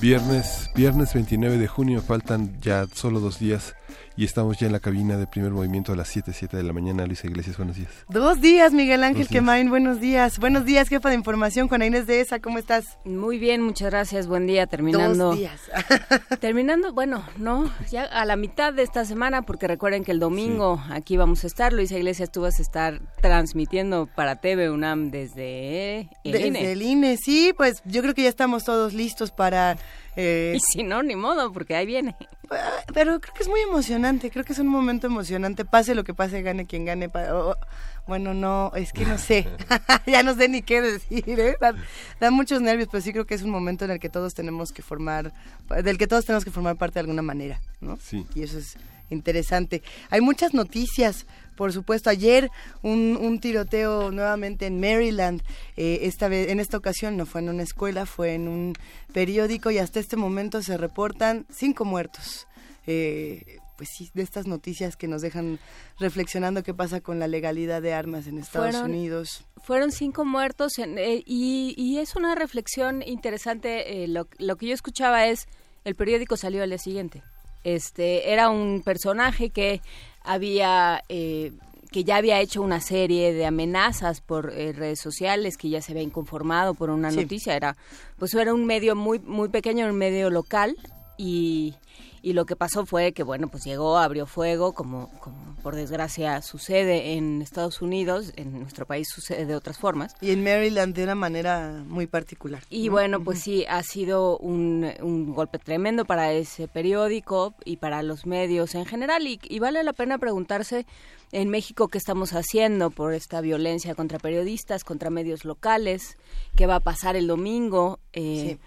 Viernes, viernes 29 de junio, faltan ya solo dos días y estamos ya en la cabina de primer movimiento a las 7, 7 de la mañana. Luisa Iglesias, buenos días. Dos días, Miguel Ángel Quemain, buenos días. Buenos días, jefa de información, Juana Inés de ESA, ¿cómo estás? Muy bien, muchas gracias, buen día, terminando. Dos días. terminando, bueno, no, ya a la mitad de esta semana, porque recuerden que el domingo aquí vamos a estar. Luisa Iglesias, tú vas a estar transmitiendo para TV UNAM desde el desde INE. el INE, sí, pues yo creo que ya estamos todos listos para... Eh, y si no, ni modo, porque ahí viene. Pero creo que es muy emocionante, creo que es un momento emocionante, pase lo que pase, gane quien gane. pa- bueno, no, es que no sé, ya no sé ni qué decir, ¿eh? da, da muchos nervios, pero sí creo que es un momento en el que todos tenemos que formar, del que todos tenemos que formar parte de alguna manera, ¿no? Sí. Y eso es interesante. Hay muchas noticias, por supuesto. Ayer un, un tiroteo nuevamente en Maryland. Eh, esta vez, en esta ocasión no fue en una escuela, fue en un periódico y hasta este momento se reportan cinco muertos. Eh, pues sí, de estas noticias que nos dejan reflexionando qué pasa con la legalidad de armas en Estados Fueron- Unidos. Fueron cinco muertos en- eh, y, y es una reflexión interesante. eh, lo, lo que yo escuchaba es, el periódico salió al día siguiente. Este era un personaje que había eh, que ya había hecho una serie de amenazas por eh, redes sociales, que ya se había inconformado por una Sí. noticia. Era pues era un medio muy muy pequeño, un medio local y y lo que pasó fue que bueno pues llegó abrió fuego como como por desgracia sucede en Estados Unidos en nuestro país sucede de otras formas Y en Maryland de una manera muy particular. y ¿no? bueno, pues sí, ha sido un, un golpe tremendo para ese periódico y para los medios en general. Y, y vale la pena preguntarse en México qué estamos haciendo por esta violencia contra periodistas, contra medios locales, qué va a pasar el domingo. Eh,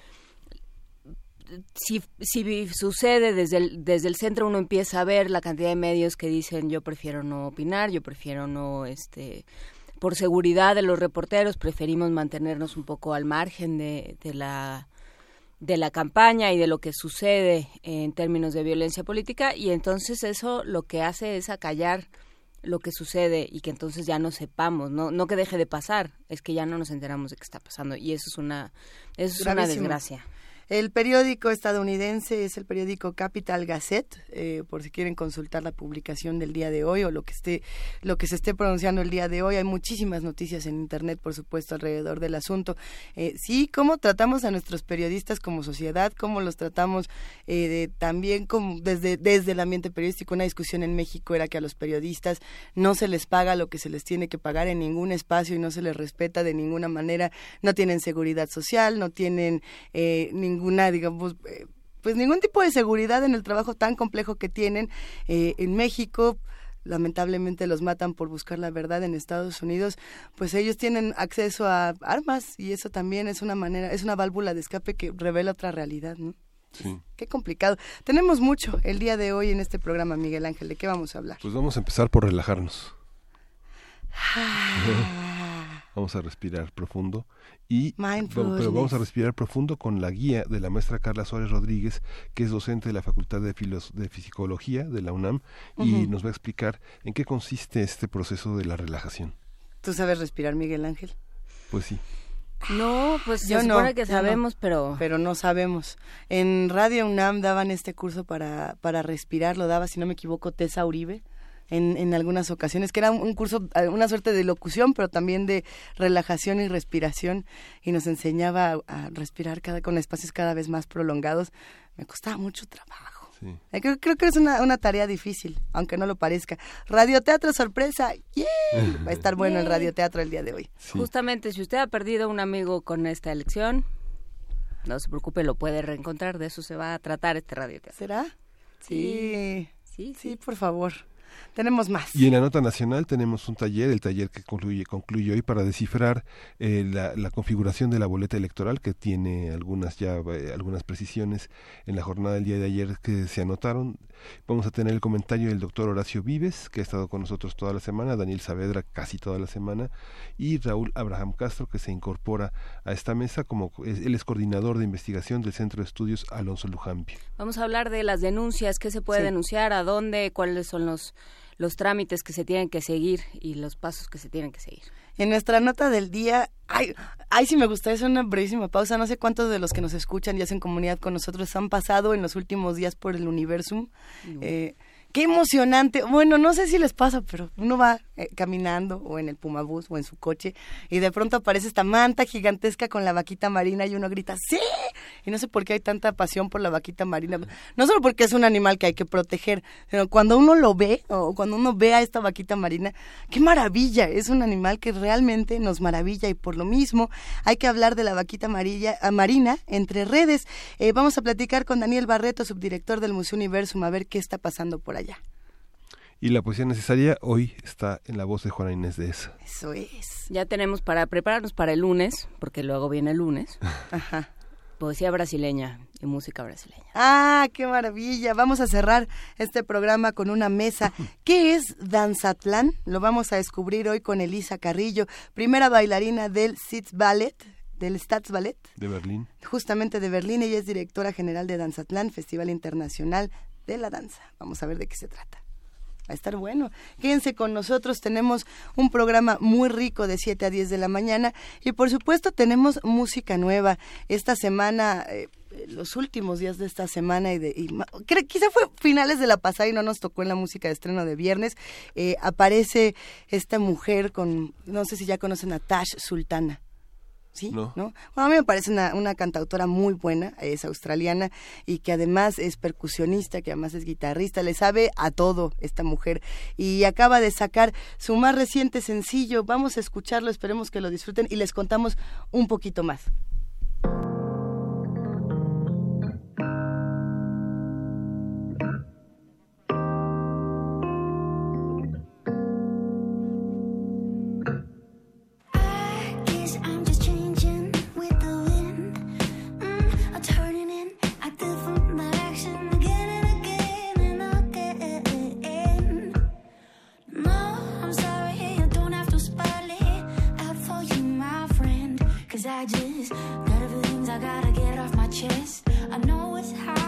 si, si sucede desde el, desde el centro uno empieza a ver la cantidad de medios que dicen yo prefiero no opinar, yo prefiero no este por seguridad de los reporteros preferimos mantenernos un poco al margen de, de la de la campaña y de lo que sucede en términos de violencia política y entonces eso lo que hace es acallar lo que sucede y que entonces ya no sepamos, no no que deje de pasar, es que ya no nos enteramos de qué está pasando y eso es una eso es una desgracia. El periódico estadounidense es el periódico Capital Gazette, eh, por si quieren consultar la publicación del día de hoy o lo que esté, lo que se esté pronunciando el día de hoy. Hay muchísimas noticias en internet, por supuesto, alrededor del asunto. Eh, sí, cómo tratamos a nuestros periodistas como sociedad, cómo los tratamos eh, de- también como desde desde el ambiente periodístico. Una discusión en México era que a los periodistas no se les paga lo que se les tiene que pagar en ningún espacio y no se les respeta de ninguna manera. No tienen seguridad social, no tienen eh, ninguna, digamos, eh, pues ningún tipo de seguridad en el trabajo tan complejo que tienen eh, en México. Lamentablemente los matan por buscar la verdad en Estados Unidos, pues ellos tienen acceso a armas y eso también es una manera, es una válvula de escape que revela otra realidad, ¿no? Sí. Qué complicado. Tenemos mucho el día de hoy en este programa, Miguel Ángel. ¿De qué vamos a hablar? Pues vamos a empezar por relajarnos. Vamos a respirar profundo y pero vamos a respirar profundo con la guía de la maestra Carla Suárez Rodríguez, que es docente de la Facultad de, Filos- de Fisicología de la UNAM y nos va a explicar en qué consiste este proceso de la relajación. ¿Tú sabes respirar, Miguel Ángel? Pues sí. No, pues Yo se no, supone que yo no. sabemos, pero Pero no sabemos. En Radio UNAM daban este curso para, para respirar, lo daba, si no me equivoco, Tessa Uribe. En, en algunas ocasiones, que era un, curso, eh, una suerte de locución, pero también de relajación y respiración, y nos enseñaba a, a respirar cada, con espacios cada vez más prolongados. Me costaba mucho trabajo. Sí. Eh, Creo, creo que es una, una tarea difícil, aunque no lo parezca. Radioteatro sorpresa, ¡yay! Va a estar bueno el radioteatro el día de hoy. Sí. justamente si usted ha perdido un amigo con esta elección, no se preocupe, lo puede reencontrar, de eso se va a tratar este radioteatro. ¿Será? Sí. Sí, Sí, sí. por favor. Tenemos más. Y en la nota nacional tenemos un taller, el taller que concluye, concluye hoy para descifrar eh, la, configuración de la boleta electoral que tiene algunas ya eh, algunas precisiones en la jornada del día de ayer que se anotaron. Vamos a tener el comentario del doctor Horacio Vives, que ha estado con nosotros toda la semana, Daniel Saavedra casi toda la semana, y Raúl Abraham Castro, que se incorpora a esta mesa como él es coordinador de investigación del Centro de Estudios Alonso Lujampi. Vamos a hablar de las denuncias, qué se puede denunciar, a dónde, cuáles son los los trámites que se tienen que seguir y los pasos que se tienen que seguir. En nuestra nota del día, ay, ay, sí me gustaría hacer una brevísima pausa. No sé cuántos de los que nos escuchan y hacen comunidad con nosotros han pasado en los últimos días por el Universum. Eh, qué emocionante. Bueno, no sé si les pasa, pero uno va eh, caminando o en el Pumabús o en su coche y de pronto aparece esta manta gigantesca con la vaquita marina y uno grita ¡Sí! Y no sé por qué hay tanta pasión por la vaquita marina. No solo porque es un animal que hay que proteger, sino cuando uno lo ve o cuando uno ve a esta vaquita marina, ¡qué maravilla! Es un animal que realmente nos maravilla y por lo mismo hay que hablar de la vaquita amarilla, marina entre redes. Eh, vamos a platicar con Daniel Barreto, subdirector del Museo Universum, a ver qué está pasando por allá. Y la poesía necesaria hoy está en la voz de Juana Inés de esa. Eso es. Ya tenemos para prepararnos para el lunes, porque luego viene el lunes. Ajá. Poesía brasileña y música brasileña. Ah, qué maravilla. Vamos a cerrar este programa con una mesa. ¿Qué es Danzatlán? Lo vamos a descubrir hoy con Elisa Carrillo, primera bailarina del Sitz Ballet, del Staatsballet. De Berlín. Justamente de Berlín. Ella es directora general de Danzatlán, Festival Internacional de la Danza. Vamos a ver de qué se trata a estar bueno. Quédense con nosotros, tenemos un programa muy rico de 7 a 10 de la mañana y por supuesto tenemos música nueva. Esta semana... Eh, los últimos días de esta semana y de quizá fue finales de la pasada y no nos tocó en la música de estreno de viernes eh, aparece esta mujer con no sé si ya conocen a Tash Sultana ¿sí? ¿no? a mí me parece una, una, cantautora muy buena, es australiana y que además es percusionista, que además es guitarrista, le sabe a todo esta mujer y acaba de sacar su más reciente sencillo. Vamos a escucharlo, esperemos que lo disfruten y les contamos un poquito más. I just got a few things I gotta get off my chest. I know it's hard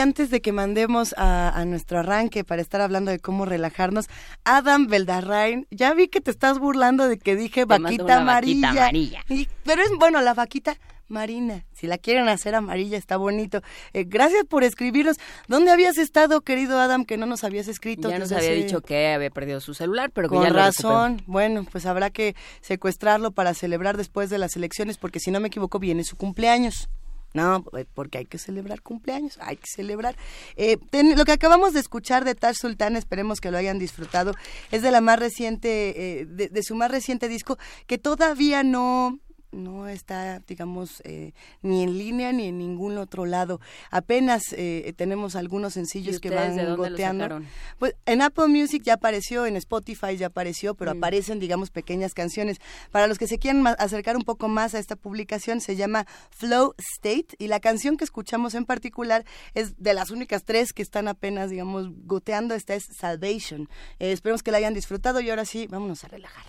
y antes de que mandemos a, nuestro arranque para estar hablando de cómo relajarnos, Adam Beldarrain, ya vi que te estás burlando de que dije vaquita amarilla. amarilla. pero es bueno, la vaquita marina. Si la quieren hacer amarilla, está bonito. Eh, gracias por escribirnos. ¿Dónde habías estado, querido Adam, que no nos habías escrito? Ya nos había dicho que había perdido su celular, pero que Con ya razón. bueno, pues habrá que secuestrarlo para celebrar después de las elecciones, porque si no me equivoco, viene su cumpleaños. No, eh, porque hay que celebrar cumpleaños, hay que celebrar. Eh, lo que acabamos de escuchar de Taj Sultan, esperemos que lo hayan disfrutado, es de la más reciente, eh, de, su más reciente disco, que todavía no, no está, digamos, eh, ni en línea ni en ningún otro lado. Apenas eh, tenemos algunos sencillos que van goteando. Pues en Apple Music ya apareció, en Spotify ya apareció, pero mm. aparecen, digamos, pequeñas canciones. Para los que se quieran acercar un poco más a esta publicación, se llama Flow State y la canción que escuchamos en particular es de las únicas tres que están apenas, digamos, goteando. Esta es Salvation. Eh, esperemos que la hayan disfrutado y ahora sí, vámonos a relajar.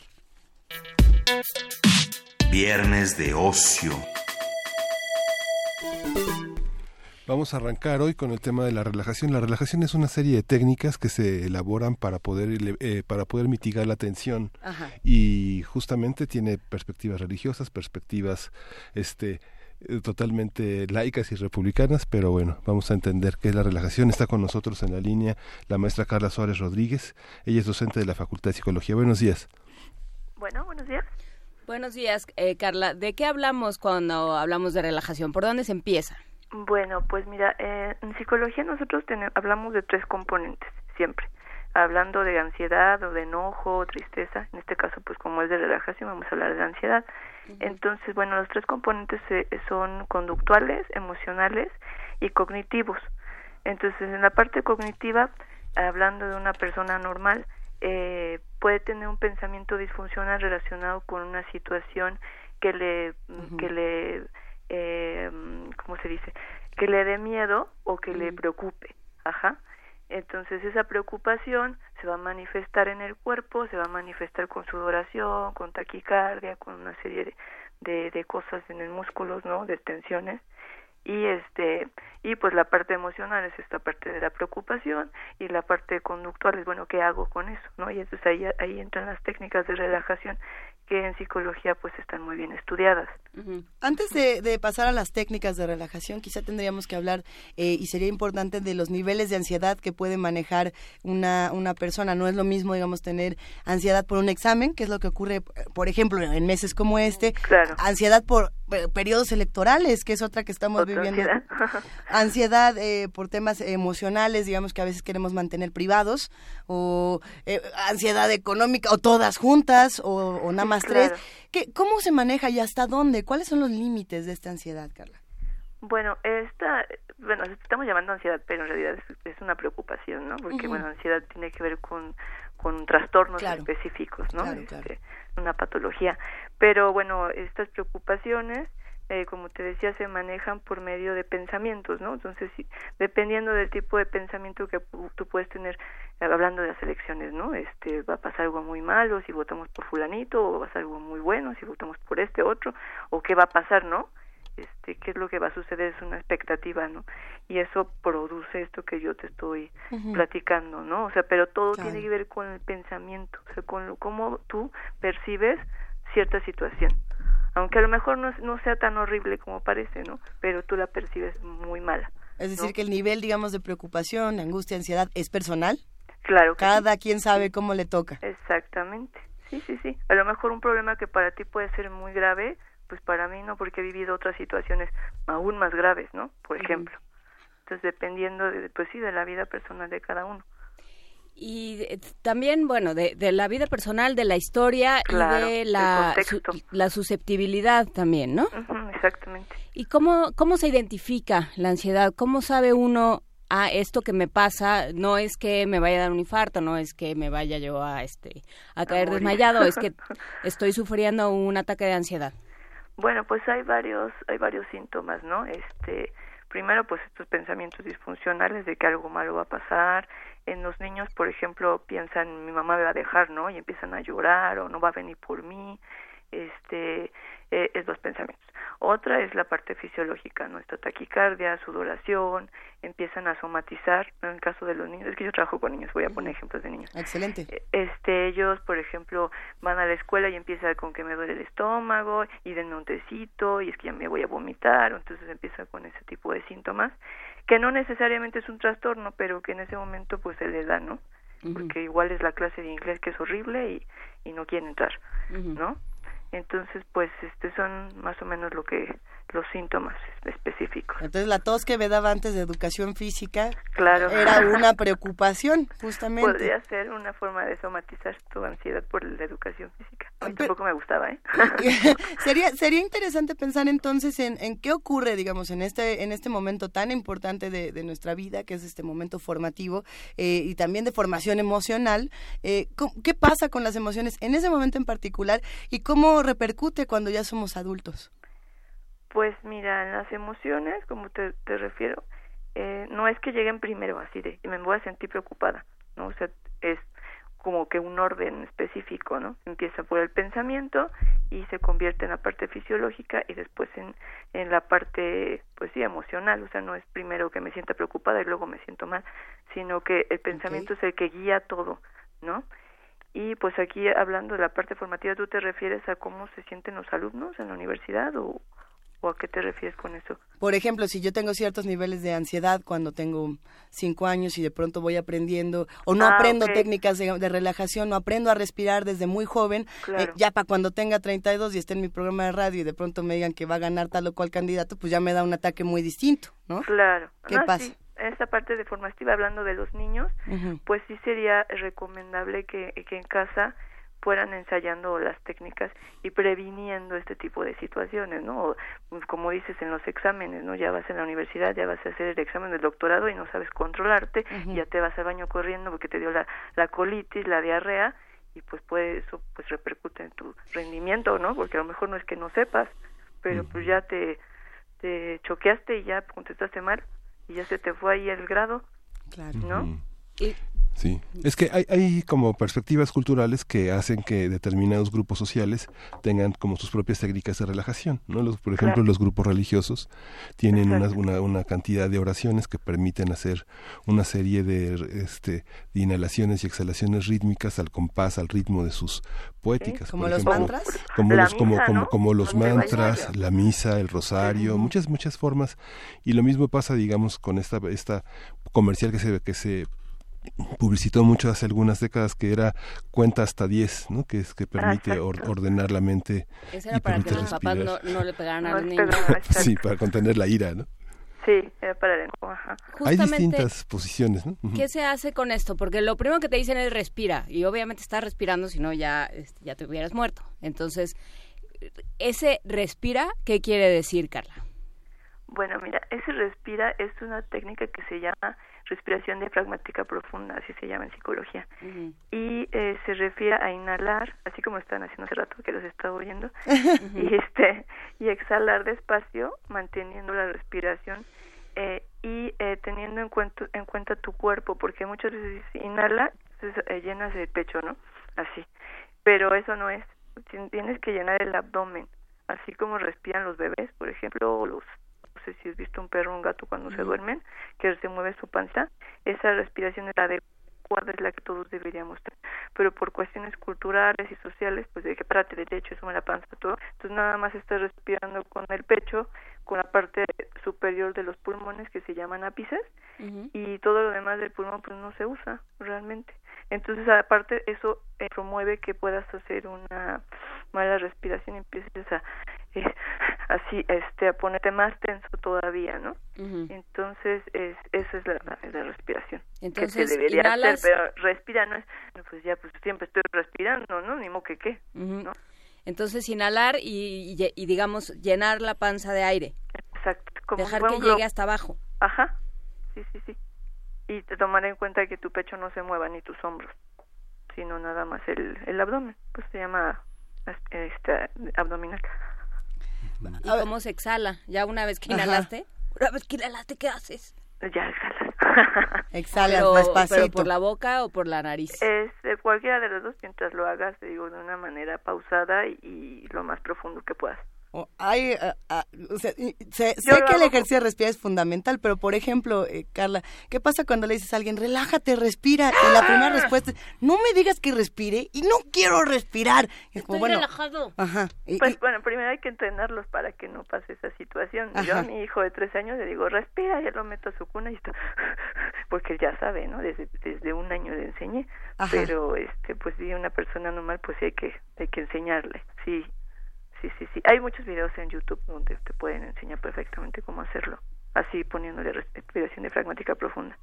Viernes de ocio. Vamos a arrancar hoy con el tema de la relajación. La relajación es una serie de técnicas que se elaboran para poder eh, para poder mitigar la tensión y justamente tiene perspectivas religiosas, perspectivas este eh, totalmente laicas y republicanas, pero bueno, vamos a entender qué es la relajación. Está con nosotros en la línea la maestra Carla Suárez Rodríguez. Ella es docente de la Facultad de Psicología. Buenos días. Bueno, buenos días. Buenos días, eh, Carla. ¿De qué hablamos cuando hablamos de relajación? ¿Por dónde se empieza? Bueno, pues mira, eh, en psicología nosotros hablamos de tres componentes, siempre. Hablando de ansiedad o de enojo o tristeza, en este caso, pues como es de relajación, vamos a hablar de ansiedad. Entonces, bueno, los tres componentes eh, son conductuales, emocionales y cognitivos. Entonces, en la parte cognitiva, hablando de una persona normal, eh, puede tener un pensamiento disfuncional relacionado con una situación que le que le eh, cómo se dice que le dé miedo o que le preocupe ajá. Entonces esa preocupación se va a manifestar en el cuerpo se va a manifestar con sudoración con taquicardia con una serie de, de, de cosas en el músculo no de tensiones y este y pues la parte emocional es esta parte de la preocupación y la parte conductual es bueno qué hago con eso no y entonces ahí ahí entran las técnicas de relajación que en psicología pues están muy bien estudiadas. Antes de, pasar a las técnicas de relajación, quizá tendríamos que hablar, eh, y sería importante, de los niveles de ansiedad que puede manejar una, una persona. No es lo mismo, digamos, tener ansiedad por un examen, que es lo que ocurre, por ejemplo, en meses como este. Claro. Ansiedad por eh, periodos electorales, que es otra que estamos viviendo. Ansiedad, ansiedad eh, por temas emocionales, digamos, que a veces queremos mantener privados, o ansiedad económica, o todas juntas, o, o nada más ¿Qué, ¿Cómo se maneja y hasta dónde? ¿Cuáles son los límites de esta ansiedad, Carla? Bueno, esta, bueno, estamos llamando ansiedad, pero en realidad es, una preocupación, ¿no? Porque, bueno, ansiedad tiene que ver con, con trastornos específicos, ¿no? Este, una patología. Pero, bueno, estas preocupaciones eh, como te decía, se manejan por medio de pensamientos, ¿no? Entonces, dependiendo del tipo de pensamiento que tú puedes tener, eh, hablando de las elecciones, ¿no? Este, va a pasar algo muy malo si votamos por fulanito, o va a pasar algo muy bueno si votamos por este otro, o qué va a pasar, ¿no? Este, qué es lo que va a suceder es una expectativa, ¿no? Y eso produce esto que yo te estoy platicando, ¿no? O sea, pero todo tiene que ver con el pensamiento, o sea, con cómo tú percibes cierta situación aunque a lo mejor no, no sea tan horrible como parece, ¿no? Pero tú la percibes muy mala. Es decir, que el nivel, digamos, de preocupación, angustia, ansiedad, ¿es personal? Claro. Cada quien sabe cómo le toca. Exactamente. Sí, sí, sí. A lo mejor un problema que para ti puede ser muy grave, pues para mí no, porque he vivido otras situaciones aún más graves, ¿no? Por ejemplo. Entonces, dependiendo, de, pues sí, de la vida personal de cada uno. Y también, bueno, de, la vida personal, de la historia y de la, la susceptibilidad también, ¿no? exactamente. ¿Y cómo, cómo se identifica la ansiedad? ¿Cómo sabe uno, a ah, esto que me pasa no es que me vaya a dar un infarto, no es que me vaya yo a, este, a caer desmayado, es que estoy sufriendo un ataque de ansiedad? Bueno, pues hay varios, hay varios síntomas, ¿no? Este, Primero, pues estos pensamientos disfuncionales de que algo malo va a pasar. En los niños, por ejemplo, piensan mi mamá me va a dejar, ¿no? Y empiezan a llorar o no va a venir por mí. Este, eh, es los pensamientos. Otra es la parte fisiológica, nuestra taquicardia, sudoración, empiezan a somatizar, en el caso de los niños, es que yo trabajo con niños, voy a poner ejemplos de niños. Excelente. Eh, este, ellos, por ejemplo, van a la escuela y empieza con que me duele el estómago y denme un tecito y es que ya me voy a vomitar, entonces empieza con ese tipo de síntomas, que no necesariamente es un trastorno, pero que en ese momento pues se les da, ¿no? Porque igual es la clase de inglés que es horrible y, y no quieren entrar, ¿no? Entonces, pues, este son más o menos lo que los síntomas específicos. Entonces, la tos que me daba antes de educación física claro. era una preocupación, justamente. Podría ser una forma de somatizar tu ansiedad por la educación física. A mí tampoco me gustaba, ¿eh? sería sería interesante pensar entonces en, en qué ocurre, digamos, en este en este momento tan importante de, de nuestra vida, que es este momento formativo eh, y también de formación emocional. Eh, ¿Qué pasa con las emociones en ese momento en particular y cómo repercute cuando ya somos adultos? Pues mira, en las emociones, como te, te refiero, eh, no es que lleguen primero así de, me voy a sentir preocupada, ¿no? O sea, es como que un orden específico, ¿no? Empieza por el pensamiento y se convierte en la parte fisiológica y después en, en la parte, pues sí, emocional, o sea, no es primero que me sienta preocupada y luego me siento mal, sino que el pensamiento es el que guía todo, ¿no? Y pues aquí hablando de la parte formativa, ¿tú te refieres a cómo se sienten los alumnos en la universidad o, ¿O a qué te refieres con eso? Por ejemplo, si yo tengo ciertos niveles de ansiedad cuando tengo cinco años y de pronto voy aprendiendo, o no Ah, aprendo técnicas de, de relajación, no aprendo a respirar desde muy joven, Claro. eh, ya para cuando tenga 32 y esté en mi programa de radio y de pronto me digan que va a ganar tal o cual candidato, pues ya me da un ataque muy distinto, ¿no? Claro. ¿Qué pasa? sí, esa parte de formativa, hablando de los niños, pues sí sería recomendable que, que en casa fueran ensayando las técnicas y previniendo este tipo de situaciones, ¿no? Pues, como dices en los exámenes, ¿no? Ya vas en la universidad, ya vas a hacer el examen del doctorado y no sabes controlarte, y ya te vas al baño corriendo porque te dio la, la colitis, la diarrea, y pues puede eso pues repercute en tu rendimiento, ¿no? Porque a lo mejor no es que no sepas, pero pues ya te, te choqueaste y ya contestaste mal y ya se te fue ahí el grado, Claro. ¿no? Y- Sí, es que hay, hay como perspectivas culturales que hacen que determinados grupos sociales tengan como sus propias técnicas de relajación, ¿no? Los, por ejemplo, Claro. los grupos religiosos tienen una, una, una cantidad de oraciones que permiten hacer una serie de, este, de inhalaciones y exhalaciones rítmicas al compás, al ritmo de sus poéticas. Como por los ejemplo, mantras. como La los como misa, como ¿no? como los mantras la misa el rosario muchas muchas formas y lo mismo pasa digamos con esta esta comercial que se que se publicitó mucho hace algunas décadas que era cuenta hasta 10, ¿no? Que es que permite or- ordenar la mente Ese y era para que papás no, le pegaran a los niños. Sí, para contener la ira, ¿no? Sí, era para el. Hay distintas posiciones. ¿qué se hace con esto? Porque lo primero que te dicen es respira, y obviamente estás respirando, si no ya, este, ya te hubieras muerto. Entonces, ese respira, ¿qué quiere decir, Carla? Bueno, mira, ese respira es una técnica que se llama respiración diafragmática profunda, así se llama en psicología. Y eh, se refiere a inhalar, así como estaban haciendo hace rato que los estaba oyendo, y este y exhalar despacio, manteniendo la respiración eh, y eh, teniendo en cuenta en cuenta tu cuerpo, porque muchas veces inhala, entonces, eh, llenas el pecho, ¿no? Así. Pero eso no es. Tien- Tienes que llenar el abdomen, así como respiran los bebés, por ejemplo, o los sé si has visto un perro o un gato cuando se duermen, que se mueve su panza, esa respiración es la adecuada, es la que todos deberíamos tener. Pero por cuestiones culturales y sociales, pues de que párate derecho, suma la panza, todo. Entonces nada más estás respirando con el pecho, con la parte superior de los pulmones que se llaman ápices, y todo lo demás del pulmón pues no se usa realmente. Entonces aparte eso eh, promueve que puedas hacer una mala respiración y empieces a eh, así este a ponerte más tenso todavía, ¿no? Entonces es esa es la, la- respiración Entonces, que se debería inhalas- hacer, pero respira no es pues ya pues siempre estoy respirando, ¿no? Ni modo que qué. Entonces, inhalar y, y- y, digamos, llenar la panza de aire. Exacto, como Dejar que llegue hasta abajo. Ajá, sí, sí, sí. Y tomar en cuenta que tu pecho no se mueva ni tus hombros, sino nada más el, el abdomen, pues se llama este abdominal. ¿Y cómo se exhala? Ya una vez que Ajá. inhalaste, A ver, ¿qué haces? Ya exhalas. Exhalas pero, despacito. ¿Pero por la boca o por la nariz? Es cualquiera de los dos mientras lo hagas, digo, de una manera pausada y lo más profundo que puedas. Hay, ah, ah, sé, que el ejercicio de respirar es fundamental, pero por ejemplo, eh, Carla, ¿qué pasa cuando le dices a alguien, relájate, respira? Y la primera respuesta es, no me digas que respire y no quiero respirar. Es como, bueno, relajado. Ajá. pues bueno, primero hay que entrenarlos para que no pase esa situación. Yo a mi hijo de tres años le digo, respira, ya lo meto a su cuna y está, porque él ya sabe, ¿no? Desde, desde un año le enseñé. Pero, este, pues sí, una persona normal, pues sí hay que, hay que enseñarle, sí sí, sí, sí. Hay muchos videos en YouTube donde te pueden enseñar perfectamente cómo hacerlo. Así poniéndole respiración diafragmática profunda.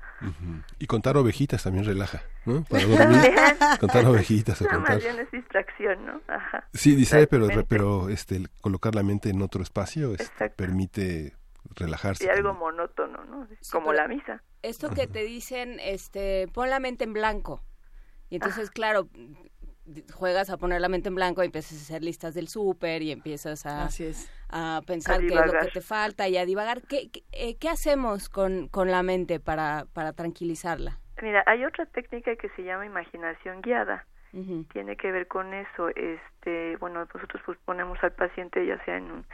Y contar ovejitas también relaja, ¿no? Para dormir. contar ovejitas. No, más bien es distracción, ¿no? Ajá. Sí, dice, pero, pero este, colocar la mente en otro espacio este, permite relajarse. Y algo monótono, ¿no? Como la misa. Esto que te dicen, este, pon la mente en blanco. Y entonces, claro, juegas a poner la mente en blanco y empiezas a hacer listas del súper y empiezas a, a pensar qué es lo que te falta y a divagar. ¿Qué, qué, eh, hacemos con, con la mente para, para tranquilizarla? Mira, hay otra técnica que se llama imaginación guiada. Tiene que ver con eso. Este, bueno, nosotros pues ponemos al paciente ya sea en un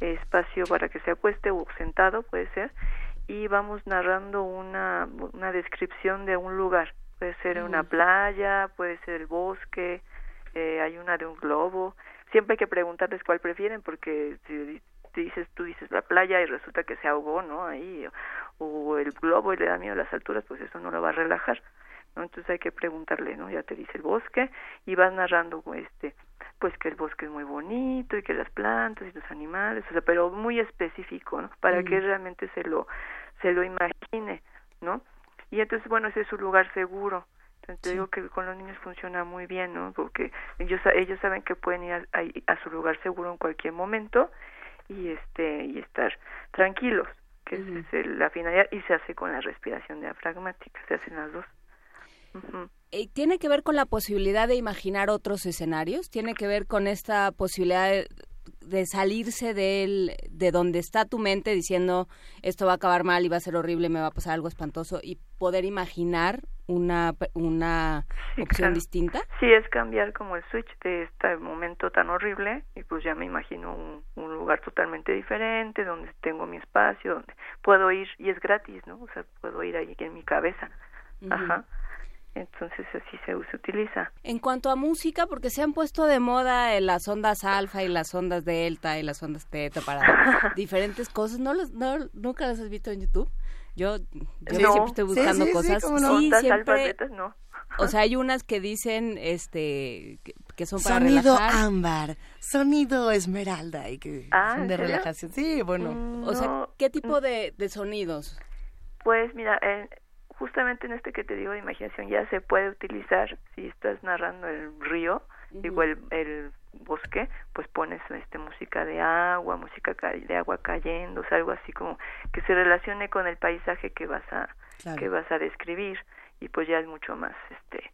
espacio para que se acueste o sentado, puede ser, y vamos narrando una, una descripción de un lugar puede ser una playa, puede ser el bosque, eh, hay una de un globo. Siempre hay que preguntarles cuál prefieren porque si dices tú dices la playa y resulta que se ahogó, ¿no? Ahí o, el globo y le da miedo a las alturas, pues eso no lo va a relajar. ¿no? Entonces hay que preguntarle, ¿no? Ya te dice el bosque y vas narrando este pues que el bosque es muy bonito y que las plantas y los animales, o sea, pero muy específico, ¿no? Para que realmente se lo se lo imagine, ¿no? Y entonces bueno ese es su lugar seguro. Entonces digo que con los niños funciona muy bien no porque ellos ellos saben que pueden ir a, a, su lugar seguro en cualquier momento y este y estar tranquilos que es la finalidad y se hace con la respiración diafragmática se hacen las dos. Eh, ¿Tiene que ver con la posibilidad de imaginar otros escenarios? ¿Tiene que ver con esta posibilidad de, de salirse de, de donde está tu mente diciendo esto va a acabar mal y va a ser horrible, me va a pasar algo espantoso y poder imaginar una, una opción distinta? Sí, es cambiar como el switch de este momento tan horrible y pues ya me imagino un, un lugar totalmente diferente donde tengo mi espacio, donde puedo ir y es gratis, ¿no? O sea, puedo ir ahí en mi cabeza. Ajá entonces así se, utiliza. En cuanto a música, porque se han puesto de moda las ondas alfa y las ondas delta y las ondas teta para diferentes cosas, ¿no, los, no nunca las has visto en YouTube? Yo, yo siempre estoy buscando cosas. no. ondas siempre, alfa, no. O sea, hay unas que dicen este que, son para sonido ámbar, sonido esmeralda y que ah, son de relajación. Sí, bueno. Mm, o sea, ¿qué tipo de, de sonidos? Pues mira, eh, justamente en este que te digo de imaginación ya se puede utilizar si estás narrando el río, igual el, bosque, pues pones este música de agua, música de agua cayendo, o sea, algo así como que se relacione con el paisaje que vas a que vas a describir y pues ya es mucho más este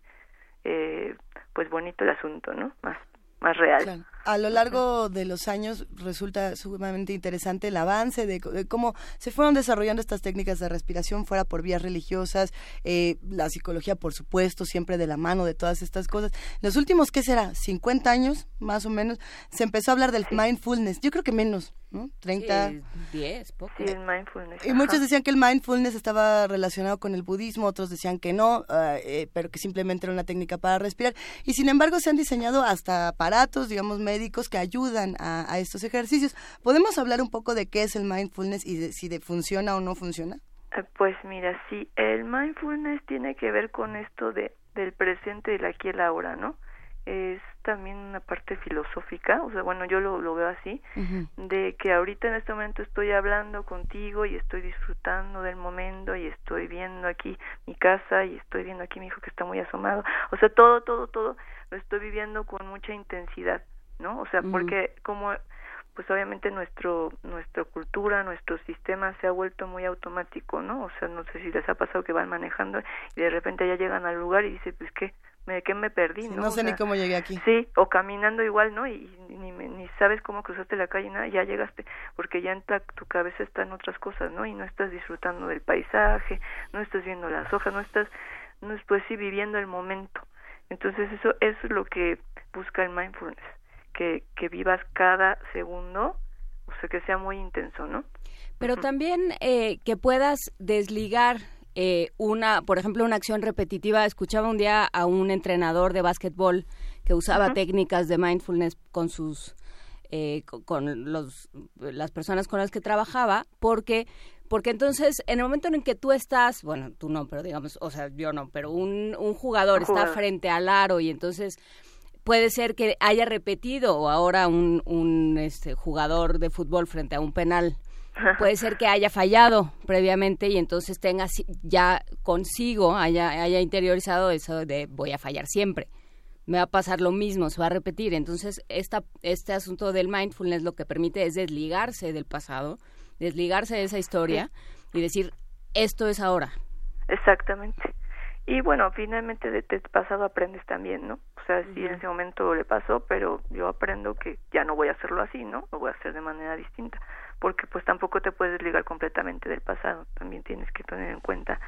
eh, pues bonito el asunto, ¿no? Más más real. A lo largo de los años resulta sumamente interesante el avance de, cómo se fueron desarrollando estas técnicas de respiración fuera por vías religiosas, eh, la psicología, por supuesto, siempre de la mano de todas estas cosas. los últimos, ¿qué será? 50 años, más o menos, se empezó a hablar del mindfulness. Yo creo que menos, ¿no? 30. 10, poco. Sí, el mindfulness. Y muchos decían que el mindfulness estaba relacionado con el budismo, otros decían que no, ah, eh, pero que simplemente era una técnica para respirar. Y sin embargo se han diseñado hasta aparatos, digamos, médicos que ayudan a, estos ejercicios. ¿Podemos hablar un poco de qué es el mindfulness y de, si de funciona o no funciona? Eh, pues mira, sí, el mindfulness tiene que ver con esto de del presente, del aquí y el ahora, ¿no? es también una parte filosófica, o sea, bueno, yo lo, lo veo así, de que ahorita en este momento estoy hablando contigo y estoy disfrutando del momento y estoy viendo aquí mi casa y estoy viendo aquí mi hijo que está muy asomado, o sea, todo, todo, todo lo estoy viviendo con mucha intensidad, ¿no? O sea, porque como pues obviamente nuestro nuestra cultura, nuestro sistema se ha vuelto muy automático, ¿no? O sea, no sé si les ha pasado que van manejando y de repente ya llegan al lugar y dicen, pues qué, ¿de qué me perdí? no, no sé ni cómo llegué aquí. Sí, o caminando igual, ¿no? Y, ni, ni sabes cómo cruzaste la calle, nada, ya llegaste, porque ya en tu cabeza están otras cosas, ¿no? Y no estás disfrutando del paisaje, no estás viendo las hojas, no estás, no pues sí, viviendo el momento. Entonces eso, eso es lo que busca el mindfulness, que, que vivas cada segundo, o sea, que sea muy intenso, ¿no? Pero también eh, que puedas desligar eh, una, por ejemplo, una acción repetitiva. Escuchaba un día a un entrenador de básquetbol que usaba técnicas de mindfulness con sus eh, con los, las personas con las que trabajaba, porque porque entonces en el momento en que tú estás, bueno, tú no, pero digamos, o sea, yo no, pero un, un jugador está frente al aro y entonces puede ser que haya repetido ahora un, un este, jugador de fútbol frente a un penal puede ser que haya fallado previamente y entonces tenga ya consigo, haya, haya interiorizado eso de voy a fallar siempre. Me va a pasar lo mismo, se va a repetir. Entonces, esta, este asunto del mindfulness lo que permite es desligarse del pasado, desligarse de esa historia y decir, esto es ahora. Exactamente. Y bueno, finalmente de, de pasado aprendes también, ¿no? O sea, sí en ese momento le pasó, pero yo aprendo que ya no voy a hacerlo así, ¿no? Lo voy a hacer de manera distinta porque pues tampoco te puedes desligar completamente del pasado, también tienes que tener en cuenta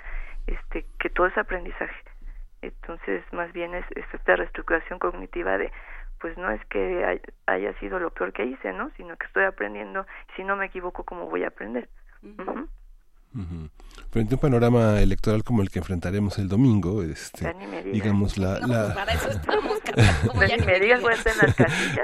este que todo es aprendizaje. Entonces, más bien es, esta reestructuración cognitiva de pues no es que haya sido lo peor que hice, ¿no? Sino que estoy aprendiendo, si no me equivoco, ¿cómo voy a aprender? Frente a un panorama electoral como el que enfrentaremos el domingo, este, digamos la,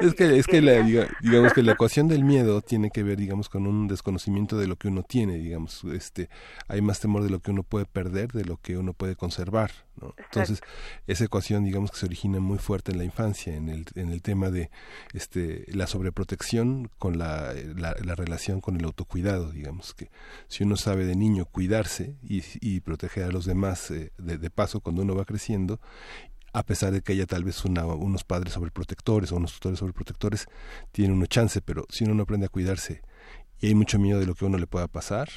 es que es que la, digamos que la ecuación del miedo tiene que ver, digamos, con un desconocimiento de lo que uno tiene, digamos, este, hay más temor de lo que uno puede perder de lo que uno puede conservar, ¿no? Entonces esa ecuación, digamos, que se origina muy fuerte en la infancia, en el en el tema de este la sobreprotección con la, la, la relación con el autocuidado, digamos que si uno sabe de niño cuidarse y, y proteger a los demás eh, de, paso cuando uno va creciendo, a pesar de que haya tal vez una, unos padres sobreprotectores o unos tutores sobreprotectores, tiene uno chance, pero si uno no aprende a cuidarse y hay mucho miedo de lo que uno le pueda pasar,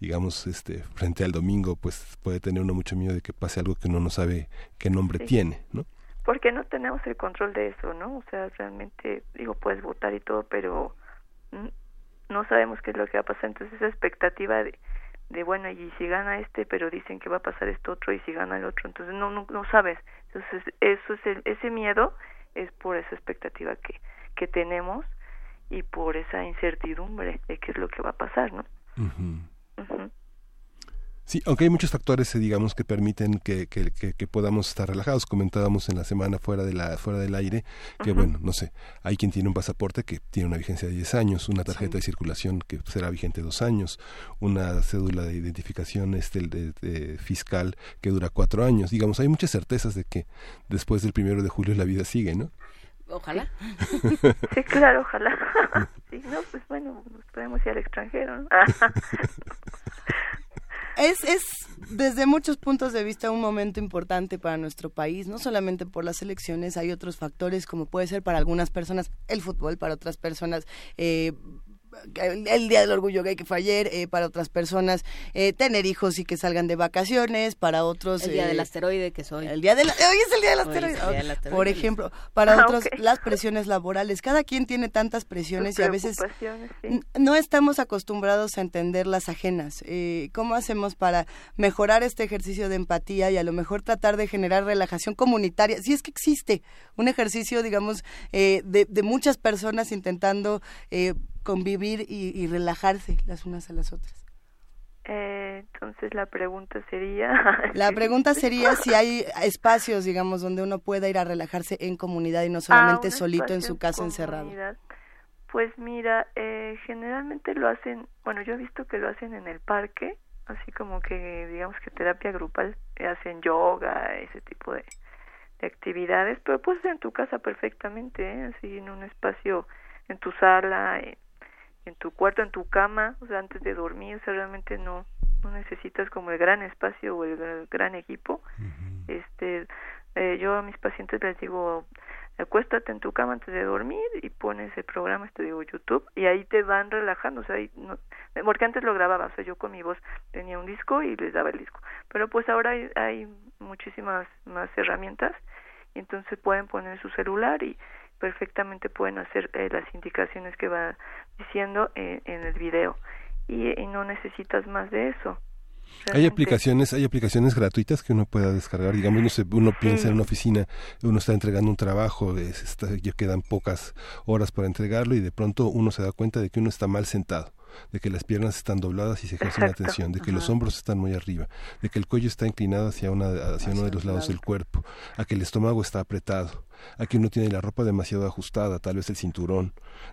digamos, este, frente al domingo, pues puede tener uno mucho miedo de que pase algo que uno no sabe qué nombre tiene, ¿no? Porque no tenemos el control de eso, ¿no? O sea, realmente, digo, puedes votar y todo, pero no sabemos qué es lo que va a pasar. Entonces, esa expectativa de, de bueno y si gana este pero dicen que va a pasar esto otro y si gana el otro entonces no no, no sabes entonces eso es el, ese miedo es por esa expectativa que que tenemos y por esa incertidumbre de qué es lo que va a pasar no Sí, aunque hay muchos factores, eh, digamos, que permiten que, que, que, podamos estar relajados. Comentábamos en la semana fuera, de la, fuera del aire que, bueno, no sé, hay quien tiene un pasaporte que tiene una vigencia de 10 años, una tarjeta de circulación que será vigente dos años, una cédula de identificación este, de, fiscal que dura cuatro años. Digamos, hay muchas certezas de que después del primero de julio la vida sigue, ¿no? Ojalá. Sí, claro, ojalá. Sí, no, pues bueno, podemos ir al extranjero, ¿no? Es, es desde muchos puntos de vista un momento importante para nuestro país, no solamente por las elecciones, hay otros factores como puede ser para algunas personas el fútbol, para otras personas eh, el Día del Orgullo Gay que fue ayer, eh, para otras personas eh, tener hijos y que salgan de vacaciones, para otros... El Día del Asteroide que soy. El día de hoy es el Día del Asteroide. Por ejemplo, para ah, otros las presiones laborales. Cada quien tiene tantas presiones y a veces no estamos acostumbrados a entender las ajenas. Eh, ¿Cómo hacemos para mejorar este ejercicio de empatía y a lo mejor tratar de generar relajación comunitaria? Si es que existe un ejercicio, digamos, de, de, muchas personas intentando convivir y, relajarse las unas a las otras. Eh, entonces la pregunta sería... La pregunta sería si hay espacios, digamos, donde uno pueda ir a relajarse en comunidad y no solamente ah, solito en su casa encerrado. Pues mira, eh, generalmente lo hacen, bueno, yo he visto que lo hacen en el parque, así como que digamos que terapia grupal, hacen yoga, ese tipo de, actividades, pero puedes en tu casa perfectamente, ¿eh? así en un espacio, en tu sala, en tu cuarto, en tu cama, o sea, antes de dormir, o sea, realmente no, no necesitas como el gran espacio o el, gran equipo. Este, eh, yo a mis pacientes les digo, acuéstate en tu cama antes de dormir y pones el programa, este digo YouTube, y ahí te van relajando, o sea, ahí no, porque antes lo grababa, o sea, yo con mi voz tenía un disco y les daba el disco, pero pues ahora hay, hay muchísimas más herramientas y entonces pueden poner su celular y perfectamente pueden hacer eh, las indicaciones que va diciendo en, en el video y, y, no necesitas más de eso. Hay aplicaciones, hay aplicaciones gratuitas que uno pueda descargar. Digamos, uno, se, uno piensa en una oficina, uno está entregando un trabajo, es, está, quedan pocas horas para entregarlo y de pronto uno se da cuenta de que uno está mal sentado de que las piernas están dobladas y se ejerce una tensión, de que los hombros están muy arriba, de que el cuello está inclinado hacia, una, hacia uno de los lados del cuerpo, a que el estómago está apretado, a que uno tiene la ropa demasiado ajustada, tal vez el cinturón,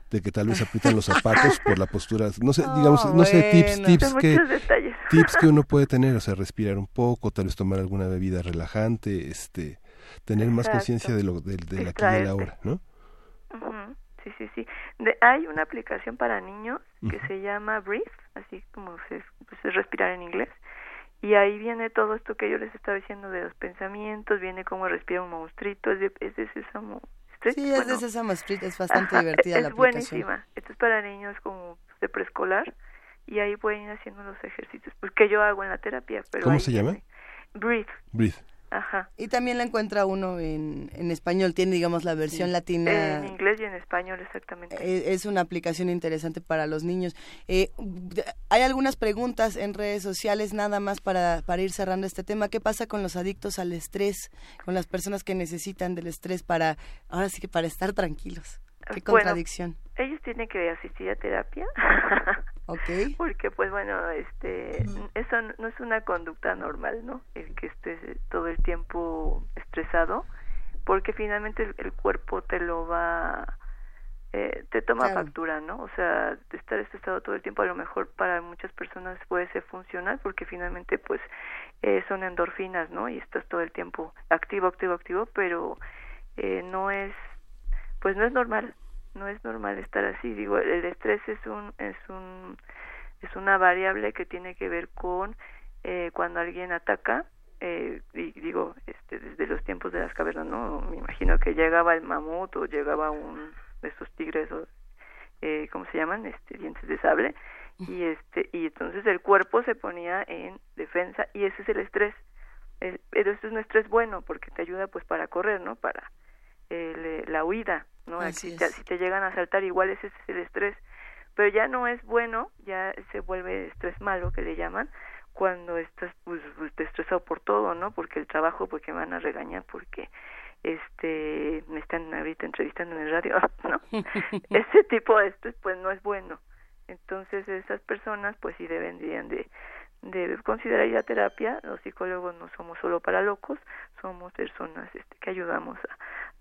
de que tal vez aprietan los zapatos por la postura, no sé, digamos, no sé, tips, tips que, tips que uno puede tener, o sea, respirar un poco, tal vez tomar alguna bebida relajante, este, tener más conciencia de lo de, de la aquí y la hora, ¿no? Sí, sí, sí. De, hay una aplicación para niños que se llama Breathe, así como se, pues, es respirar en inglés. Y ahí viene todo esto que yo les estaba diciendo de los pensamientos, viene cómo respira un monstruito, es de, es de Sesame Street. Sí, es de Street, es bastante divertida es la aplicación. buenísima. Esto es para niños como de preescolar y ahí pueden ir haciendo los ejercicios, pues que yo hago en la terapia. Pero ¿Cómo se llama? Breathe. Breathe. Ajá. Y también la encuentra uno en, en español, tiene digamos la versión sí. latina. En inglés y en español, exactamente. Es, es una aplicación interesante para los niños. Eh, hay algunas preguntas en redes sociales, nada más para, para ir cerrando este tema. ¿Qué pasa con los adictos al estrés, con las personas que necesitan del estrés para, ahora sí que para estar tranquilos? Qué contradicción. Bueno, ellos tienen que asistir a terapia. Okay. Porque pues bueno, este eso no es una conducta normal, ¿no? El que estés todo el tiempo estresado, porque finalmente el, el cuerpo te lo va eh, te toma claro. factura, ¿no? O sea, estar estresado todo el tiempo a lo mejor para muchas personas puede ser funcional porque finalmente pues eh, son endorfinas, ¿no? Y estás todo el tiempo activo, activo, activo, pero eh, no es pues no es normal no es normal estar así. Digo el estrés es un es un es una variable que tiene que ver con eh, cuando alguien ataca eh, y digo este desde los tiempos de las cavernas no me imagino que llegaba el mamut o llegaba un de esos tigres o eh, cómo se llaman este dientes de sable. Y este y entonces el cuerpo se ponía en defensa y ese es el estrés. Eh, pero esto es un estrés bueno porque te ayuda pues para correr no para eh, la huida no si te, si te llegan a asaltar igual ese es el estrés. Pero ya no es bueno ya se vuelve estrés malo que le llaman cuando estás pues, pues estresado por todo no porque el trabajo porque me van a regañar porque este me están ahorita entrevistando en el radio no ese tipo de estrés pues no es bueno. Entonces esas personas pues sí deberían de de considerar ir terapia los psicólogos no somos solo para locos somos personas este, que ayudamos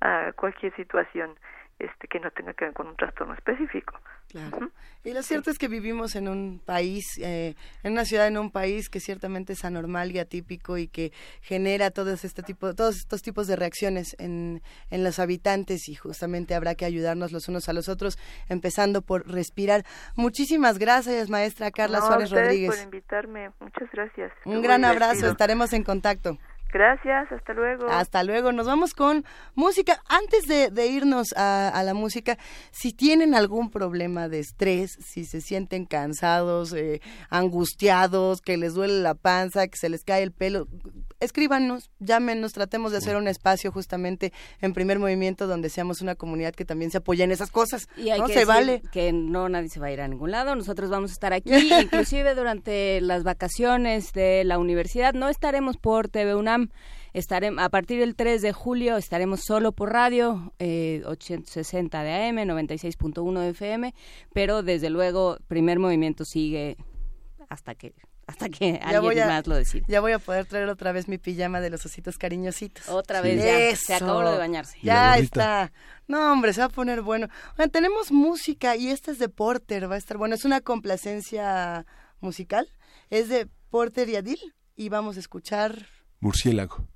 a, a cualquier situación este que no tenga que ver con un trastorno específico. Claro. Uh -huh. Y lo cierto sí. es que vivimos en un país, eh, en una ciudad, en un país que ciertamente es anormal y atípico y que genera todos este tipo, todos estos tipos de reacciones en, en los habitantes y justamente habrá que ayudarnos los unos a los otros, empezando por respirar. Muchísimas gracias, maestra Carla no, Suárez Rodríguez. por invitarme. Muchas gracias. Un Estuvo gran divertido. abrazo. Estaremos en contacto. Gracias, hasta luego. Hasta luego. Nos vamos con música. Antes de, de irnos a, a, la música, si tienen algún problema de estrés, si se sienten cansados, eh, angustiados, que les duele la panza, que se les cae el pelo, escríbanos, llámenos, tratemos de hacer un espacio justamente en primer movimiento donde seamos una comunidad que también se apoya en esas cosas. Y hay ¿no? que se vale. que no nadie se va a ir a ningún lado, nosotros vamos a estar aquí, inclusive durante las vacaciones de la universidad, no estaremos por TV UNAM, estaremos, a partir del 3 de julio estaremos solo por radio, eh, 860 de AM, 96.1 de FM, pero desde luego primer movimiento sigue hasta que hasta que ya alguien a, más lo decida. Ya voy a poder traer otra vez mi pijama de los ositos cariñositos. Otra vez, ya. Eso. Se acabó lo de bañarse. Ya está. No, hombre, se va a poner bueno. Bueno, tenemos música y esta es de Porter, va a estar bueno. Es una complacencia musical. Es de Porter y Adil y vamos a escuchar... Murciélago.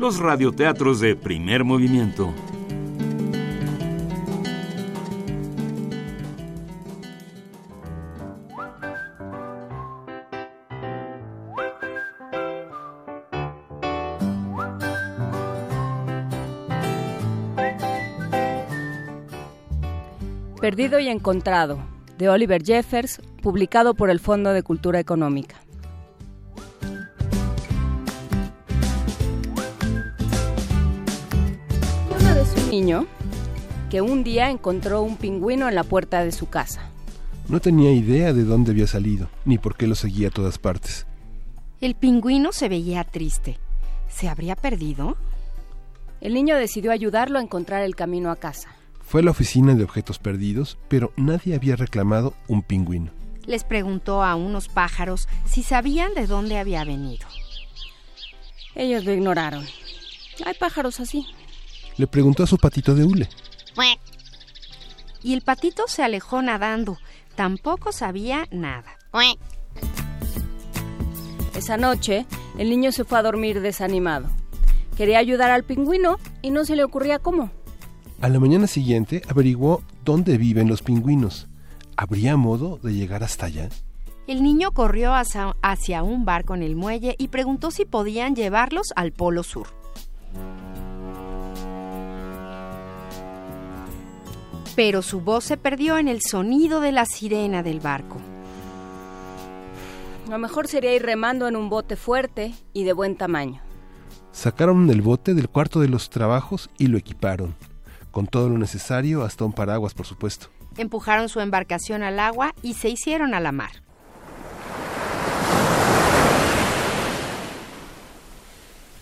Los radioteatros de primer movimiento. Perdido y Encontrado, de Oliver Jeffers, publicado por el Fondo de Cultura Económica. Que un día encontró un pingüino en la puerta de su casa. No tenía idea de dónde había salido, ni por qué lo seguía a todas partes. El pingüino se veía triste. ¿Se habría perdido? El niño decidió ayudarlo a encontrar el camino a casa. Fue a la oficina de objetos perdidos, pero nadie había reclamado un pingüino. Les preguntó a unos pájaros si sabían de dónde había venido. Ellos lo ignoraron. Hay pájaros así. Le preguntó a su patito de hule. Y el patito se alejó nadando. Tampoco sabía nada. Esa noche, el niño se fue a dormir desanimado. Quería ayudar al pingüino y no se le ocurría cómo. A la mañana siguiente averiguó dónde viven los pingüinos. ¿Habría modo de llegar hasta allá? El niño corrió hacia, hacia un barco en el muelle y preguntó si podían llevarlos al Polo Sur. Pero su voz se perdió en el sonido de la sirena del barco. Lo mejor sería ir remando en un bote fuerte y de buen tamaño. Sacaron el bote del cuarto de los trabajos y lo equiparon, con todo lo necesario, hasta un paraguas, por supuesto. Empujaron su embarcación al agua y se hicieron a la mar.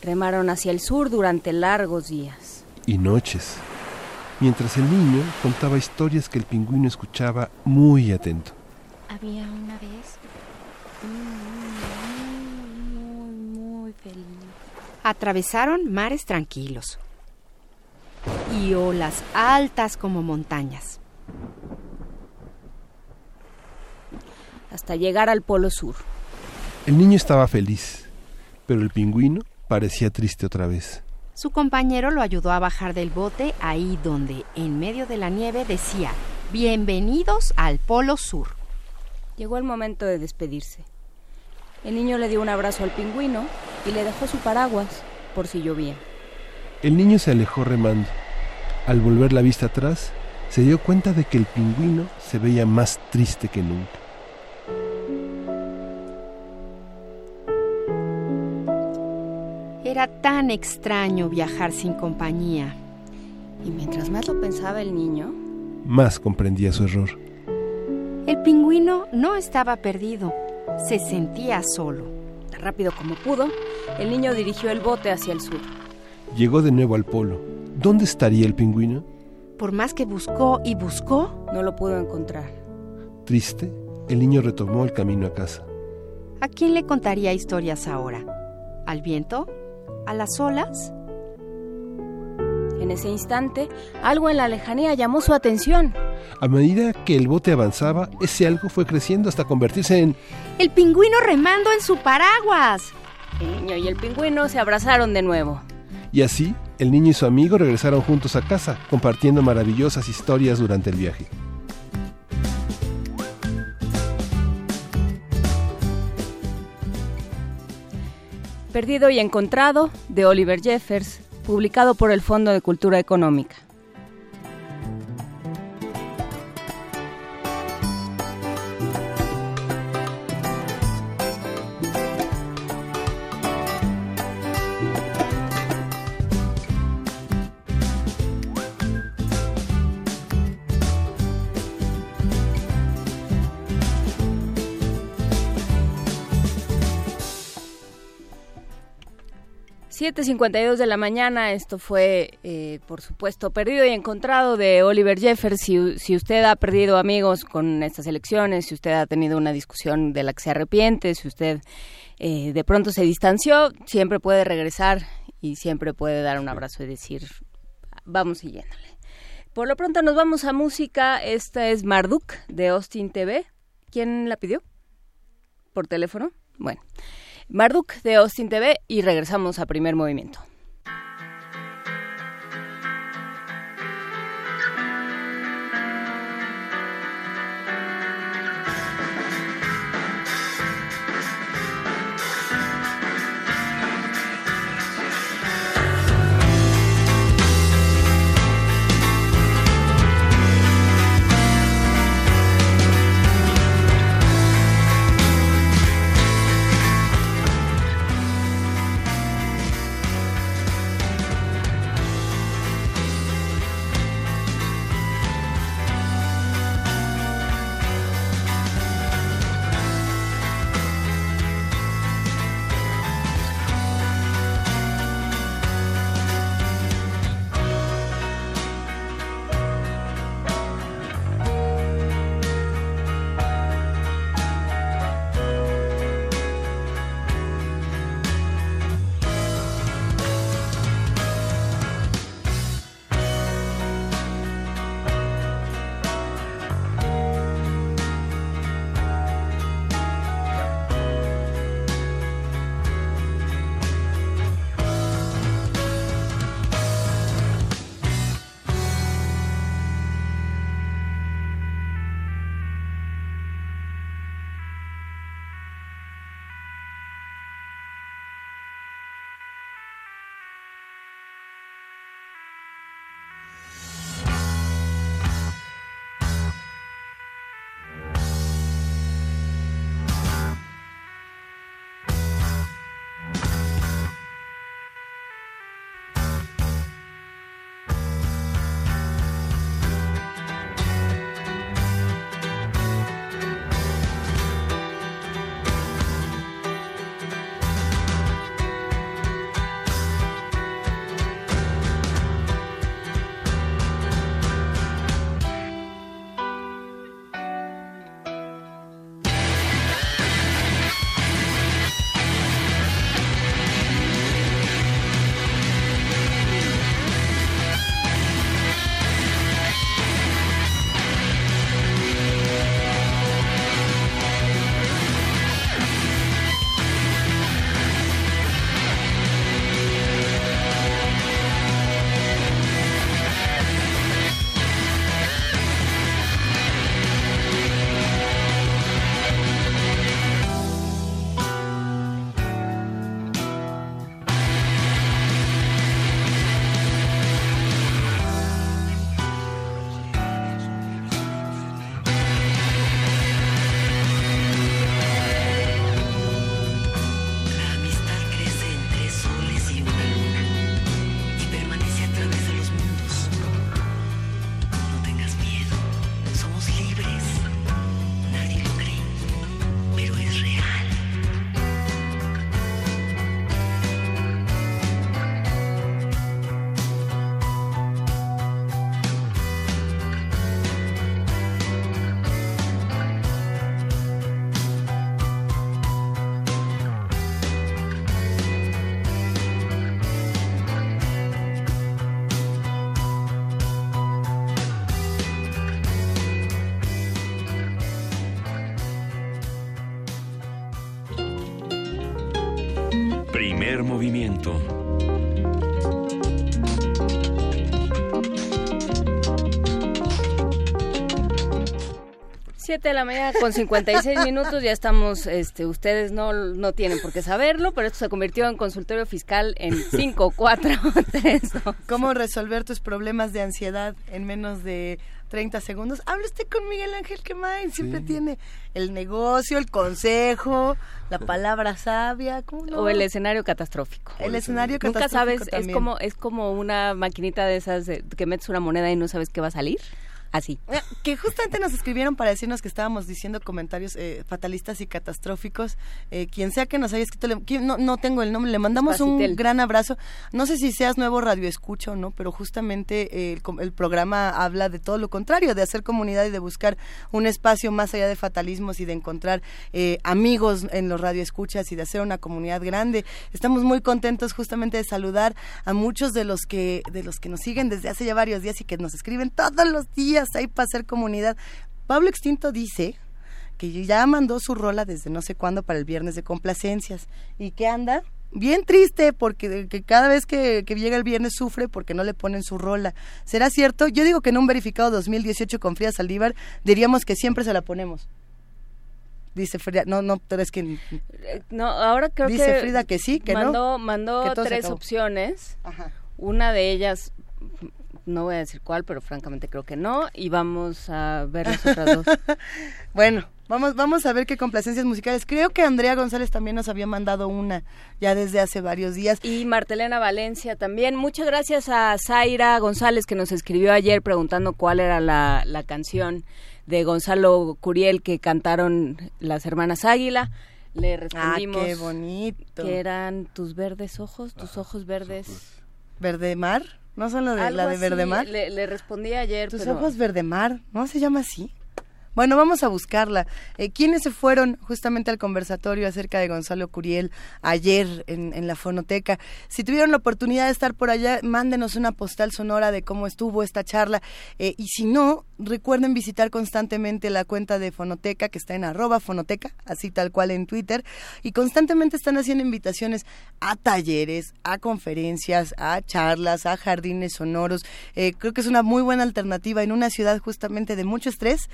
Remaron hacia el sur durante largos días. Y noches, mientras el niño contaba historias que el pingüino escuchaba muy atento. Había una vez muy, muy, muy feliz. Atravesaron mares tranquilos y olas altas como montañas. hasta llegar al Polo Sur. El niño estaba feliz, pero el pingüino parecía triste otra vez. Su compañero lo ayudó a bajar del bote ahí donde, en medio de la nieve, decía, Bienvenidos al Polo Sur. Llegó el momento de despedirse. El niño le dio un abrazo al pingüino y le dejó su paraguas por si llovía. El niño se alejó remando. Al volver la vista atrás, se dio cuenta de que el pingüino se veía más triste que nunca. Era tan extraño viajar sin compañía. Y mientras más lo pensaba el niño, Más comprendía su error. El pingüino no estaba perdido, se sentía solo. tan rápido como pudo, el niño dirigió el bote hacia el sur. Llegó de nuevo al polo. ¿Dónde estaría el pingüino? Por más que buscó y buscó, No lo pudo encontrar. Triste, el niño retomó el camino a casa. ¿a quién le contaría historias ahora? ¿Al viento? ¿A las olas? En ese instante, algo en la lejanía llamó su atención. A medida que el bote avanzaba, ese algo fue creciendo hasta convertirse en... El pingüino remando en su paraguas. El niño y el pingüino se abrazaron de nuevo. Y así, el niño y su amigo regresaron juntos a casa, compartiendo maravillosas historias durante el viaje. Perdido y encontrado, de Oliver Jeffers, publicado por el Fondo de Cultura Económica. Siete cincuenta y dos de la mañana, esto fue, eh, por supuesto, Perdido y Encontrado de Oliver Jeffers. Si, si usted ha perdido amigos con estas elecciones, si usted ha tenido una discusión de la que se arrepiente, si usted eh, de pronto se distanció, siempre puede regresar y siempre puede dar un abrazo y decir, vamos siguiéndole. Por lo pronto nos vamos a música. Esta es Marduk de Austin TV. ¿Quién la pidió? ¿Por teléfono? Bueno. Marduk de Austin TV y regresamos a primer movimiento. Movimiento. Siete de la mañana con 56 minutos, ya estamos, este, ustedes no, no tienen por qué saberlo, pero esto se convirtió en consultorio fiscal en 5, 4, 3, ¿Cómo resolver tus problemas de ansiedad en menos de 30 segundos. Habla usted con Miguel Ángel Quemain, siempre tiene el negocio, el consejo, la palabra sabia, O el escenario catastrófico. El escenario catastrófico. Nunca sabes, es como es como una maquinita de esas que metes una moneda y no sabes qué va a salir. Así. Eh, Que justamente nos escribieron para decirnos que estábamos diciendo comentarios eh, fatalistas y catastróficos. Eh, quien sea que nos haya escrito, le- no, no tengo el nombre, le mandamos un gran abrazo. No sé si seas nuevo radio escucha o no, pero justamente eh, el, el programa habla de todo lo contrario, de hacer comunidad y de buscar un espacio más allá de fatalismos y de encontrar eh, amigos en los radioescuchas y de hacer una comunidad grande. Estamos muy contentos justamente de saludar a muchos de los que de los que nos siguen desde hace ya varios días y que nos escriben todos los días ahí para hacer comunidad. Pablo Extinto dice que ya mandó su rola desde no sé cuándo para el viernes de complacencias y que anda bien triste porque que cada vez que, que llega el viernes sufre porque no le ponen su rola. ¿Será cierto? Yo digo que en un verificado 2018 con Frida Saldívar diríamos que siempre se la ponemos. Dice Frida, no, no, pero es que Eh, No, ahora creo Dice que Frida que sí, que no, mandó, mandó todo se tres opciones. Ajá. Una de ellas, no voy a decir cuál, pero francamente creo que no. Y vamos a ver las otras dos. Bueno, vamos, vamos a ver qué complacencias musicales. Creo que Andrea González también nos había mandado una ya desde hace varios días. Y Martelena Valencia también. Muchas gracias a Zaira González que nos escribió ayer preguntando cuál era la, la canción de Gonzalo Curiel que cantaron las hermanas Águila. Le Ah, respondimos qué bonito. que eran tus verdes ojos, tus ojos verdes. ¿Verde mar? ¿No son lo de, la de así, Verde mar? Le, le respondí ayer, Tus pero ojos verde mar, ¿no se llama así? Bueno, vamos a buscarla. Eh, ¿Quiénes se fueron justamente al conversatorio acerca de Gonzalo Curiel ayer en, en la fonoteca? Si tuvieron la oportunidad de estar por allá, mándenos una postal sonora de cómo estuvo esta charla. Eh, y si no, recuerden visitar constantemente la cuenta de Fonoteca, que está en arroba fonoteca, así tal cual en Twitter. Y constantemente están haciendo invitaciones a talleres, a conferencias, a charlas, a jardines sonoros. Eh, creo que es una muy buena alternativa en una ciudad justamente de mucho estrés,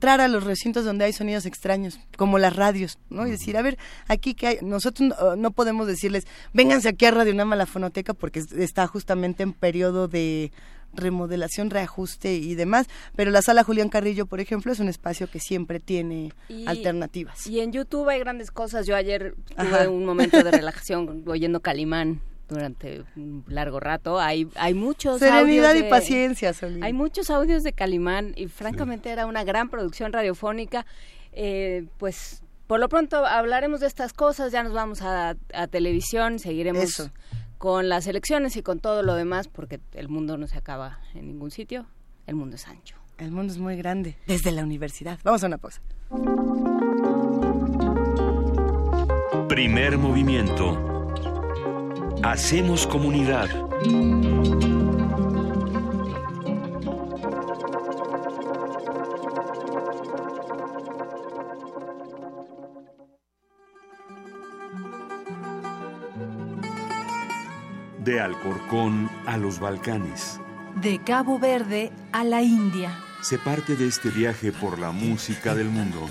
entrar a los recintos donde hay sonidos extraños, como las radios, ¿no? Y decir, a ver, aquí que hay, nosotros no, no podemos decirles, vénganse aquí a Radio Nama, la fonoteca, porque es- está justamente en periodo de remodelación, reajuste y demás, pero la sala Julián Carrillo, por ejemplo, es un espacio que siempre tiene Y- alternativas. Y en YouTube hay grandes cosas. Yo ayer tuve Ajá. un momento de relajación oyendo Calimán durante un largo rato. Hay, hay muchos Serenidad audios y de- paciencia, Solín. Hay muchos audios de Calimán y francamente era una gran producción radiofónica. Eh, pues por lo pronto hablaremos de estas cosas, ya nos vamos a, a televisión, seguiremos Eso. con las elecciones y con todo lo demás, porque el mundo no se acaba en ningún sitio, el mundo es ancho. El mundo es muy grande, desde la universidad. Vamos a una pausa. Primer movimiento. Hacemos comunidad. De Alcorcón a los Balcanes. De Cabo Verde a la India. Se parte de este viaje por la música del mundo.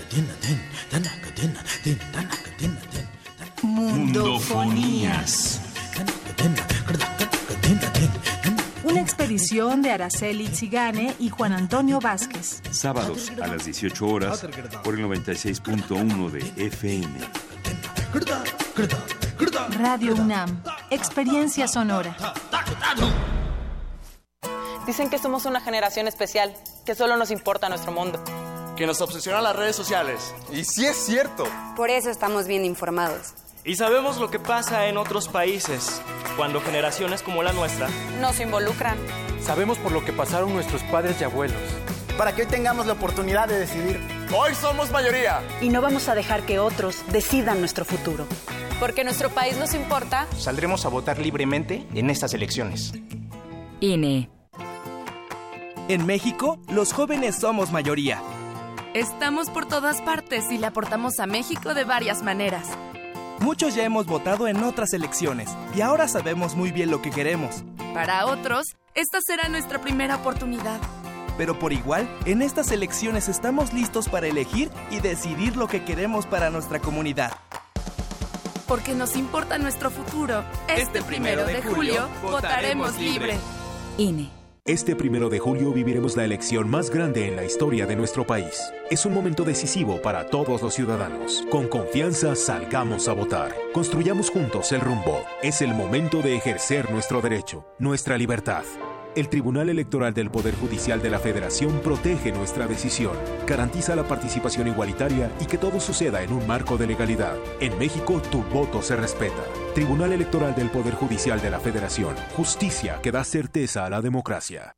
Mundofonías. Una expedición de Araceli Zigane y Juan Antonio Vázquez. Sábados a las 18 horas por el 96.1 de FM. Radio UNAM. Experiencia sonora. Dicen que somos una generación especial, que solo nos importa nuestro mundo. Que nos obsesionan las redes sociales. Y sí es cierto. Por eso estamos bien informados. Y sabemos lo que pasa en otros países, cuando generaciones como la nuestra Nos involucran. Sabemos por lo que pasaron nuestros padres y abuelos. Para que hoy tengamos la oportunidad de decidir. Hoy somos mayoría. Y no vamos a dejar que otros decidan nuestro futuro. Porque nuestro país nos importa. Saldremos a votar libremente en estas elecciones. INE. En México, los jóvenes somos mayoría. Estamos por todas partes y le aportamos a México de varias maneras. Muchos ya hemos votado en otras elecciones y ahora sabemos muy bien lo que queremos. Para otros, esta será nuestra primera oportunidad. Pero por igual, en estas elecciones estamos listos para elegir y decidir lo que queremos para nuestra comunidad. Porque nos importa nuestro futuro. Este primero de julio votaremos libre. INE. Este primero de julio viviremos la elección más grande en la historia de nuestro país. Es un momento decisivo para todos los ciudadanos. Con confianza salgamos a votar. Construyamos juntos el rumbo. Es el momento de ejercer nuestro derecho, nuestra libertad. El Tribunal Electoral del Poder Judicial de la Federación protege nuestra decisión, garantiza la participación igualitaria y que todo suceda en un marco de legalidad. En México, tu voto se respeta. Tribunal Electoral del Poder Judicial de la Federación. Justicia que da certeza a la democracia.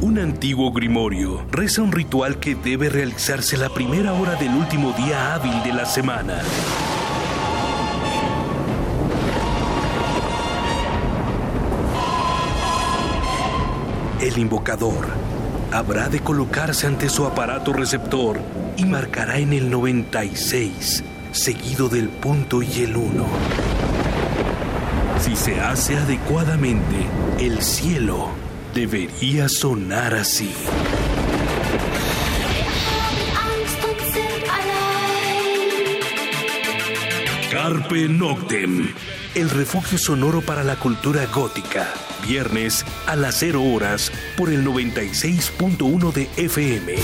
Un antiguo grimorio reza un ritual que debe realizarse la primera hora del último día hábil de la semana. El invocador habrá de colocarse ante su aparato receptor y marcará en el 96, seguido del punto y el 1. Si se hace adecuadamente, el cielo debería sonar así. Carpe Noctem, el refugio sonoro para la cultura gótica. Viernes a las 0 horas por el 96.1 de FM.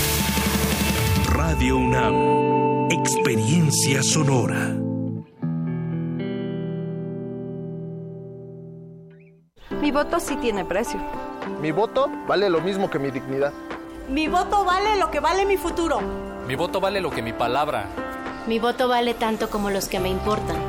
Radio UNAM, experiencia sonora. Mi voto sí tiene precio. Mi voto vale lo mismo que mi dignidad. Mi voto vale lo que vale mi futuro. Mi voto vale lo que mi palabra. Mi voto vale tanto como los que me importan.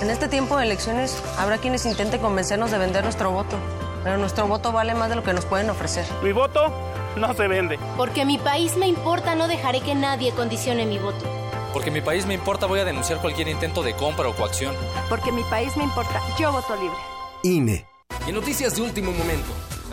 En este tiempo de elecciones habrá quienes intenten convencernos de vender nuestro voto, pero nuestro voto vale más de lo que nos pueden ofrecer. Mi voto no se vende. Porque mi país me importa, no dejaré que nadie condicione mi voto. Porque mi país me importa, voy a denunciar cualquier intento de compra o coacción. Porque mi país me importa, yo voto libre. INE. Y en noticias de último momento,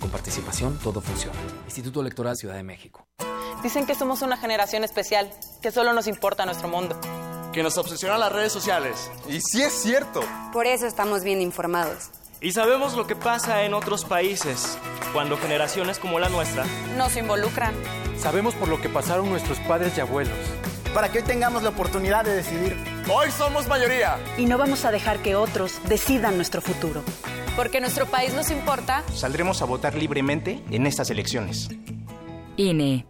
Con participación todo funciona. Instituto Electoral Ciudad de México. Dicen que somos una generación especial, que solo nos importa nuestro mundo. Que nos obsesionan las redes sociales. Y sí es cierto. Por eso estamos bien informados. Y sabemos lo que pasa en otros países, cuando generaciones como la nuestra nos involucran. Sabemos por lo que pasaron nuestros padres y abuelos. Para que hoy tengamos la oportunidad de decidir. Hoy somos mayoría. Y no vamos a dejar que otros decidan nuestro futuro. Porque nuestro país nos importa. Saldremos a votar libremente en estas elecciones. INE.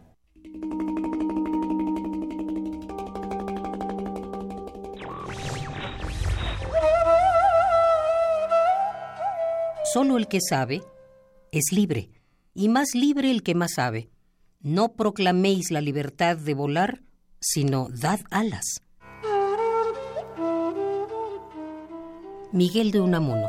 Solo el que sabe es libre, y más libre el que más sabe. No proclaméis la libertad de volar, sino dad alas. Miguel de Unamuno.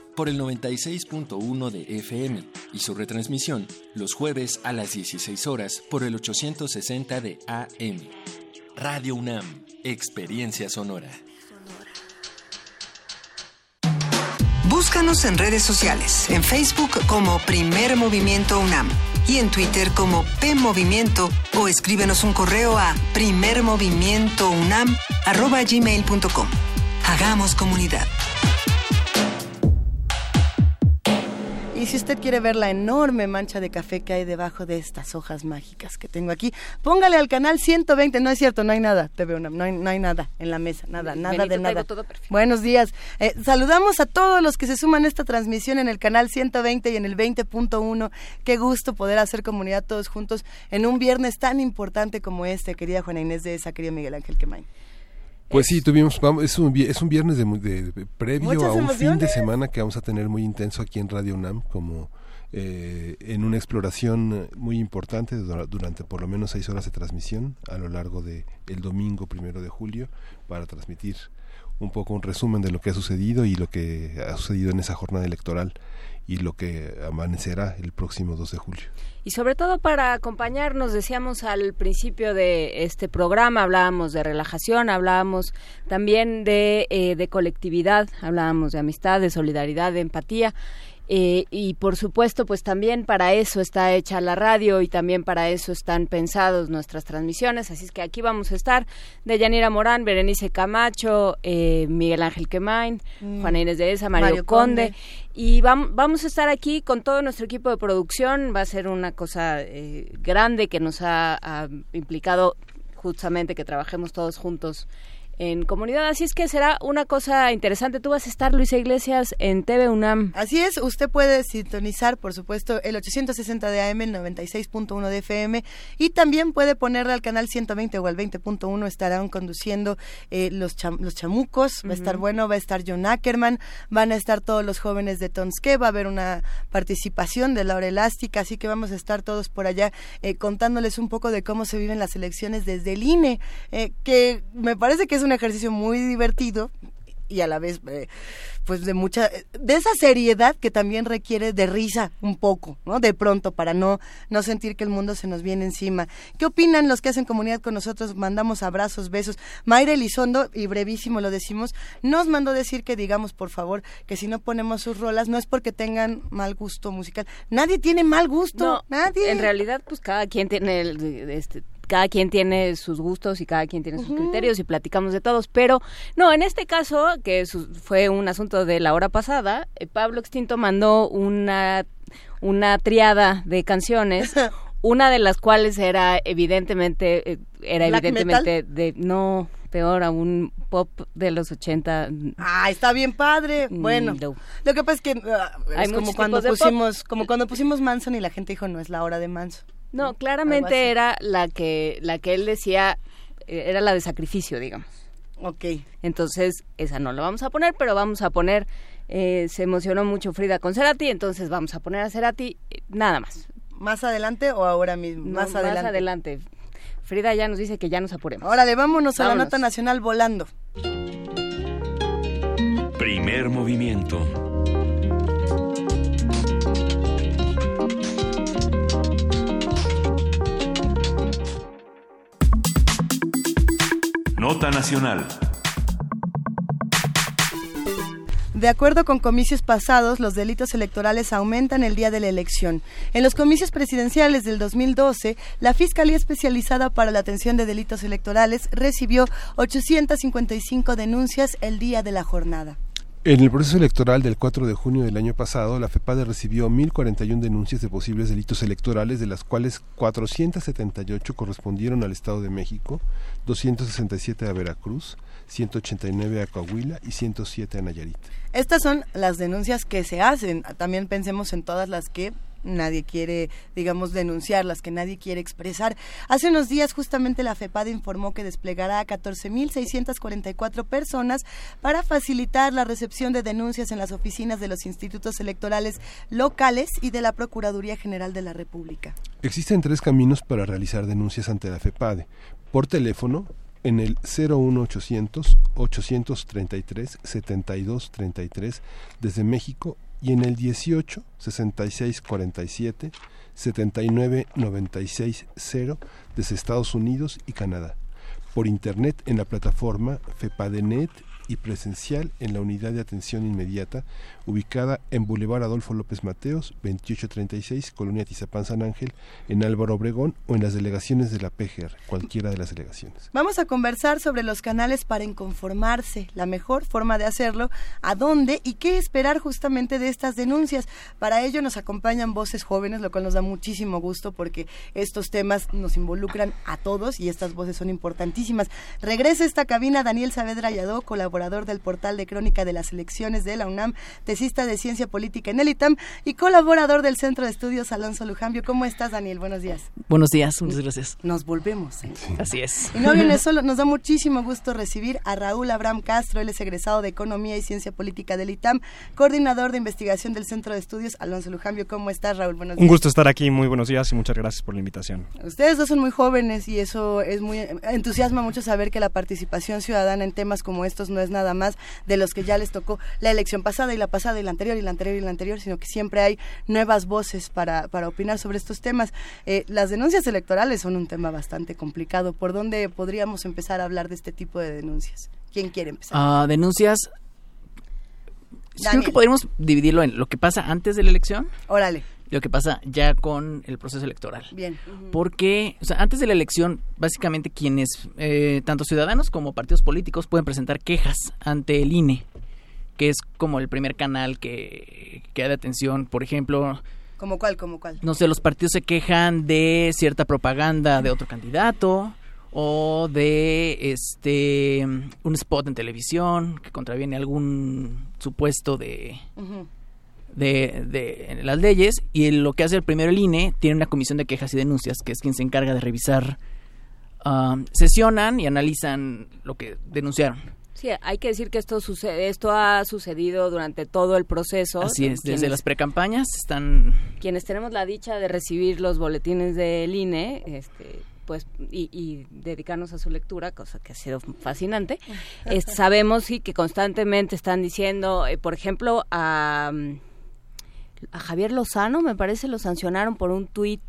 por el 96.1 de FM y su retransmisión los jueves a las 16 horas por el 860 de AM. Radio UNAM, Experiencia Sonora. Búscanos en redes sociales, en Facebook como Primer Movimiento UNAM y en Twitter como P Movimiento o escríbenos un correo a primermovimientounam@gmail.com. Hagamos comunidad. Y si usted quiere ver la enorme mancha de café que hay debajo de estas hojas mágicas que tengo aquí, póngale al canal 120. No es cierto, no hay nada, te veo, no hay, no hay nada en la mesa, nada, nada Benito, de nada. todo perfecto. Buenos días. Eh, saludamos a todos los que se suman a esta transmisión en el canal 120 y en el 20.1. Qué gusto poder hacer comunidad todos juntos en un viernes tan importante como este, querida Juana Inés de esa, querido Miguel Ángel Quemain. Pues sí, tuvimos, vamos, es un, es un viernes de, mu- de- de- previo Muchas a un fin de semana que vamos a tener muy intenso aquí en Radio UNAM, como eh, en una exploración muy importante durante por lo menos seis horas de transmisión a lo largo de el domingo primero de julio para transmitir un poco un resumen de lo que ha sucedido y lo que ha sucedido en esa jornada electoral y lo que amanecerá el próximo 2 de julio. Y sobre todo para acompañarnos, decíamos al principio de este programa, hablábamos de relajación, hablábamos también de, eh, de colectividad, hablábamos de amistad, de solidaridad, de empatía. Eh, y por supuesto, pues también para eso está hecha la radio y también para eso están pensados nuestras transmisiones. Así es que aquí vamos a estar de Yanira Morán, Berenice Camacho, eh, Miguel Ángel Quemain, mm. Juana Inés de Esa, Mario, Conde. Y vamos a estar aquí con todo nuestro equipo de producción. Va a ser una cosa eh, grande que nos ha implicado justamente que trabajemos todos juntos en comunidad. Así es que será una cosa interesante. Tú vas a estar, Luisa Iglesias, en TV UNAM. Así es, usted puede sintonizar, por supuesto, el 860 de AM, el 96.1 de FM y también puede ponerle al canal 120 o al 20.1. Estarán conduciendo eh, los, los chamucos. Va a estar bueno, va a estar John Ackerman, van a estar todos los jóvenes de Tonske, va a haber una participación de Laura Elástica, así que vamos a estar todos por allá eh, contándoles un poco de cómo se viven las elecciones desde el INE, eh, que me parece que es un ejercicio muy divertido y a la vez eh, pues de mucha de esa seriedad que también requiere de risa un poco no de pronto para no no sentir que el mundo se nos viene encima. Qué opinan los que hacen comunidad con nosotros mandamos abrazos besos. Mayra Elizondo y brevísimo lo decimos nos mandó decir que digamos por favor que si no ponemos sus rolas no es porque tengan mal gusto musical. Nadie tiene mal gusto nadie. en realidad pues cada quien tiene el, este cada quien tiene sus gustos y cada quien tiene sus criterios y platicamos de todos, pero no, en este caso, que fue un asunto de la hora pasada, eh, Pablo Extinto mandó una, una triada de canciones. una de las cuales era evidentemente eh, era evidentemente de no peor a un pop de los 80 ah está bien padre. Bueno lo que pasa es que ah, es como cuando pusimos como cuando pusimos Manson y la gente dijo no es la hora de Manson no, claramente era la que, la que él decía, eh, era la de sacrificio, digamos. Ok. Entonces, esa no la vamos a poner, pero vamos a poner, eh, se emocionó mucho Frida con Cerati, entonces vamos a poner a Cerati eh, nada más. ¿Más adelante o ahora mismo? más adelante. Más adelante. Frida ya nos dice que ya nos apuremos. Órale, vámonos, a la nota nacional volando. Primer movimiento. Nota Nacional. De acuerdo con comicios pasados, los delitos electorales aumentan el día de la elección. En los comicios presidenciales del 2012, la Fiscalía Especializada para la Atención de Delitos Electorales recibió 855 denuncias el día de la jornada. En el proceso electoral del 4 de junio del año pasado, la FEPADE recibió 1.041 denuncias de posibles delitos electorales, de las cuales 478 correspondieron al Estado de México, 267 a Veracruz, 189 a Coahuila y 107 a Nayarit. Estas son las denuncias que se hacen. También pensemos en todas las que nadie quiere, digamos, denunciar, las que nadie quiere expresar. Hace unos días justamente la FEPAD informó que desplegará a 14.644 personas para facilitar la recepción de denuncias en las oficinas de los institutos electorales locales y de la Procuraduría General de la República. Existen tres caminos para realizar denuncias ante la FEPADE. Por teléfono, en el 01800 833 7233 desde México y en el 18 66 47 79 96 0 desde Estados Unidos y Canadá. Por internet en la plataforma FEPADENET y presencial en la unidad de atención inmediata ubicada en Boulevard Adolfo López Mateos, 2836, Colonia Tizapán San Ángel, en Álvaro Obregón o en las delegaciones de la PGR, cualquiera de las delegaciones. Vamos a conversar sobre los canales para inconformarse, la mejor forma de hacerlo, a dónde y qué esperar justamente de estas denuncias. Para ello nos acompañan voces jóvenes, lo cual nos da muchísimo gusto porque estos temas nos involucran a todos y estas voces son importantísimas. Regresa esta cabina Daniel Saavedra Yadó, colaborador colaborador del portal de crónica de las elecciones de la UNAM, tesista de ciencia política en el ITAM y colaborador del Centro de Estudios Alonso Lujambio. ¿Cómo estás, Daniel? Buenos días. Buenos días, muchas gracias. Nos volvemos. ¿eh? Así es. Y no viene solo, nos da muchísimo gusto recibir a Raúl Abraham Castro, él es egresado de Economía y Ciencia Política del ITAM, coordinador de investigación del Centro de Estudios Alonso Lujambio. ¿Cómo estás, Raúl? Buenos días. Un gusto estar aquí, muy buenos días y muchas gracias por la invitación. Ustedes dos son muy jóvenes y eso es muy entusiasma mucho saber que la participación ciudadana en temas como estos no es nada más de los que ya les tocó la elección pasada y la pasada y la anterior y la anterior y la anterior, sino que siempre hay nuevas voces para, para opinar sobre estos temas. Eh, las denuncias electorales son un tema bastante complicado. ¿Por dónde podríamos empezar a hablar de este tipo de denuncias? ¿Quién quiere empezar? Uh, denuncias. Creo que podríamos dividirlo en lo que pasa antes de la elección. Órale lo que pasa ya con el proceso electoral. Bien. Porque, o sea, antes de la elección, básicamente quienes, eh, tanto ciudadanos como partidos políticos, pueden presentar quejas ante el INE, que es como el primer canal que, que da de atención. Por ejemplo, ¿Como cuál? ¿Como cuál? No sé, los partidos se quejan de cierta propaganda de otro candidato o de este un spot en televisión que contraviene algún supuesto de, uh -huh. De, de, las leyes y lo que hace el primero el INE tiene una comisión de quejas y denuncias que es quien se encarga de revisar um, sesionan y analizan lo que denunciaron Sí, hay que decir que esto sucede, esto ha sucedido durante todo el proceso. Así es, desde las precampañas están quienes tenemos la dicha de recibir los boletines del INE, este, pues y, y, dedicarnos a su lectura, cosa que ha sido fascinante. Sabemos sí que constantemente están diciendo, eh, por ejemplo, a, a Javier Lozano, me parece, lo sancionaron por un tuit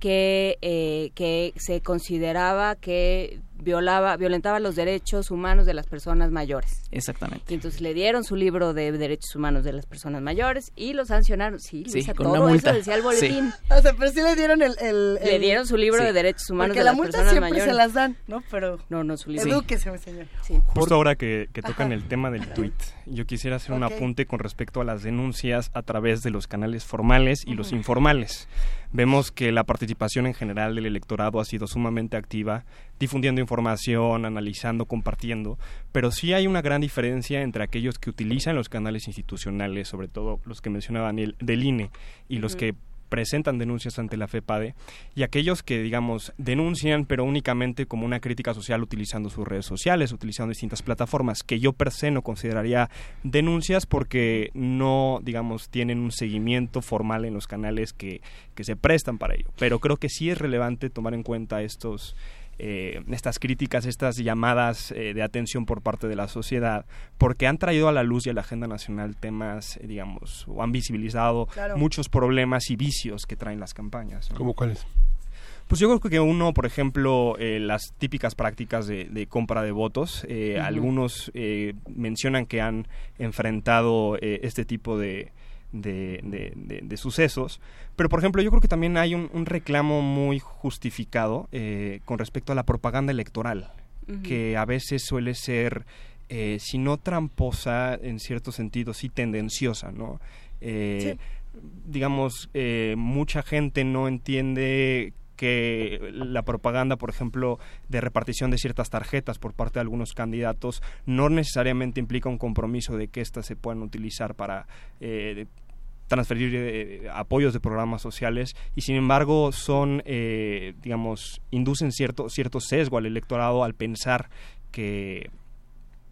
que, eh, que se consideraba que violaba, violentaba los derechos humanos de las personas mayores. Exactamente. Y entonces le dieron su libro de derechos humanos de las personas mayores y lo sancionaron. Sí, con todo una multa. eso decía el boletín. Sí. O sea, pero sí le dieron el... el, el... Le dieron su libro sí. de derechos humanos Porque de la las multa personas siempre mayores. se las dan, ¿no? Pero... No, no, su libro. Edúquese, señor. Sí. Justo ahora que, que tocan el tema del tweet, yo quisiera hacer un apunte con respecto a las denuncias a través de los canales formales y los informales. Vemos que la participación en general del electorado ha sido sumamente activa, difundiendo información, analizando, compartiendo, pero sí hay una gran diferencia entre aquellos que utilizan los canales institucionales, sobre todo los que mencionaba Daniel, del INE, y los que presentan denuncias ante la FEPADE y aquellos que, digamos, denuncian, pero únicamente como una crítica social utilizando sus redes sociales, utilizando distintas plataformas, que yo per se no consideraría denuncias porque no, digamos, tienen un seguimiento formal en los canales que, que se prestan para ello. Pero creo que sí es relevante tomar en cuenta estos eh, estas críticas, estas llamadas eh, de atención por parte de la sociedad, porque han traído a la luz y a la agenda nacional temas, eh, digamos, o han visibilizado Claro. muchos problemas y vicios que traen las campañas. ¿no? ¿Cómo cuáles? Pues yo creo que uno, por ejemplo, eh, las típicas prácticas de, de compra de votos, eh, algunos eh, mencionan que han enfrentado eh, este tipo de, de, de- de- de sucesos, pero por ejemplo yo creo que también hay un, un reclamo muy justificado eh, con respecto a la propaganda electoral, que a veces suele ser, eh, si no tramposa, en cierto sentido, sí tendenciosa, ¿no? Eh, digamos, mucha gente no entiende que la propaganda, por ejemplo, de repartición de ciertas tarjetas por parte de algunos candidatos no necesariamente implica un compromiso de que éstas se puedan utilizar para eh, transferir eh, apoyos de programas sociales y sin embargo son, eh, digamos, inducen cierto, cierto sesgo al electorado al pensar que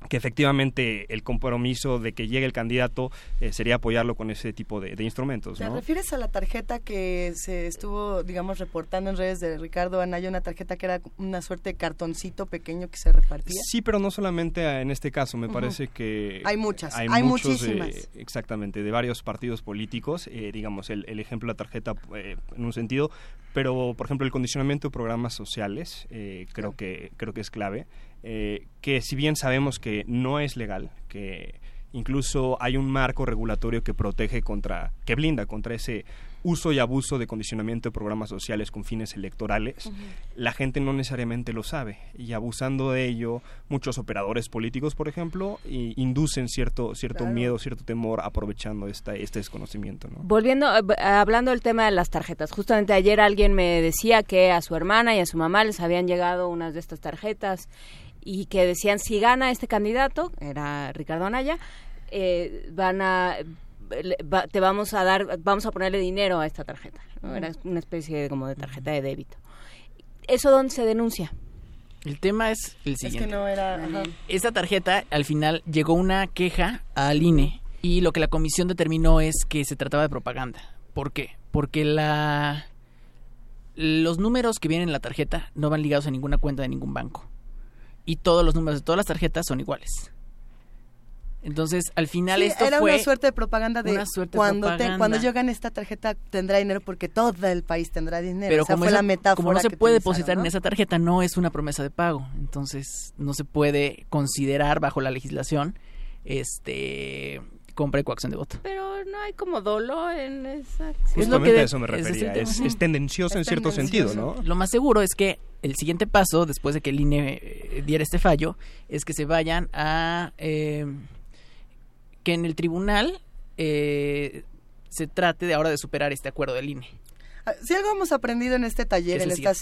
que efectivamente el compromiso de que llegue el candidato eh, sería apoyarlo con ese tipo de, de instrumentos, ¿Te ¿no? refieres a la tarjeta que se estuvo, digamos, reportando en redes de Ricardo Anaya, una tarjeta que era una suerte de cartoncito pequeño que se repartía? Sí, pero no solamente en este caso, me parece que... Hay muchas, hay, hay muchos, eh, muchísimas. exactamente, de varios partidos políticos, eh, digamos, el, el ejemplo de la tarjeta eh, en un sentido, pero, por ejemplo, el condicionamiento de programas sociales, eh, creo, que, creo que es clave, eh, que si bien sabemos que no es legal, que incluso hay un marco regulatorio que protege contra, que blinda contra ese uso y abuso de condicionamiento de programas sociales con fines electorales, la gente no necesariamente lo sabe y abusando de ello, muchos operadores políticos, por ejemplo, inducen cierto cierto miedo, cierto temor aprovechando esta, este desconocimiento. ¿no? Volviendo, eh, hablando del tema de las tarjetas, justamente ayer alguien me decía que a su hermana y a su mamá les habían llegado unas de estas tarjetas y que decían si gana este candidato, era Ricardo Anaya, eh, van a te vamos a dar, vamos a ponerle dinero a esta tarjeta. Era una especie de, como de tarjeta de débito. ¿Eso dónde se denuncia? El tema es el siguiente. Es que no era... Esta tarjeta, al final, llegó una queja al INE y lo que la comisión determinó es que se trataba de propaganda. ¿Por qué? Porque la... Los números que vienen en la tarjeta no van ligados a ninguna cuenta de ningún banco. Y todos los números de todas las tarjetas son iguales. Entonces, al final esto era fue una suerte de propaganda de cuando cuando yo gane esta tarjeta tendrá dinero porque todo el país tendrá dinero. Pero como fue la metáfora como no se puede depositar ¿no? en esa tarjeta, no es una promesa de pago. Entonces, no se puede considerar bajo la legislación este compra y coacción de voto. Pero no hay como dolo en esa Justamente lo que a eso me es refería. Es, es tendencioso en Es cierto tendencioso. sentido, ¿no? Lo más seguro es que el siguiente paso, después de que el INE eh, diera este fallo, es que se vayan a... eh, que en el tribunal eh, se trate de ahora de superar este acuerdo del INE. Ah, Si algo hemos aprendido en este taller, Es en esta paso.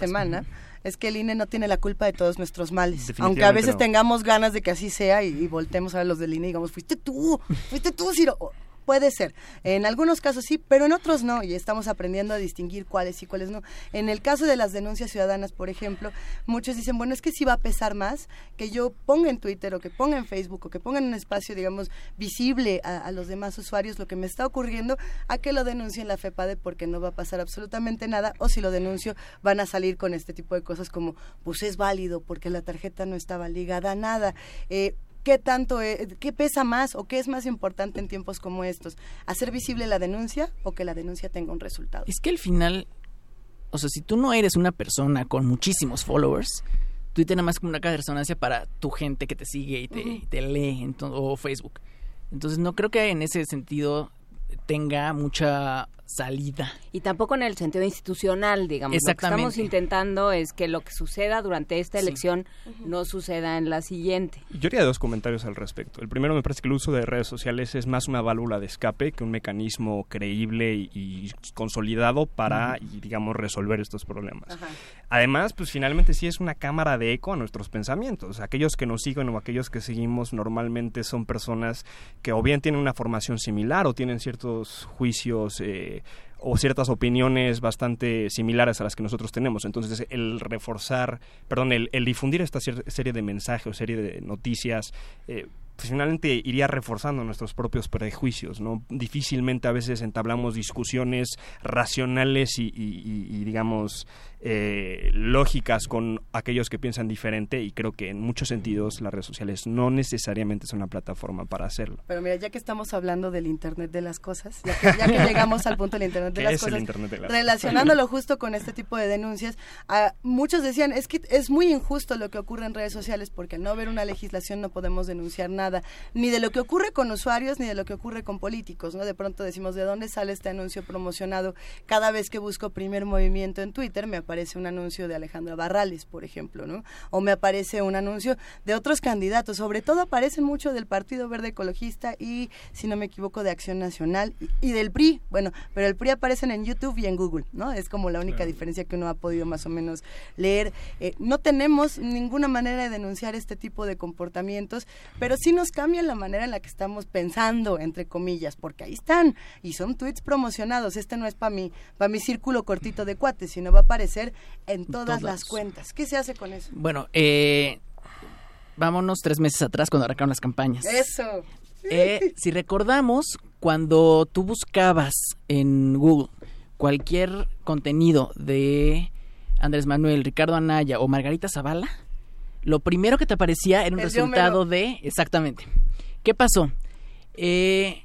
Es que el INE no tiene la culpa de todos nuestros males. Aunque a veces no. tengamos ganas de que así sea y, y voltemos a los del INE y digamos, fuiste tú, fuiste tú, Ciro. Puede ser. En algunos casos sí, pero en otros no. Y estamos aprendiendo a distinguir cuáles sí, cuáles no. En el caso de las denuncias ciudadanas, por ejemplo, muchos dicen, bueno, es que sí va a pesar más que yo ponga en Twitter o que ponga en Facebook o que ponga en un espacio, digamos, visible a, a los demás usuarios lo que me está ocurriendo, a que lo denuncie en la FEPADE porque no va a pasar absolutamente nada. O si lo denuncio, van a salir con este tipo de cosas como, pues es válido porque la tarjeta no estaba ligada a nada. Eh, ¿Qué tanto, eh, qué pesa más o qué es más importante en tiempos como estos? ¿Hacer visible la denuncia o que la denuncia tenga un resultado? Es que al final, o sea, si tú no eres una persona con muchísimos followers, Twitter nada más como una caja de resonancia para tu gente que te sigue y te, y te lee, ento- o Facebook. Entonces no creo que en ese sentido tenga mucha salida. Y tampoco en el sentido institucional, digamos. Lo que estamos Exactamente. intentando es que lo que suceda durante esta elección no suceda en la siguiente. Yo haría dos comentarios al respecto. El primero me parece que el uso de redes sociales es más una válvula de escape que un mecanismo creíble y, y consolidado para, y, digamos, resolver estos problemas. Además, pues finalmente sí es una cámara de eco a nuestros pensamientos. Aquellos que nos siguen o aquellos que seguimos normalmente son personas que o bien tienen una formación similar o tienen ciertos juicios eh, o ciertas opiniones bastante similares a las que nosotros tenemos. Entonces, el reforzar, perdón, el, difundir esta serie de mensajes o serie de noticias, eh, finalmente iría reforzando nuestros propios prejuicios, ¿no? Difícilmente a veces entablamos discusiones racionales y, digamos, eh, lógicas con aquellos que piensan diferente y creo que en muchos sentidos las redes sociales no necesariamente son una plataforma para hacerlo. Pero mira, ya que estamos hablando del Internet de las cosas, ya que, ya que llegamos al punto del Internet de ¿Qué las cosas, Internet de las relacionándolo justo con este tipo de denuncias, muchos decían, es que es muy injusto lo que ocurre en redes sociales porque al no haber una legislación no podemos denunciar nada, ni de lo que ocurre con usuarios, ni de lo que ocurre con políticos, ¿no? De pronto decimos, ¿de dónde sale este anuncio promocionado? Cada vez que busco primer movimiento en Twitter me aparece un anuncio de Alejandra Barrales, por ejemplo, ¿no? O me aparece un anuncio de otros candidatos, sobre todo aparecen mucho del Partido Verde Ecologista y, si no me equivoco, de Acción Nacional y, y del PRI, bueno, pero el PRI aparecen en YouTube y en Google, ¿no? Es como la única diferencia que uno ha podido más o menos leer. Eh, no tenemos ninguna manera de denunciar este tipo de comportamientos, pero sí nos cambian la manera en la que estamos pensando, entre comillas, porque ahí están y son tweets promocionados. Este no es para mi, para mi círculo cortito de cuates, sino va a aparecer en todas las cuentas. ¿Qué se hace con eso? Bueno, eh, vámonos tres meses atrás cuando arrancaron las campañas. Eso. Eh, si recordamos, cuando tú buscabas en Google cualquier contenido de Andrés Manuel, Ricardo Anaya o Margarita Zavala, lo primero que te aparecía era un El resultado de... Exactamente. ¿Qué pasó? Eh,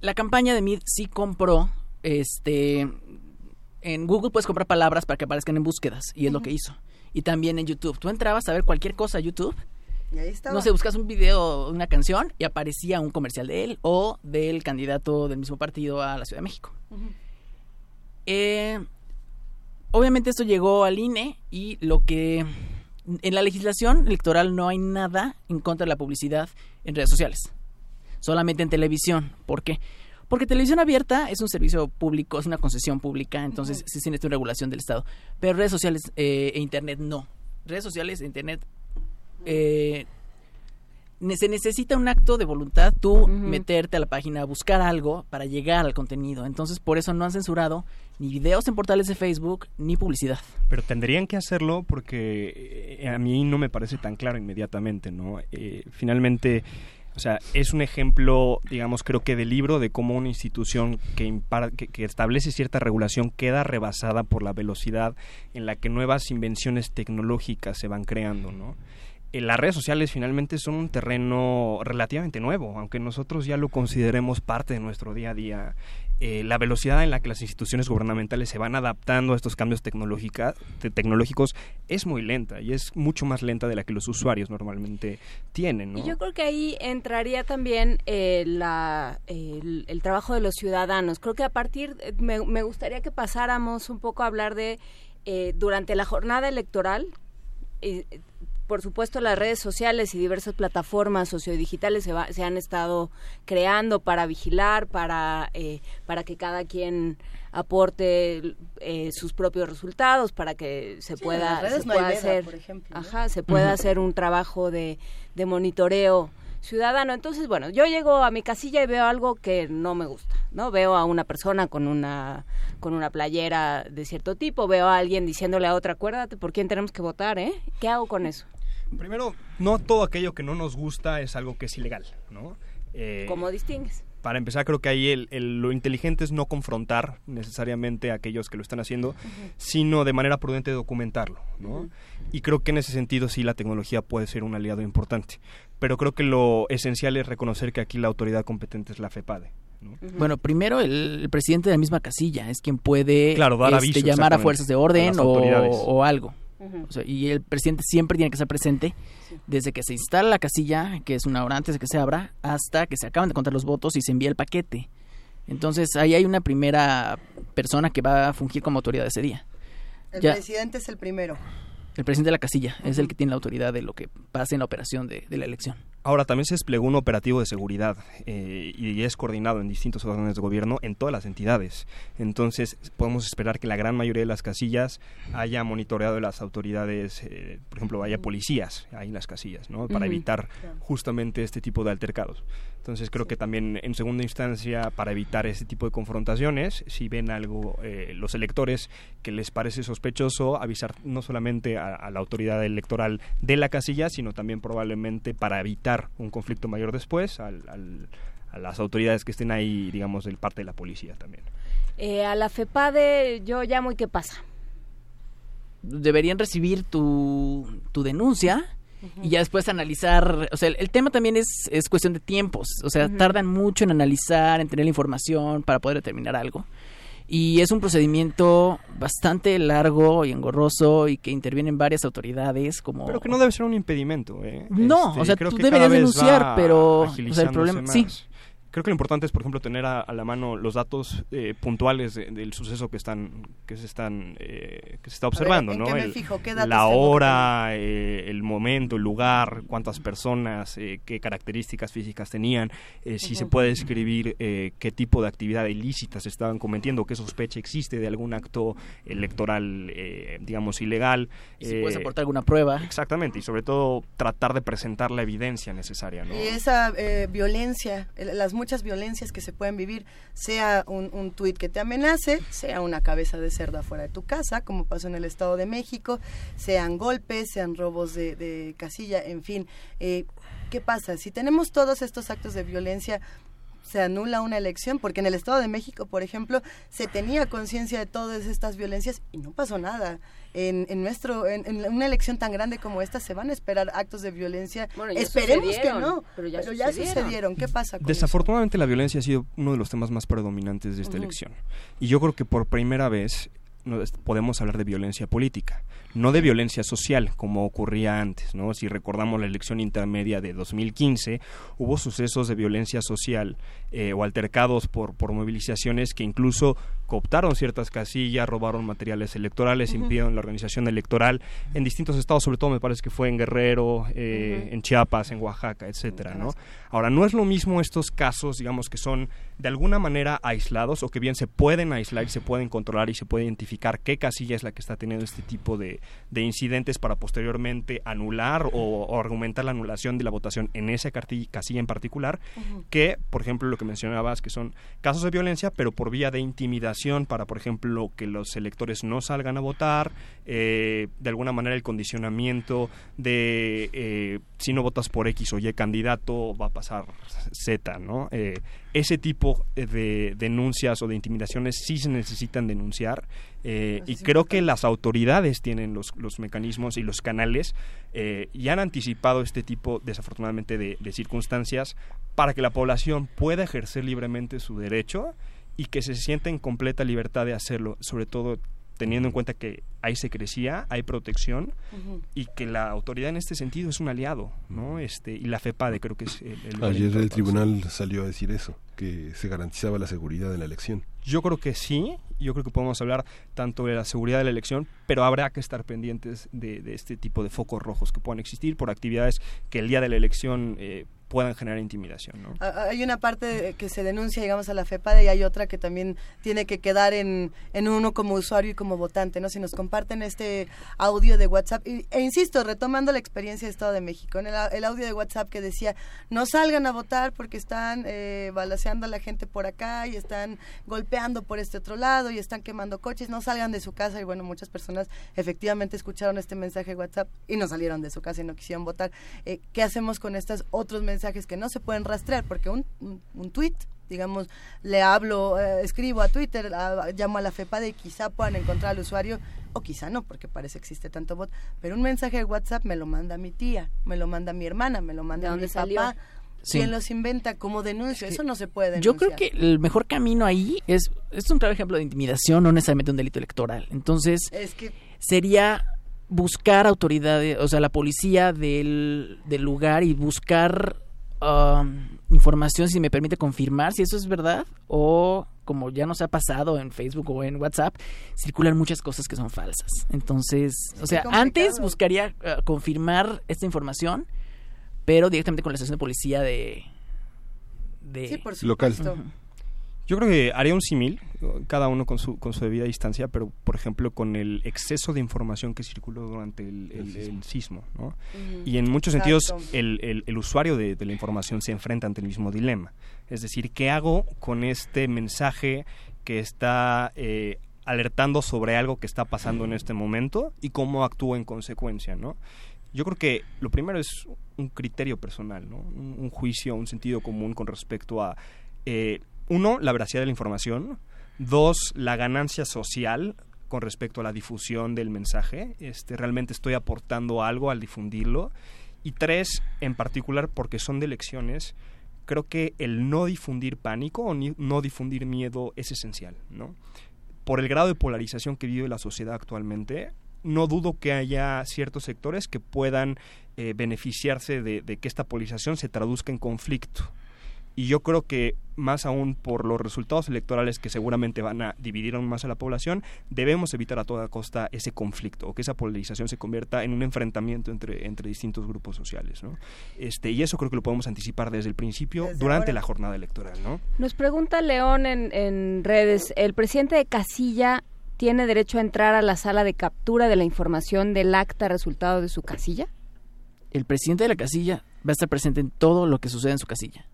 la campaña de Mid sí compró, este... En Google puedes comprar palabras para que aparezcan en búsquedas, y es lo que hizo. Y también en YouTube. Tú entrabas a ver cualquier cosa a YouTube Y ahí estaba. no sé, buscas un video, una canción y aparecía un comercial de él o del candidato del mismo partido a la Ciudad de México. Eh, obviamente esto llegó al INE y lo que en la legislación electoral no hay nada en contra de la publicidad en redes sociales, solamente en televisión. ¿Por qué? Porque televisión abierta es un servicio público, es una concesión pública, entonces sí tiene una regulación del Estado. Pero redes sociales eh, e Internet no. Redes sociales e Internet eh, se necesita un acto de voluntad, tú meterte a la página, buscar algo para llegar al contenido. Entonces, por eso no han censurado ni videos en portales de Facebook ni publicidad. Pero tendrían que hacerlo porque eh, a mí no me parece tan claro inmediatamente, ¿no? Eh, finalmente, o sea, es un ejemplo, digamos, creo que de libro de cómo una institución que, que, establece cierta regulación queda rebasada por la velocidad en la que nuevas invenciones tecnológicas se van creando, ¿no? Eh, las redes sociales finalmente son un terreno relativamente nuevo, aunque nosotros ya lo consideremos parte de nuestro día a día. Eh, la velocidad en la que las instituciones gubernamentales se van adaptando a estos cambios tecnológicos es muy lenta y es mucho más lenta de la que los usuarios normalmente tienen. Y yo creo que ahí entraría también eh, la, el, trabajo de los ciudadanos. Creo que a partir, me, me gustaría que pasáramos un poco a hablar de, durante la jornada electoral, por supuesto, las redes sociales y diversas plataformas sociodigitales se, se han estado creando para vigilar, para, eh, para que cada quien aporte eh, sus propios resultados, para que se pueda, se pueda hacer, ajá, se pueda hacer un trabajo de, de monitoreo ciudadano. Entonces, bueno, yo llego a mi casilla y veo algo que no me gusta, ¿no? Veo a una persona con una con una playera de cierto tipo, veo a alguien diciéndole a otra, acuérdate por quién tenemos que votar, ¿eh? ¿Qué hago con eso? Primero, no todo aquello que no nos gusta es algo que es ilegal, ¿no? Eh, ¿Cómo distingues? Para empezar, creo que ahí el, lo inteligente es no confrontar necesariamente a aquellos que lo están haciendo, sino de manera prudente documentarlo, ¿no? Y creo que en ese sentido sí la tecnología puede ser un aliado importante. Pero creo que lo esencial es reconocer que aquí la autoridad competente es la FEPADE. Bueno, primero el, presidente de la misma casilla es quien puede este, llamar a fuerzas de orden o algo y el presidente siempre tiene que estar presente desde que se instala la casilla, que es una hora antes de que se abra, hasta que se acaban de contar los votos y se envía el paquete. Entonces ahí hay una primera persona que va a fungir como autoridad ese día. El presidente es el primero. El presidente de la casilla es el que tiene la autoridad de lo que pase en la operación de, la elección. Ahora, también se desplegó un operativo de seguridad eh, y es coordinado en distintos órdenes de gobierno en todas las entidades. Entonces, podemos esperar que la gran mayoría de las casillas haya monitoreado de las autoridades, eh, por ejemplo, haya policías ahí en las casillas, ¿no? Para evitar justamente este tipo de altercados. Entonces creo que también en segunda instancia, para evitar ese tipo de confrontaciones, si ven algo eh, los electores que les parece sospechoso, avisar no solamente a, la autoridad electoral de la casilla, sino también probablemente para evitar un conflicto mayor después a las autoridades que estén ahí, digamos, del parte de la policía también. Eh, a la FEPADE yo llamo y ¿qué pasa? Deberían recibir tu, tu denuncia y ya después analizar, o sea, el, tema también es, es, cuestión de tiempos, o sea, tardan mucho en analizar, en tener la información para poder determinar algo. Y es un procedimiento bastante largo y engorroso y que intervienen varias autoridades como... Pero que no debe ser un impedimento, ¿eh? No, o este, sea, tú deberías denunciar, pero... O sea, el problema... Sí, creo que lo importante es, por ejemplo, tener a, la mano los datos eh, puntuales del suceso que están que se están eh, que se está observando, ¿no? la hora, eh, el momento, el lugar, cuántas personas, qué características físicas tenían, si se puede describir qué tipo de actividad ilícita se estaban cometiendo, qué sospecha existe de algún acto electoral, digamos, ilegal. Y si puedes aportar alguna prueba. Exactamente, y sobre todo tratar de presentar la evidencia necesaria, ¿no? Y esa violencia, las muchas violencias que se pueden vivir, sea un, un tuit que te amenace, sea una cabeza de cerda fuera de tu casa, como pasó en el Estado de México, sean golpes, sean robos de, casilla, en fin. Eh, ¿Qué pasa? Si tenemos todos estos actos de violencia, se anula una elección, porque en el Estado de México, por ejemplo, se tenía conciencia de todas estas violencias y no pasó nada en, en nuestro en, una elección tan grande como esta se van a esperar actos de violencia. Esperemos que no, pero ya, sucedieron. ¿Qué pasa con Desafortunadamente la violencia ha sido uno de los temas más predominantes de esta elección. Y yo creo que por primera vez podemos hablar de violencia política, no de violencia social como ocurría antes, ¿no? Si recordamos la elección intermedia de 2015, hubo sucesos de violencia social eh, o altercados por, por movilizaciones que incluso cooptaron ciertas casillas, robaron materiales electorales, impidieron la organización electoral en distintos estados, sobre todo me parece que fue en Guerrero, eh, en Chiapas, en Oaxaca, etcétera, ¿no? Ahora, no es lo mismo estos casos, digamos, que son de alguna manera aislados o que bien se pueden aislar y se pueden controlar y se puede identificar qué casilla es la que está teniendo este tipo de, de incidentes para posteriormente anular o, o argumentar la anulación de la votación en esa casilla en particular, que, por ejemplo, lo que mencionabas, que son casos de violencia, pero por vía de intimidación para, por ejemplo, que los electores no salgan a votar, eh, de alguna manera el condicionamiento de eh, si no votas por X o Y candidato va a pasar Z, ¿no? Eh, ese tipo de denuncias o de intimidaciones sí se necesitan denunciar eh, y creo que las autoridades tienen los, los mecanismos y los canales eh, y han anticipado este tipo, desafortunadamente, de, de circunstancias para que la población pueda ejercer libremente su derecho y que se sienta en completa libertad de hacerlo, sobre todo teniendo en cuenta que hay secrecía, hay protección y que la autoridad en este sentido es un aliado, ¿no? Este y la FEPADE creo que es el, el Ayer el tribunal salió a decir eso, que se garantizaba la seguridad de la elección. Yo creo que sí, yo creo que podemos hablar tanto de la seguridad de la elección, pero habrá que estar pendientes de, de este tipo de focos rojos que puedan existir por actividades que el día de la elección eh, puedan generar intimidación. ¿no? Ah, Hay una parte que se denuncia, digamos, a la FEPADE y hay otra que también tiene que quedar en, en uno como usuario y como votante, ¿no? Si nos comparten este audio de WhatsApp, e insisto, retomando la experiencia de Estado de México, en el, el audio de WhatsApp que decía, no salgan a votar porque están eh, balaceando a la gente por acá y están golpeando por este otro lado y están quemando coches, no salgan de su casa y bueno, muchas personas efectivamente escucharon este mensaje de WhatsApp y no salieron de su casa y no quisieron votar. Eh, ¿Qué hacemos con estos otros mensajes que no se pueden rastrear? Porque un, un, un tweet, digamos, le hablo, eh, escribo a Twitter, a- llamo a la FEPADE y quizá puedan encontrar al usuario, o quizá no, porque parece que existe tanto bot, pero un mensaje de WhatsApp me lo manda mi tía, me lo manda mi hermana, me lo manda ¿De mi dónde salió? papá. Sí. ¿Quién los inventa como denuncia? Eso no se puede denunciar. Yo creo que el mejor camino ahí es, es un claro ejemplo de intimidación, no necesariamente un delito electoral. Entonces, Es que sería buscar autoridades, o sea, la policía del, del lugar y buscar um, información, si me permite confirmar si eso es verdad, o como ya nos ha pasado en Facebook o en WhatsApp, circulan muchas cosas que son falsas. Entonces, o sea, antes buscaría eh, confirmar esta información, pero directamente con la estación de policía de... de Sí, por Local. supuesto. Yo creo que haría un símil, cada uno con su, con su debida distancia, pero por ejemplo con el exceso de información que circuló durante el, el- el sismo. ¿no? Y en muchos Exacto. sentidos el, el- el usuario de, de la información se enfrenta ante el mismo dilema. Es decir, ¿qué hago con este mensaje que está eh, alertando sobre algo que está pasando en este momento y cómo actúo en consecuencia? ¿no? Yo creo que lo primero es un criterio personal, ¿no? un, un juicio, un sentido común con respecto a, eh, uno, la veracidad de la información, dos, la ganancia social con respecto a la difusión del mensaje, este, realmente estoy aportando algo al difundirlo, y tres, en particular porque son de elecciones, creo que el no difundir pánico o no difundir miedo es esencial, ¿no? Por el grado de polarización que vive la sociedad actualmente, no dudo que haya ciertos sectores que puedan eh, beneficiarse de, de que esta polarización se traduzca en conflicto. Y yo creo que más aún por los resultados electorales que seguramente van a dividir aún más a la población, debemos evitar a toda costa ese conflicto o que esa polarización se convierta en un enfrentamiento entre, entre distintos grupos sociales. ¿no? Este, y eso creo que lo podemos anticipar desde el principio Desde durante ahora. la jornada electoral. ¿no? Nos pregunta León en, en redes, ¿el presidente de casilla tiene derecho a entrar a la sala de captura de la información del acta resultado de su casilla? El presidente de la casilla va a estar presente en todo lo que sucede en su casilla.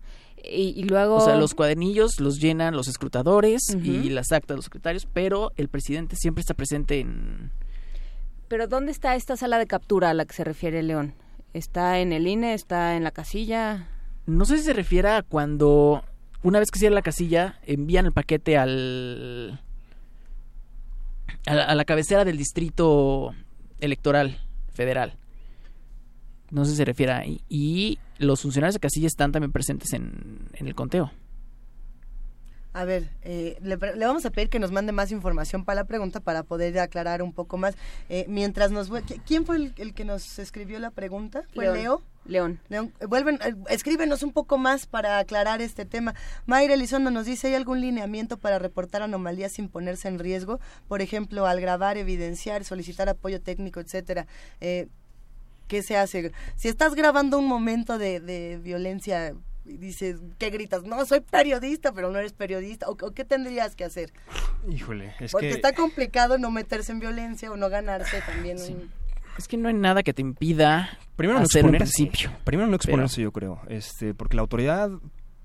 Y, y luego... O sea, los cuadernillos los llenan los escrutadores y las actas de los secretarios, pero el presidente siempre está presente en... Pero ¿dónde está esta sala de captura a la que se refiere León? ¿Está en el INE? ¿Está en la casilla? No sé si se refiere a cuando, una vez que cierra la casilla, envían el paquete al... a la, a la cabecera del distrito electoral federal. No sé si se refiere ahí. Y los funcionarios de casilla están también presentes en, en el conteo. A ver, eh, le, le, vamos a pedir que nos mande más información para la pregunta para poder aclarar un poco más. Eh, mientras nos... ¿Quién fue el, el, que nos escribió la pregunta? ¿Fue León. Leo? León. León. Vuelven, eh, escríbenos un poco más para aclarar este tema. Mayra Elizondo nos dice, ¿hay algún lineamiento para reportar anomalías sin ponerse en riesgo? Por ejemplo, al grabar, evidenciar, solicitar apoyo técnico, etcétera. Eh, ¿Qué se hace? Si estás grabando un momento de, de violencia y dices, ¿qué gritas? No, soy periodista, pero no eres periodista. ¿O, o qué tendrías que hacer? Híjole, es Porque que... está complicado no meterse en violencia o no ganarse también sí. un... Es que no hay nada que te impida primero no hacer exponerse, un principio. Primero no exponerse, pero... yo creo, este, porque la autoridad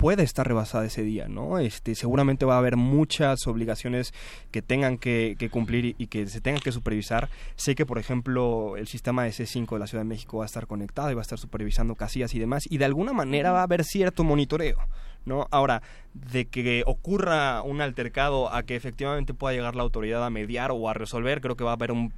puede estar rebasada ese día, ¿no? Este, seguramente va a haber muchas obligaciones que tengan que, que, cumplir y que se tengan que supervisar. Sé que, por ejemplo, el sistema de C5 de la Ciudad de México va a estar conectado y va a estar supervisando casillas y demás, y de alguna manera va a haber cierto monitoreo. ¿No? Ahora, de que ocurra un altercado a que efectivamente pueda llegar la autoridad a mediar o a resolver, creo que va a haber un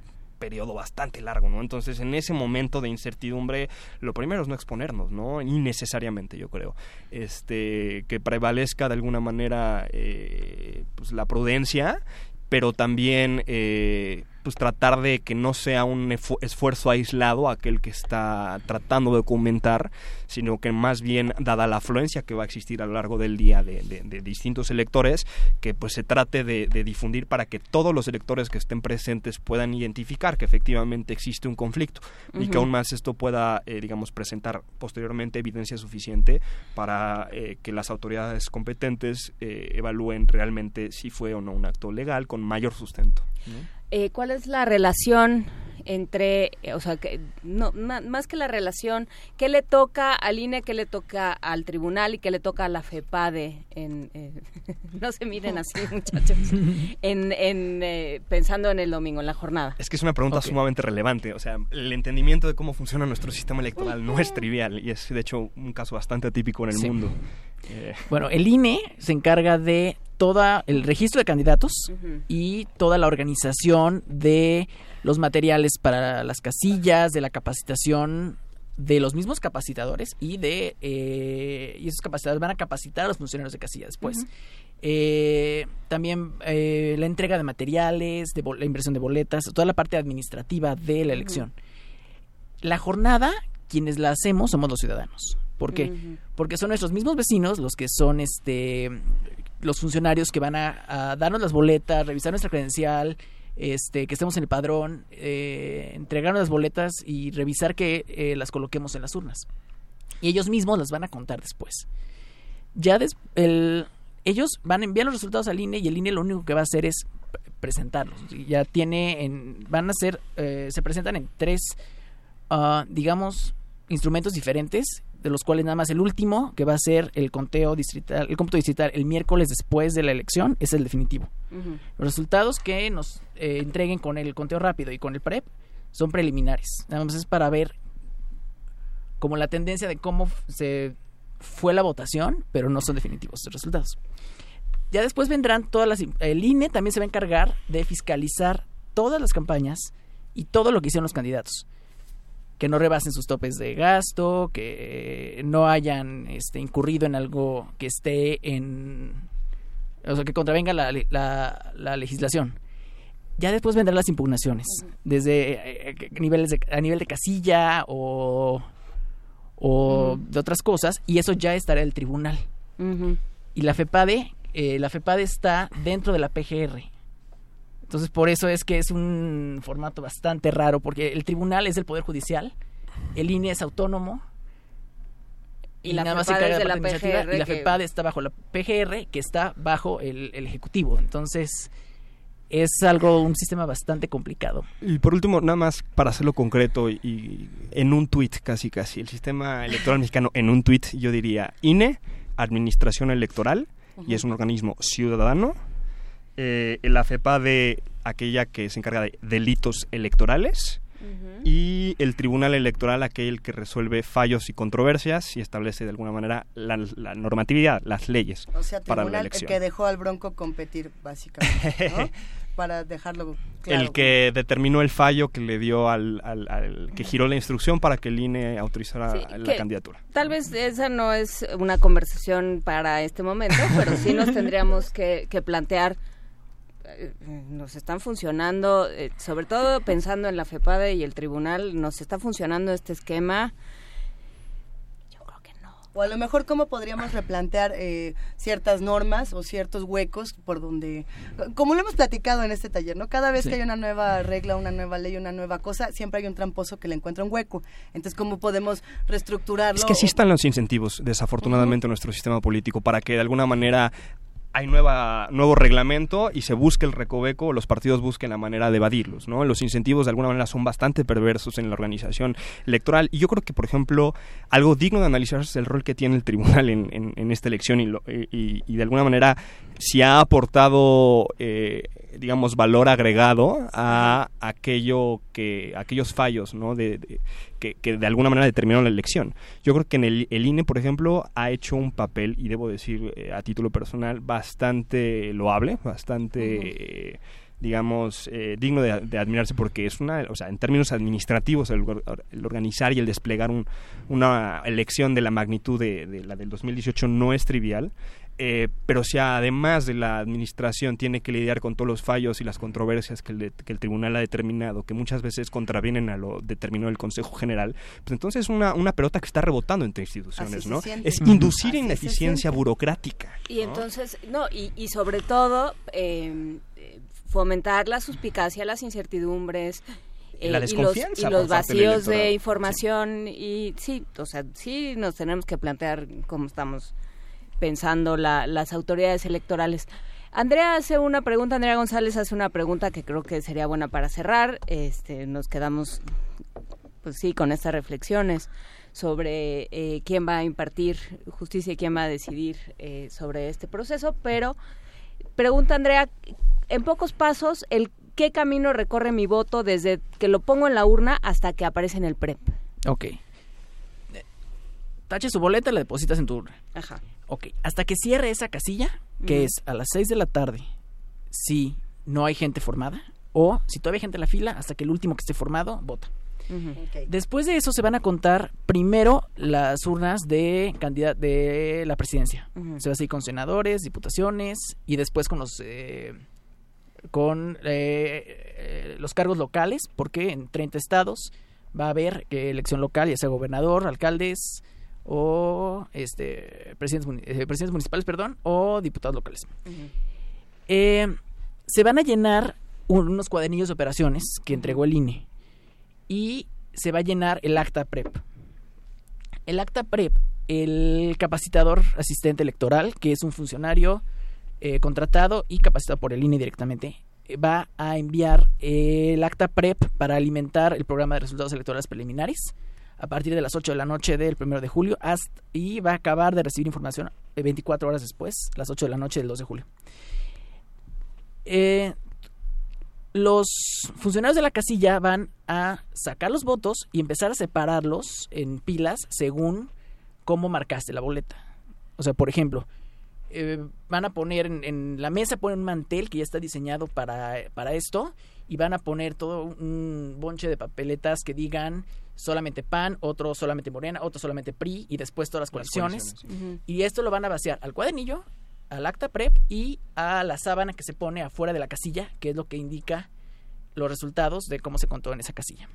periodo bastante largo, ¿no? Entonces, en ese momento de incertidumbre, lo primero es no exponernos, ¿no? Innecesariamente, yo creo. Este, que prevalezca de alguna manera eh, pues, la prudencia, pero también eh, pues tratar de que no sea un esfuerzo aislado aquel que está tratando de documentar, sino que más bien, dada la afluencia que va a existir a lo largo del día de, de, de distintos electores, que pues se trate de, de, difundir para que todos los electores que estén presentes puedan identificar que efectivamente existe un conflicto uh -huh. y que aún más esto pueda, eh, digamos, presentar posteriormente evidencia suficiente para eh, que las autoridades competentes eh, evalúen realmente si fue o no un acto legal con mayor sustento. ¿no? Eh, ¿Cuál es la relación entre, o sea, que, no, más que la relación, qué le toca al INE, qué le toca al tribunal y qué le toca a la FEPADE? En, eh, no se miren así, muchachos, en, en eh, pensando en el domingo, en la jornada. Es que es una pregunta okay. sumamente relevante, o sea, el entendimiento de cómo funciona nuestro sistema electoral no es trivial y es, de hecho, un caso bastante atípico en el sí. mundo. Eh. Bueno, el INE se encarga de todo el registro de candidatos uh -huh. y toda la organización de los materiales para las casillas, de la capacitación de los mismos capacitadores y de eh, y esos capacitadores van a capacitar a los funcionarios de casilla después. Uh -huh. eh, también eh, la entrega de materiales, de la impresión de boletas, toda la parte administrativa de la elección. Uh -huh. La jornada, quienes la hacemos somos los ciudadanos. ¿Por qué? Porque son nuestros mismos vecinos los que son este los funcionarios que van a, darnos las boletas, revisar nuestra credencial, este, que estemos en el padrón, eh, entregarnos las boletas y revisar que eh, las coloquemos en las urnas. Y ellos mismos las van a contar después. Ya el, ellos van a enviar los resultados al INE y el INE lo único que va a hacer es presentarlos. Ya tiene, en, van a ser, eh, se presentan en tres, uh, digamos, instrumentos diferentes de los cuales nada más el último, que va a ser el conteo distrital, el cómputo distrital el miércoles después de la elección, es el definitivo. Uh -huh. Los resultados que nos eh, entreguen con el conteo rápido y con el PREP son preliminares. Nada más es para ver como la tendencia de cómo se fue la votación, pero no son definitivos los resultados. Ya después vendrán todas las... El INE también se va a encargar de fiscalizar todas las campañas y todo lo que hicieron los candidatos que no rebasen sus topes de gasto, que no hayan este, incurrido en algo que esté en... O sea, que contravenga la, la, la legislación. Ya después vendrán las impugnaciones, desde eh, niveles de, a nivel de casilla o, o uh -huh. de otras cosas, y eso ya estará en el tribunal. Uh -huh. Y la FEPADE, eh, la FEPADE está dentro de la PGR. Entonces, por eso es que es un formato bastante raro, porque el tribunal es del Poder Judicial, el INE es autónomo, y, y la nada más se encarga de la, la PGR, y la FEPAD está bajo la PGR, que está bajo el, el, Ejecutivo. Entonces, es algo, un sistema bastante complicado. Y por último, nada más para hacerlo concreto y, y en un tuit casi casi, el sistema electoral mexicano en un tuit, yo diría INE, Administración Electoral, uh -huh. y es un organismo ciudadano, eh, la FEPA de aquella que se encarga de delitos electorales uh -huh. y el Tribunal Electoral aquel que resuelve fallos y controversias y establece de alguna manera la, la normatividad, las leyes o sea, para la el elección. que dejó al Bronco competir básicamente, ¿no? para dejarlo claro. El que determinó el fallo que le dio al, al, al que giró la instrucción para que el INE autorizara Sí, la candidatura. Tal vez esa no es una conversación para este momento, pero sí nos tendríamos que, que plantear, nos están funcionando, eh, sobre todo pensando en la FEPADE y el tribunal, nos está funcionando este esquema. O a lo mejor cómo podríamos replantear eh, ciertas normas o ciertos huecos por donde, como lo hemos platicado en este taller, ¿no? Cada vez Sí. que hay una nueva regla, una nueva ley, una nueva cosa, siempre hay un tramposo que le encuentra un hueco. Entonces, ¿cómo podemos reestructurarlo? Es que sí están los incentivos, desafortunadamente, en nuestro sistema político para que de alguna manera hay nueva, nuevo reglamento y se busque el recoveco, los partidos busquen la manera de evadirlos, ¿no? Los incentivos de alguna manera son bastante perversos en la organización electoral y yo creo que, por ejemplo, algo digno de analizar es el rol que tiene el tribunal en, en- en esta elección y, lo- y- y de alguna manera si ha aportado, eh, digamos, valor agregado a aquello que, aquellos fallos, ¿no? De, de- que, que de alguna manera determinaron la elección. Yo creo que en el, el INE, por ejemplo, ha hecho un papel, y debo decir eh, a título personal, bastante loable, bastante, eh, digamos, eh, digno de, de admirarse porque es una, o sea, en términos administrativos, el, el organizar y el desplegar un- una elección de la magnitud de, de la del 2018 no es trivial. Eh, pero si además de la administración tiene que lidiar con todos los fallos y las controversias que el, de- que el tribunal ha determinado, que muchas veces contravienen a lo determinado el Consejo General, pues entonces es una, una pelota que está rebotando entre instituciones, Así ¿no? Es inducir Así ineficiencia burocrática. Y entonces, no, y, y sobre todo eh, eh, fomentar la suspicacia, las incertidumbres. eh, La y los- desconfianza y los, vacíos de información y sí, o sea, sí nos tenemos que plantear cómo estamos pensando la- las autoridades electorales. Andrea hace una pregunta, Andrea González hace una pregunta que creo que sería buena para cerrar. Este, nos quedamos, pues sí, con estas reflexiones sobre eh, quién va a impartir justicia y quién va a decidir eh, sobre este proceso, pero pregunta Andrea, en pocos pasos, el qué camino recorre mi voto desde que lo pongo en la urna hasta que aparece en el PREP. Ok. Tache su boleta y la depositas en tu urna. Ajá. Ok. Hasta que cierre esa casilla, que es a las 6 de la tarde, si no hay gente formada, o si todavía hay gente en la fila, hasta que el último que esté formado vota. Después de eso se van a contar primero las urnas de candida- de la presidencia. Se va a seguir con senadores, diputaciones y después con los eh, con eh, eh, los cargos locales, porque en 30 estados va a haber eh, elección local, ya sea gobernador, alcaldes o este presidentes, eh, presidentes municipales, perdón, o diputados locales. Eh, se van a llenar un- unos cuadernillos de operaciones que entregó el INE y se va a llenar el acta PREP. El acta PREP, el capacitador asistente electoral, que es un funcionario eh, contratado y capacitado por el INE directamente, va a enviar el acta PREP para alimentar el programa de resultados electorales preliminares a partir de las 8 de la noche del 1 de julio hasta, y va a acabar de recibir información eh, 24 horas después, las 8 de la noche del 2 de julio. Eh, los funcionarios de la casilla van a sacar los votos y empezar a separarlos en pilas según cómo marcaste la boleta. O sea, por ejemplo, eh, van a poner en, en la mesa, ponen un mantel que ya está diseñado para, para esto y van a poner todo un bonche de papeletas que digan solamente PAN, otro solamente Morena, otro solamente PRI y después todas las coaliciones. Y esto lo van a vaciar al cuadernillo, al acta prep y a la sábana que se pone afuera de la casilla, que es lo que indica los resultados de cómo se contó en esa casilla.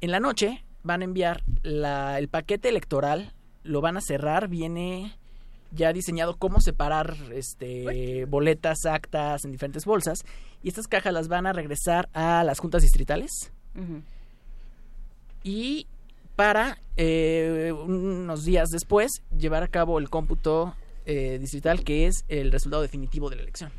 En la noche van a enviar la- el paquete electoral, lo van a cerrar, viene ya diseñado cómo separar este boletas, actas en diferentes bolsas y estas cajas las van a regresar a las juntas distritales. Y para eh, unos días después llevar a cabo el cómputo eh, distrital que es el resultado definitivo de la elección.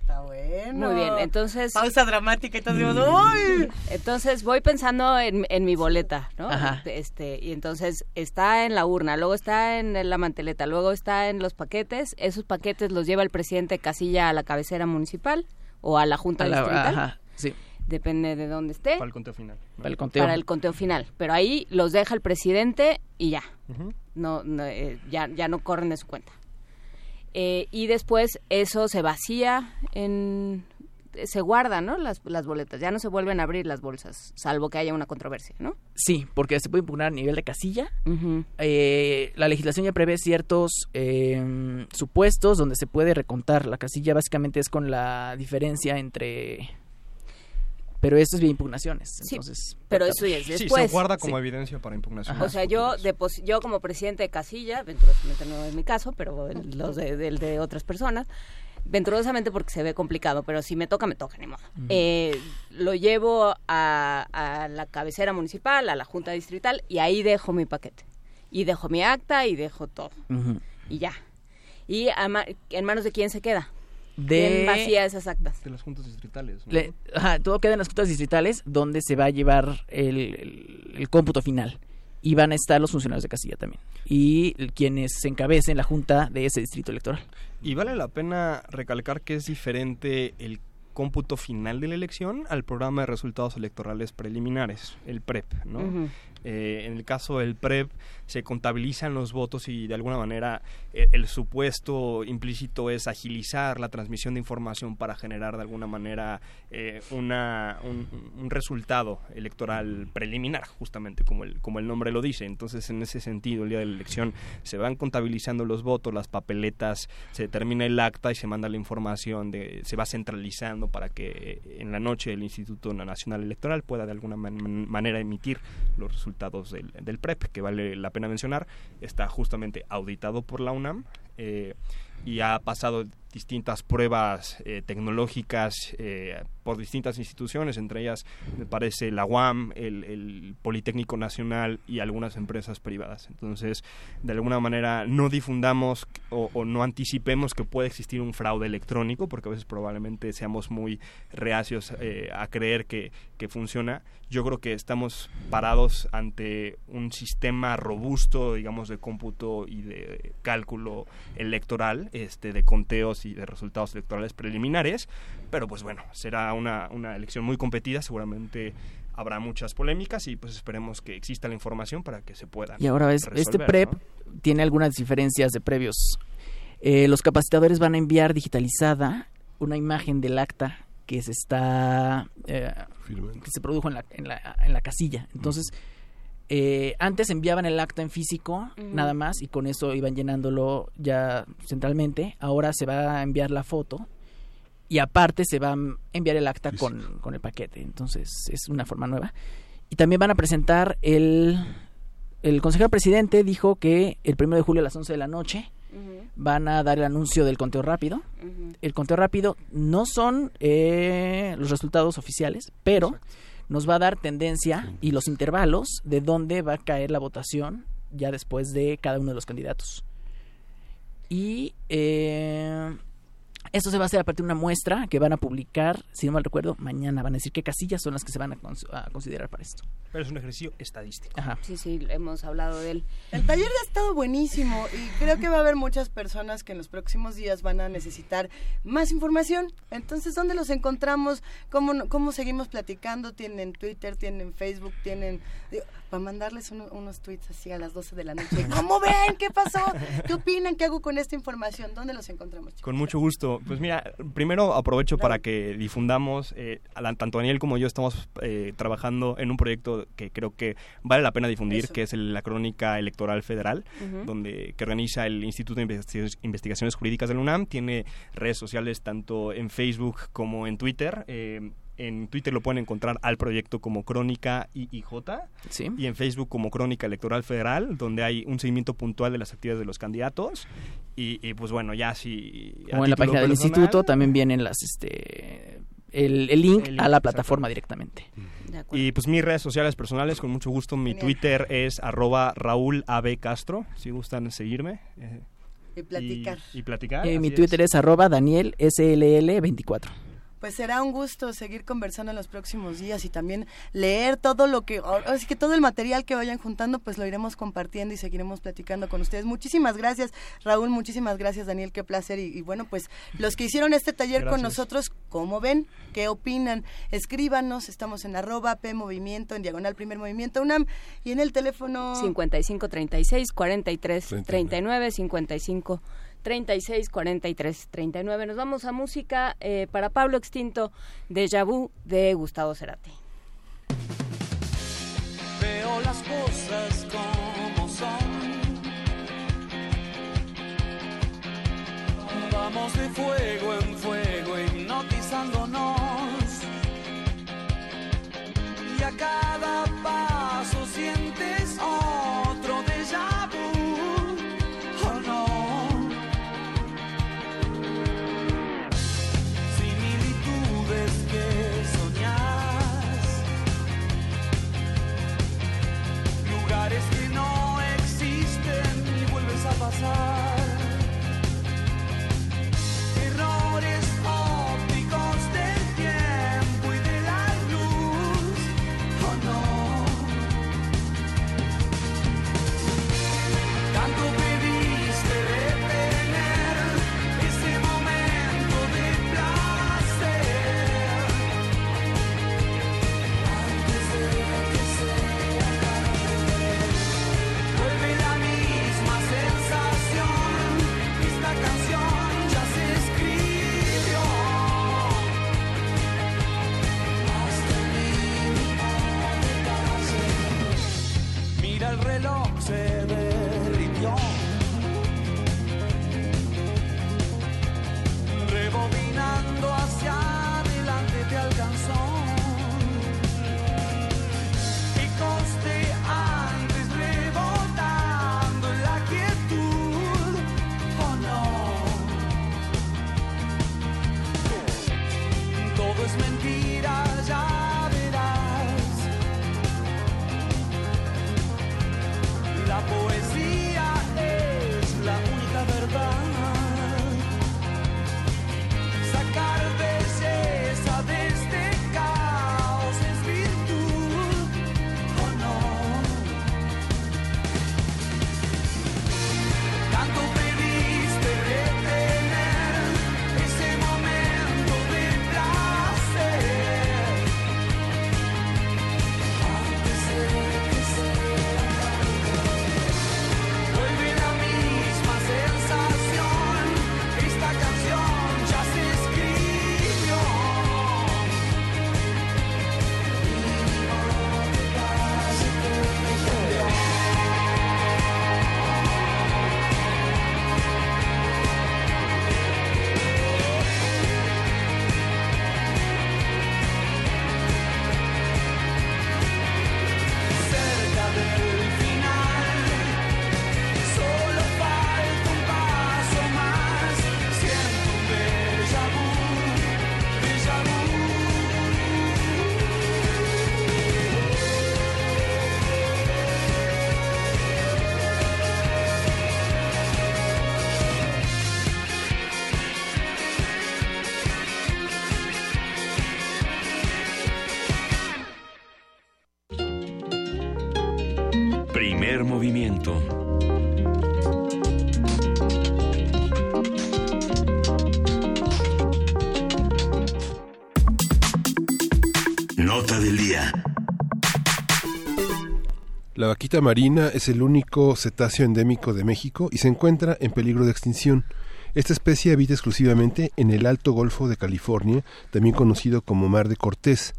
Está bueno. Muy bien, entonces... Pausa dramática y todo. Mm. Entonces voy pensando en, en mi boleta, ¿no? Ajá. Este, y entonces está en la urna, luego está en la manteleta, luego está en los paquetes. Esos paquetes los lleva el presidente Casilla a la cabecera municipal o a la junta A la- distrital. ajá, sí. Depende de dónde esté. Para el conteo final. Para el conteo. Para el conteo final. Pero ahí los deja el presidente y ya. No, no, eh, ya, ya no corren de su cuenta. Eh, y después eso se vacía en se guardan, ¿no? Las, las boletas, ya no se vuelven a abrir las bolsas, salvo que haya una controversia, ¿no? Sí, porque se puede impugnar a nivel de casilla. Eh, la legislación ya prevé ciertos eh, supuestos donde se puede recontar. La casilla básicamente es con la diferencia entre... Pero esto es vía impugnaciones, Sí, entonces... pero eso ya es Sí, después. se guarda como Sí. evidencia para impugnación. O sea, yo depos- yo como presidente de casilla, venturosamente no es mi caso, pero el- los de, del de otras personas, venturosamente porque se ve complicado, pero si me toca, me toca, ni modo. Eh, lo llevo a, a la cabecera municipal, a la junta distrital, y ahí dejo mi paquete. Y dejo mi acta y dejo todo. Y ya. ¿Y a ma- en manos de quién se queda? De- ¿Quién vacía esas actas? De las juntas distritales. ¿no? Le- ajá, todo queda en las juntas distritales donde se va a llevar el, el- el cómputo final. Y van a estar los funcionarios de casilla también. Y quienes encabecen la junta de ese distrito electoral. Y vale la pena recalcar que es diferente el cómputo final de la elección al programa de resultados electorales preliminares, el PREP, ¿no? Eh, en el caso del PREP se contabilizan los votos y de alguna manera eh, el supuesto implícito es agilizar la transmisión de información para generar de alguna manera eh, una, un, un resultado electoral preliminar, justamente como el, como el nombre lo dice. Entonces, en ese sentido, el día de la elección se van contabilizando los votos, las papeletas, se determina el acta y se manda la información, de, se va centralizando para que eh, en la noche el Instituto Nacional Electoral pueda de alguna man- manera emitir los resultados del, del PREP, que vale la pena mencionar, está justamente auditado por la UNAM eh, y ha pasado distintas pruebas eh, tecnológicas eh, por distintas instituciones, entre ellas me parece la UAM, el, el Politécnico Nacional y algunas empresas privadas. Entonces, de alguna manera no difundamos o, no anticipemos que puede existir un fraude electrónico, porque a veces probablemente seamos muy reacios eh, a creer que, que funciona. Yo creo que estamos parados ante un sistema robusto, digamos, de cómputo y de cálculo electoral, este, de conteos y de resultados electorales preliminares, pero pues bueno, será una, una elección muy competida, seguramente habrá muchas polémicas y pues esperemos que exista la información para que se pueda. Y ahora es, este PREP tiene algunas diferencias de previos. Eh, los capacitadores van a enviar digitalizada una imagen del acta que se está eh, que se produjo en la, en la, en la casilla. Entonces, eh, antes enviaban el acta en físico nada más y con eso iban llenándolo ya centralmente. Ahora se va a enviar la foto y aparte se va a enviar el acta con, con el paquete. Entonces es una forma nueva. Y también van a presentar el... El consejero presidente dijo que el primero de julio a las 11 de la noche van a dar el anuncio del conteo rápido. El conteo rápido no son eh, los resultados oficiales, pero nos va a dar tendencia y los intervalos de dónde va a caer la votación ya después de cada uno de los candidatos. Y eh, esto se va a hacer a partir de una muestra que van a publicar, si no mal recuerdo, mañana. Van a decir qué casillas son las que se van a, cons- a considerar para esto. Pero es un ejercicio estadístico. Ajá. Sí, sí, hemos hablado de él. El taller ha estado buenísimo y creo que va a haber muchas personas que en los próximos días van a necesitar más información. Entonces, ¿dónde los encontramos? ¿Cómo, cómo seguimos platicando? ¿Tienen Twitter? ¿Tienen Facebook? ¿Tienen...? digo, para mandarles uno- unos tweets así a las 12 de la noche. ¿Cómo ven? ¿Qué pasó? ¿Qué opinan? ¿Qué hago con esta información? ¿Dónde los encontramos? Con mucho gusto. Pues mira, primero aprovecho para que difundamos, eh, tanto Daniel como yo estamos eh, trabajando en un proyecto que creo que vale la pena difundir, Eso. que es el- la Crónica Electoral Federal, donde que organiza el Instituto de Investi- Investigaciones Jurídicas de la UNAM. Tiene redes sociales tanto en Facebook como en Twitter. Eh, en Twitter lo pueden encontrar al proyecto como Crónica IIJ Sí. y en Facebook como Crónica Electoral Federal, donde hay un seguimiento puntual de las actividades de los candidatos. Y, y, pues bueno, ya si... a O en la página del instituto también vienen las este el, el link El link, a la plataforma directamente. Y pues mis redes sociales personales, con mucho gusto, mi Twitter es arroba Raúl AB Castro, si gustan seguirme. eh, Y platicar. Y, y platicar. Eh, mi Twitter es arroba Daniel SLL24. Pues será un gusto seguir conversando en los próximos días y también leer todo lo que, así que todo el material que vayan juntando, pues lo iremos compartiendo y seguiremos platicando con ustedes. Muchísimas gracias, Raúl, muchísimas gracias, Daniel, qué placer. Y, y bueno, pues los que hicieron este taller con nosotros, ¿cómo ven? ¿Qué opinan? Escríbanos, estamos en arroba P Movimiento, en diagonal Primer Movimiento UNAM y en el teléfono... 55 36 43 39 55 36 43 39. Nos vamos a música eh, para Pablo Extinto de Vu de Gustavo Cerati. Veo las cosas como son. Vamos de fuego en fuego hipnotizándonos. Y a cada marina es el único cetáceo endémico de México y se encuentra en peligro de extinción. Esta especie habita exclusivamente en el Alto Golfo de California, también conocido como Mar de Cortés.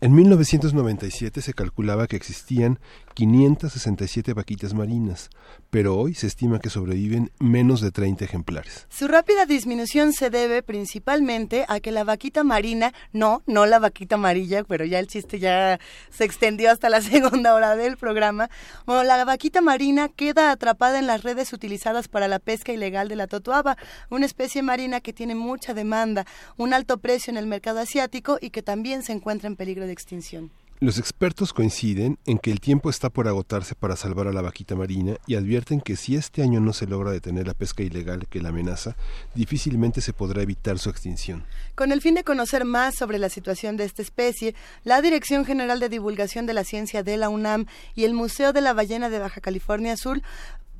En 1997 se calculaba que existían 567 vaquitas marinas, pero hoy se estima que sobreviven menos de 30 ejemplares. Su rápida disminución se debe principalmente a que la vaquita marina, no, no la vaquita amarilla, pero ya el chiste ya se extendió hasta la segunda hora del programa. Bueno, la vaquita marina queda atrapada en las redes utilizadas para la pesca ilegal de la totuaba, una especie marina que tiene mucha demanda, un alto precio en el mercado asiático y que también se encuentra en peligro de extinción. Los expertos coinciden en que el tiempo está por agotarse para salvar a la vaquita marina y advierten que si este año no se logra detener la pesca ilegal que la amenaza, difícilmente se podrá evitar su extinción. Con el fin de conocer más sobre la situación de esta especie, la Dirección General de Divulgación de la Ciencia de la UNAM y el Museo de la Ballena de Baja California Sur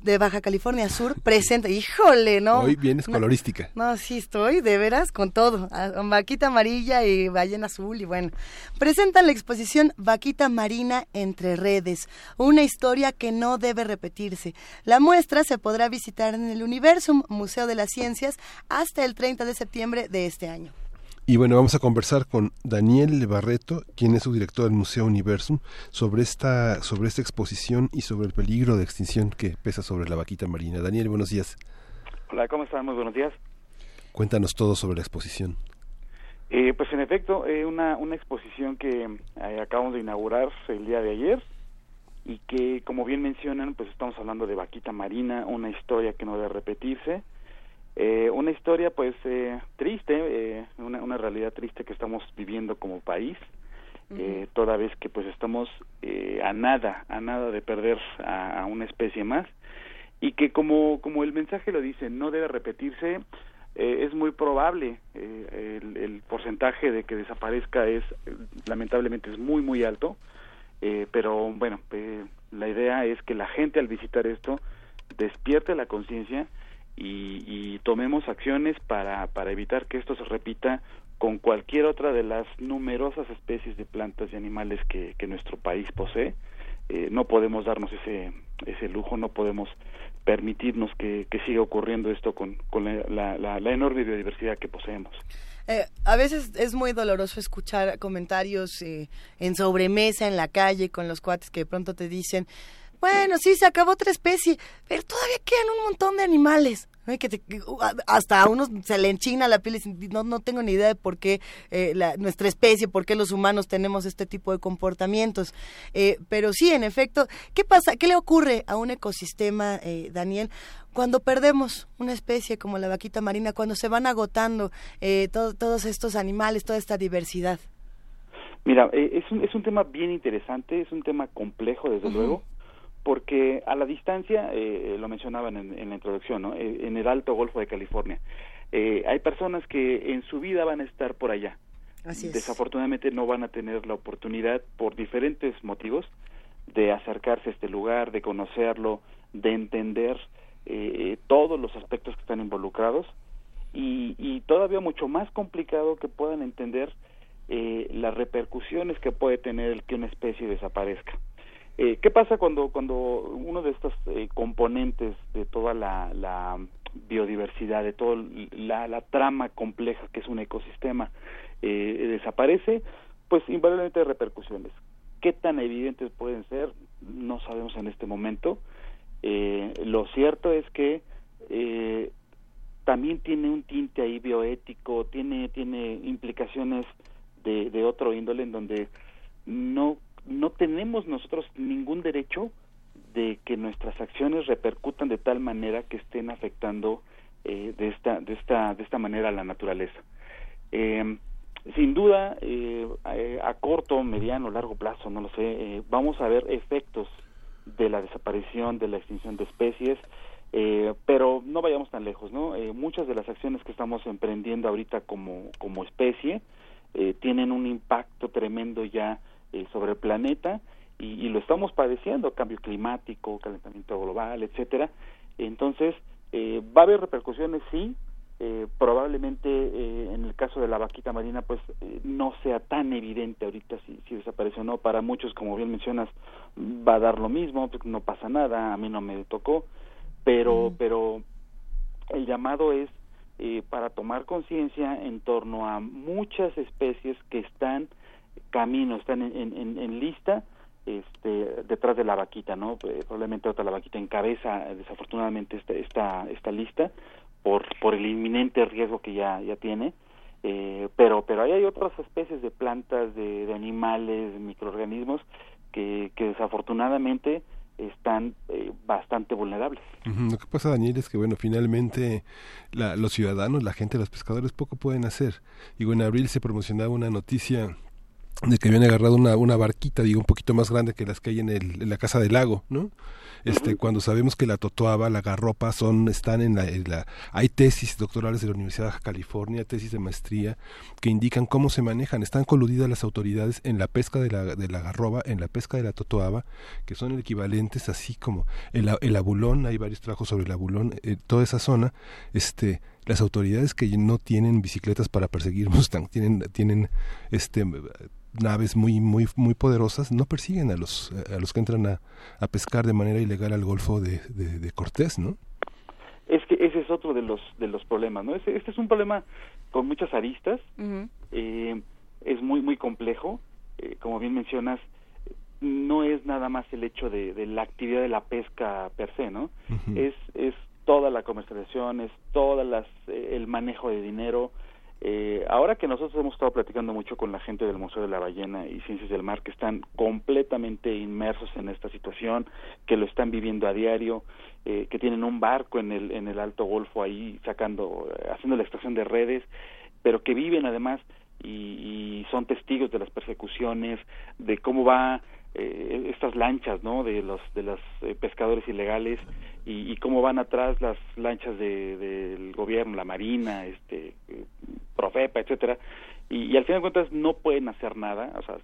de Baja California Sur presenta, híjole, ¿no? Hoy vienes colorística. No, sí estoy, de veras, con todo. Ah, Vaquita amarilla y ballena azul y bueno. Presentan la exposición Vaquita Marina entre redes, una historia que no debe repetirse. La muestra se podrá visitar en el Universum, Museo de las Ciencias, hasta el 30 de septiembre de este año. Y bueno, vamos a conversar con Daniel Barreto, quien es su director del Museo Universum, sobre esta, sobre esta exposición y sobre el peligro de extinción que pesa sobre la vaquita marina. Daniel, buenos días. Hola, ¿cómo están? Muy buenos días. Cuéntanos todo sobre la exposición. Eh, pues en efecto, eh, una, una exposición que eh, acabamos de inaugurar el día de ayer y que, como bien mencionan, pues estamos hablando de vaquita marina, una historia que no debe repetirse eh, una historia pues eh, triste, eh, una, una, realidad triste que estamos viviendo como país, eh, toda vez que pues estamos eh, a nada, a nada de perder a, a, una especie más. Y que como, como el mensaje lo dice, no debe repetirse, es muy probable, el, el, porcentaje de que desaparezca es lamentablemente es muy muy alto, pero bueno, la idea es que la gente al visitar esto despierte la conciencia, y, y, tomemos acciones para, para evitar que esto se repita con cualquier otra de las numerosas especies de plantas y animales que, nuestro país posee. Eh, no podemos darnos ese, ese lujo, no podemos permitirnos que, que siga ocurriendo esto con, con la, la, la, enorme biodiversidad que poseemos. Eh, a veces es muy doloroso escuchar comentarios eh, en sobremesa, en la calle, con los cuates que de pronto te dicen, bueno, sí, se acabó otra especie, pero todavía quedan un montón de animales. Que te, hasta a unos se le enchina la piel y no, no tengo ni idea de por qué eh, la, nuestra especie, por qué los humanos tenemos este tipo de comportamientos. Eh, pero sí, en efecto, ¿qué pasa? ¿Qué le ocurre a un ecosistema, eh, Daniel? Cuando perdemos una especie como la vaquita marina, cuando se van agotando eh, to todos estos animales, toda esta diversidad. Mira, es, un, es un tema bien interesante, es un tema complejo, desde uh -huh. luego porque a la distancia, eh, lo mencionaban en, en, la introducción, ¿no? Eh, en el Alto Golfo de California, eh, hay personas que en su vida van a estar por allá. Así es. Desafortunadamente no van a tener la oportunidad, por diferentes motivos, de acercarse a este lugar, de conocerlo, de entender eh, todos los aspectos que están involucrados y, y, todavía mucho más complicado que puedan entender eh, las repercusiones que puede tener el que una especie desaparezca. Eh, ¿Qué pasa cuando, cuando uno de estos eh, componentes de toda la, la biodiversidad, de toda la, la, trama compleja que es un ecosistema, eh, desaparece? Pues invariablemente hay repercusiones. ¿Qué tan evidentes pueden ser? No sabemos en este momento. lo cierto es que también tiene un tinte ahí bioético, tiene, tiene implicaciones de, de otro índole en donde no no tenemos nosotros ningún derecho de que nuestras acciones repercutan de tal manera que estén afectando eh, de esta de esta de esta manera a la naturaleza. Eh, sin duda eh, a corto mediano largo plazo no lo sé eh, vamos a ver efectos de la desaparición de la extinción de especies eh, pero no vayamos tan lejos no eh, muchas de las acciones que estamos emprendiendo ahorita como como especie eh, tienen un impacto tremendo ya eh, sobre el planeta y, y, lo estamos padeciendo, cambio climático, calentamiento global, etcétera. Entonces, eh, va a haber repercusiones, sí, eh, probablemente eh, en el caso de la vaquita marina, pues eh, no sea tan evidente ahorita si, si desapareció o no. Para muchos, como bien mencionas, va a dar lo mismo, no pasa nada, a mí no me tocó, pero, mm. pero el llamado es eh, para tomar conciencia en torno a muchas especies que están camino, están en, en, en lista este, detrás de la vaquita, ¿no? Eh, probablemente otra la vaquita encabeza desafortunadamente esta, esta, esta lista por, por el inminente riesgo que ya, ya tiene. Eh, pero pero ahí hay otras especies de plantas, de, animales, microorganismos que, que desafortunadamente están eh, bastante vulnerables. Lo que pasa, Daniel, es que, bueno, finalmente la, los ciudadanos, la gente, los pescadores, poco pueden hacer. Bueno, en abril se promocionaba una noticia de que habían agarrado una, una barquita, digo, un poquito más grande que las que hay en, el, en la casa del lago, ¿no? Este, cuando sabemos que la totoaba, la garropa son, están en la, en la, hay tesis doctorales de la Universidad de California, tesis de maestría, que indican cómo se manejan, están coludidas las autoridades en la pesca de la, de la garroba, en la pesca de la totoaba, que son equivalentes así como el, el abulón, hay varios trabajos sobre el abulón, eh, toda esa zona, este, las autoridades que no tienen bicicletas para perseguir Mustang, tienen, tienen este naves muy muy muy poderosas no persiguen a los a los que entran a, a pescar de manera ilegal al Golfo de, de, de, Cortés, ¿no? Es que ese es otro de los de los problemas, ¿no? Este, este es un problema con muchas aristas, uh -huh. eh, es muy muy complejo, eh, como bien mencionas, no es nada más el hecho de, de la actividad de la pesca per se, ¿no? Uh -huh. Es es toda la comercialización, es todas las eh, el manejo de dinero, eh, ahora que nosotros hemos estado platicando mucho con la gente del Museo de la Ballena y Ciencias del Mar que están completamente inmersos en esta situación, que lo están viviendo a diario, eh, que tienen un barco en el en el Alto Golfo ahí sacando, haciendo la extracción de redes, pero que viven además y, y son testigos de las persecuciones, de cómo va eh, estas lanchas, ¿no? De los de los eh, pescadores ilegales y, y, cómo van atrás las lanchas de, del gobierno, la marina, este, eh, Profepa, etcétera, y, y, al final de cuentas no pueden hacer nada, o sea,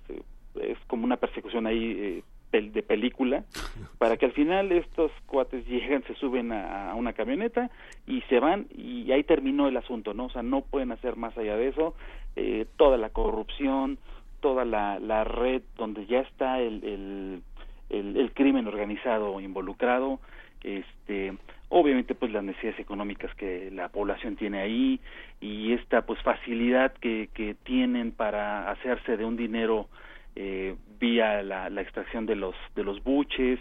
es como una persecución ahí eh, de película, para que al final estos cuates llegan, se suben a, a, una camioneta y se van y ahí terminó el asunto, ¿no? O sea, no pueden hacer más allá de eso, eh, toda la corrupción, toda la, la red donde ya está el, el, el, crimen organizado involucrado, este obviamente pues las necesidades económicas que la población tiene ahí y esta pues facilidad que, que tienen para hacerse de un dinero eh, vía la, la, extracción de los de los buches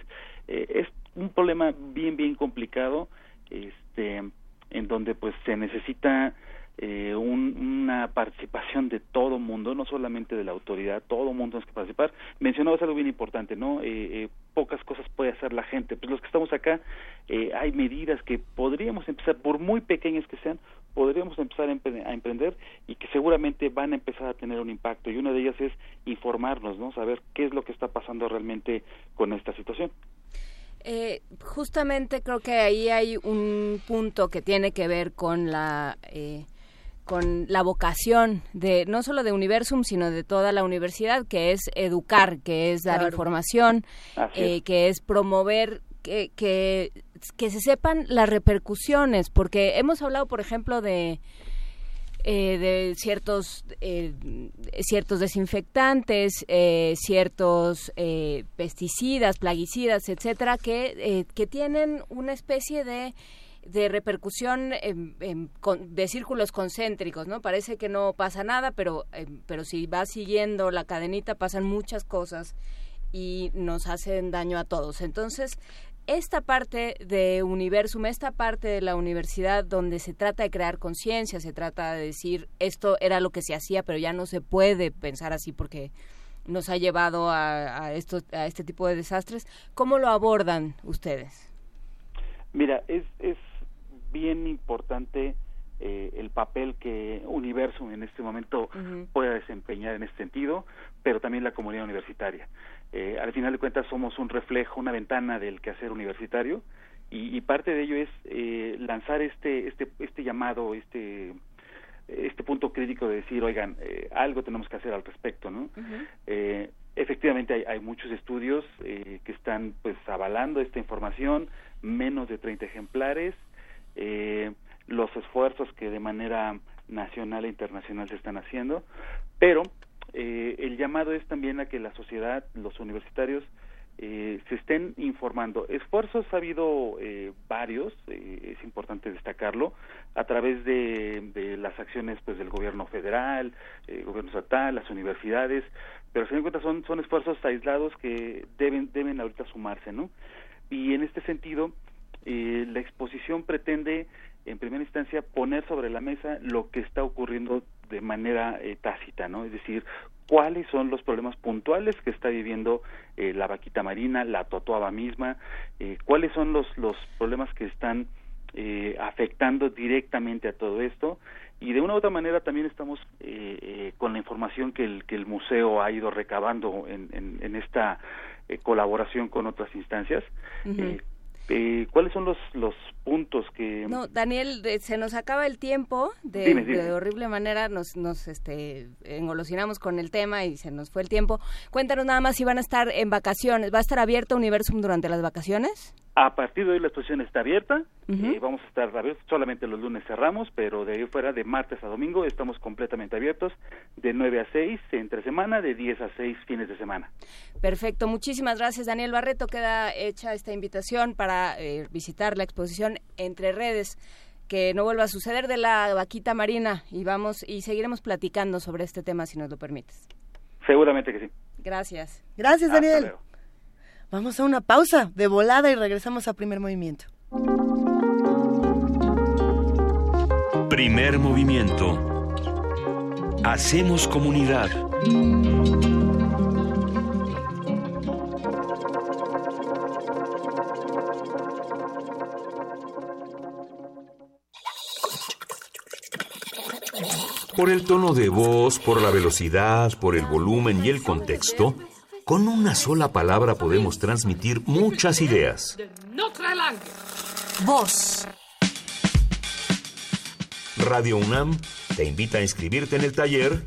eh, es un problema bien bien complicado este en donde pues se necesita eh, un, una participación de todo mundo, no solamente de la autoridad, todo mundo tiene que participar. Mencionabas algo bien importante, ¿no? Eh, eh, pocas cosas puede hacer la gente. Pues los que estamos acá, eh, hay medidas que podríamos empezar, por muy pequeñas que sean, podríamos empezar a, a, emprender y que seguramente van a empezar a tener un impacto. Y una de ellas es informarnos, ¿no? Saber qué es lo que está pasando realmente con esta situación. Eh, justamente creo que ahí hay un punto que tiene que ver con la eh, con la vocación de no solo de Universum sino de toda la universidad que es educar que es dar claro. información eh, que es promover que, que, que se sepan las repercusiones porque hemos hablado por ejemplo de eh, de ciertos eh, ciertos desinfectantes eh, ciertos pesticidas plaguicidas etcétera que que tienen una especie de de repercusión en, con, de círculos concéntricos, ¿no? Parece que no pasa nada, pero, eh, pero si va siguiendo la cadenita pasan muchas cosas y nos hacen daño a todos. Entonces, esta parte de Universum, esta parte de la universidad donde se trata de crear conciencia, se trata de decir esto era lo que se hacía, pero ya no se puede pensar así porque nos ha llevado a, a, esto, a este tipo de desastres. ¿Cómo lo abordan ustedes? Mira, es, es bien importante eh, el papel que Universum en este momento uh -huh. pueda desempeñar en este sentido, pero también la comunidad universitaria. Eh, al final de cuentas somos un reflejo, una ventana del quehacer universitario y, y parte de ello es eh, lanzar este, este, este llamado, este este punto crítico de decir, oigan, eh, algo tenemos que hacer al respecto, ¿no? Uh -huh. eh, efectivamente hay, hay, muchos estudios eh, que están pues avalando esta información, menos de 30 ejemplares, eh, los esfuerzos que de manera nacional e internacional se están haciendo, pero eh, el llamado es también a que la sociedad, los universitarios, eh, se estén informando. Esfuerzos ha habido eh, varios, eh, es importante destacarlo, a través de, de las acciones pues del gobierno federal, eh, gobierno estatal, las universidades, pero se dan cuenta son, son esfuerzos aislados que deben, deben ahorita sumarse, ¿no? Y en este sentido, eh, la exposición pretende en primera instancia poner sobre la mesa lo que está ocurriendo de manera eh, tácita, ¿no? Es decir, cuáles son los problemas puntuales que está viviendo eh, la vaquita marina, la totoaba misma, eh, cuáles son los, los problemas que están eh, afectando directamente a todo esto y de una u otra manera también estamos eh, eh, con la información que el, que el museo ha ido recabando en, en, en esta eh, colaboración con otras instancias. Eh, eh, ¿Cuáles son los, los puntos que... No, Daniel, se nos acaba el tiempo de, Dime, dime. de horrible manera, nos, nos este, engolosinamos con el tema y se nos fue el tiempo. Cuéntanos nada más si van a estar en vacaciones. ¿Va a estar abierto Universum durante las vacaciones? A partir de hoy la exposición está abierta, eh, vamos a estar abiertos, solamente los lunes cerramos, pero de ahí fuera de martes a domingo estamos completamente abiertos, de 9 a 6 entre semana, de 10 a 6 fines de semana. Perfecto, muchísimas gracias Daniel Barreto. Queda hecha esta invitación para eh, visitar la exposición Entre Redes. Que no vuelva a suceder de la vaquita marina y vamos y seguiremos platicando sobre este tema si nos lo permites. Seguramente que sí. Gracias. Gracias, Hasta Daniel. Vamos a una pausa de volada y regresamos a primer movimiento. Primer movimiento. Hacemos comunidad. Por el tono de voz, por la velocidad, por el volumen y el contexto, con una sola palabra podemos transmitir muchas ideas. Voz. Radio UNAM te invita a inscribirte en el taller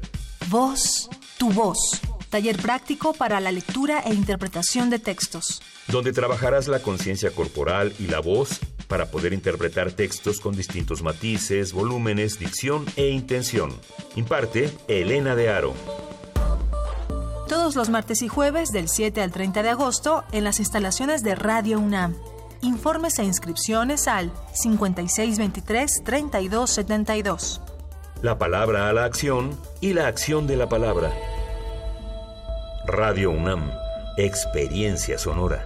Voz, tu voz. Taller práctico para la lectura e interpretación de textos. donde trabajarás la conciencia corporal y la voz para poder interpretar textos con distintos matices, volúmenes, dicción e intención. Imparte Elena de Aro. Todos los martes y jueves del 7 al 30 de agosto en las instalaciones de Radio UNAM. Informes e inscripciones al 5623-3272. La palabra a la acción y la acción de la palabra. Radio UNAM. Experiencia sonora.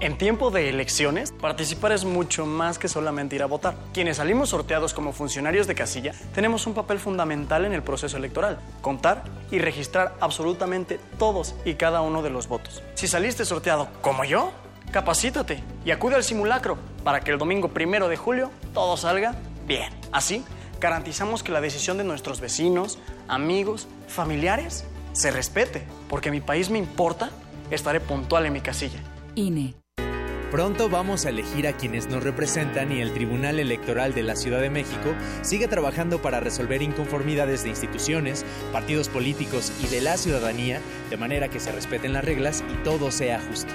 En tiempo de elecciones, participar es mucho más que solamente ir a votar. Quienes salimos sorteados como funcionarios de casilla tenemos un papel fundamental en el proceso electoral, contar y registrar absolutamente todos y cada uno de los votos. Si saliste sorteado como yo, capacítate y acude al simulacro para que el domingo primero de julio todo salga bien. Así, garantizamos que la decisión de nuestros vecinos, amigos, familiares se respete, porque mi país me importa, estaré puntual en mi casilla. INE. Pronto vamos a elegir a quienes nos representan y el Tribunal Electoral de la Ciudad de México sigue trabajando para resolver inconformidades de instituciones, partidos políticos y de la ciudadanía de manera que se respeten las reglas y todo sea justo.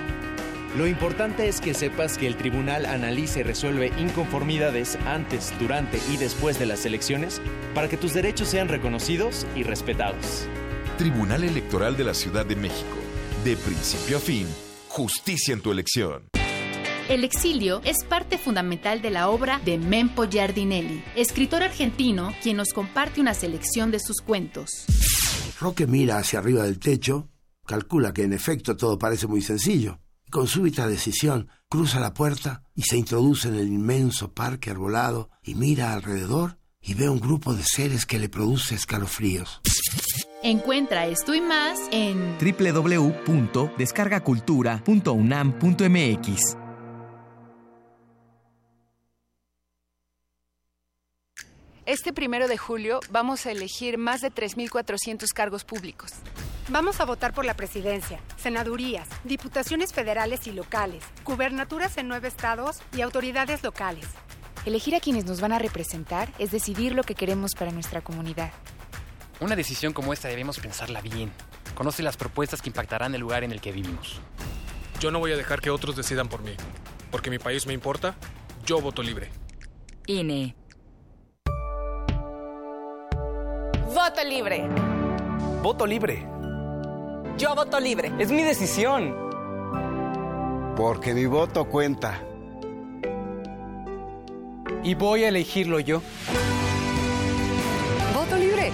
Lo importante es que sepas que el tribunal analiza y resuelve inconformidades antes, durante y después de las elecciones para que tus derechos sean reconocidos y respetados. Tribunal Electoral de la Ciudad de México. De principio a fin, justicia en tu elección. El exilio es parte fundamental de la obra de Mempo Giardinelli, escritor argentino quien nos comparte una selección de sus cuentos. Roque mira hacia arriba del techo, calcula que en efecto todo parece muy sencillo. Con súbita decisión, cruza la puerta y se introduce en el inmenso parque arbolado y mira alrededor y ve un grupo de seres que le produce escalofríos. Encuentra esto y más en www.descargacultura.unam.mx. Este primero de julio vamos a elegir más de 3.400 cargos públicos. Vamos a votar por la presidencia, senadurías, diputaciones federales y locales, gubernaturas en nueve estados y autoridades locales. Elegir a quienes nos van a representar es decidir lo que queremos para nuestra comunidad. Una decisión como esta debemos pensarla bien. Conoce las propuestas que impactarán el lugar en el que vivimos. Yo no voy a dejar que otros decidan por mí. Porque mi país me importa, yo voto libre. INE. Voto libre. Voto libre. Yo voto libre. Es mi decisión. Porque mi voto cuenta. Y voy a elegirlo yo. Voto libre.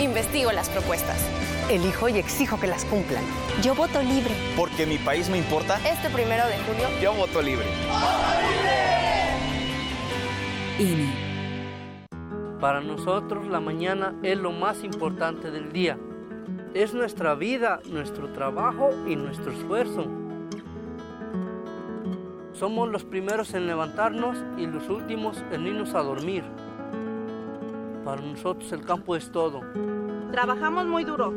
Investigo las propuestas. Elijo y exijo que las cumplan. Yo voto libre. Porque mi país me importa. Este primero de julio. Yo voto libre. INE. Para nosotros la mañana es lo más importante del día. Es nuestra vida, nuestro trabajo y nuestro esfuerzo. Somos los primeros en levantarnos y los últimos en irnos a dormir. Para nosotros el campo es todo. Trabajamos muy duro.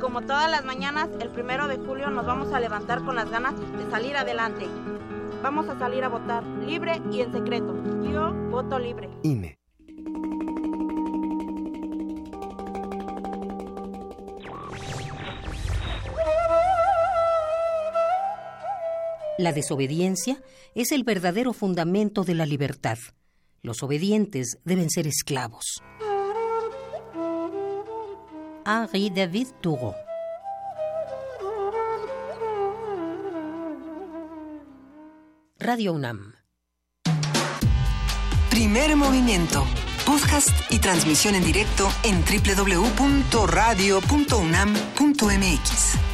Como todas las mañanas, el primero de julio nos vamos a levantar con las ganas de salir adelante. Vamos a salir a votar libre y en secreto. Yo voto libre. INE. La desobediencia es el verdadero fundamento de la libertad. Los obedientes deben ser esclavos. Henri David Thoreau Radio UNAM Primer movimiento. Podcast y transmisión en directo en www.radio.unam.mx.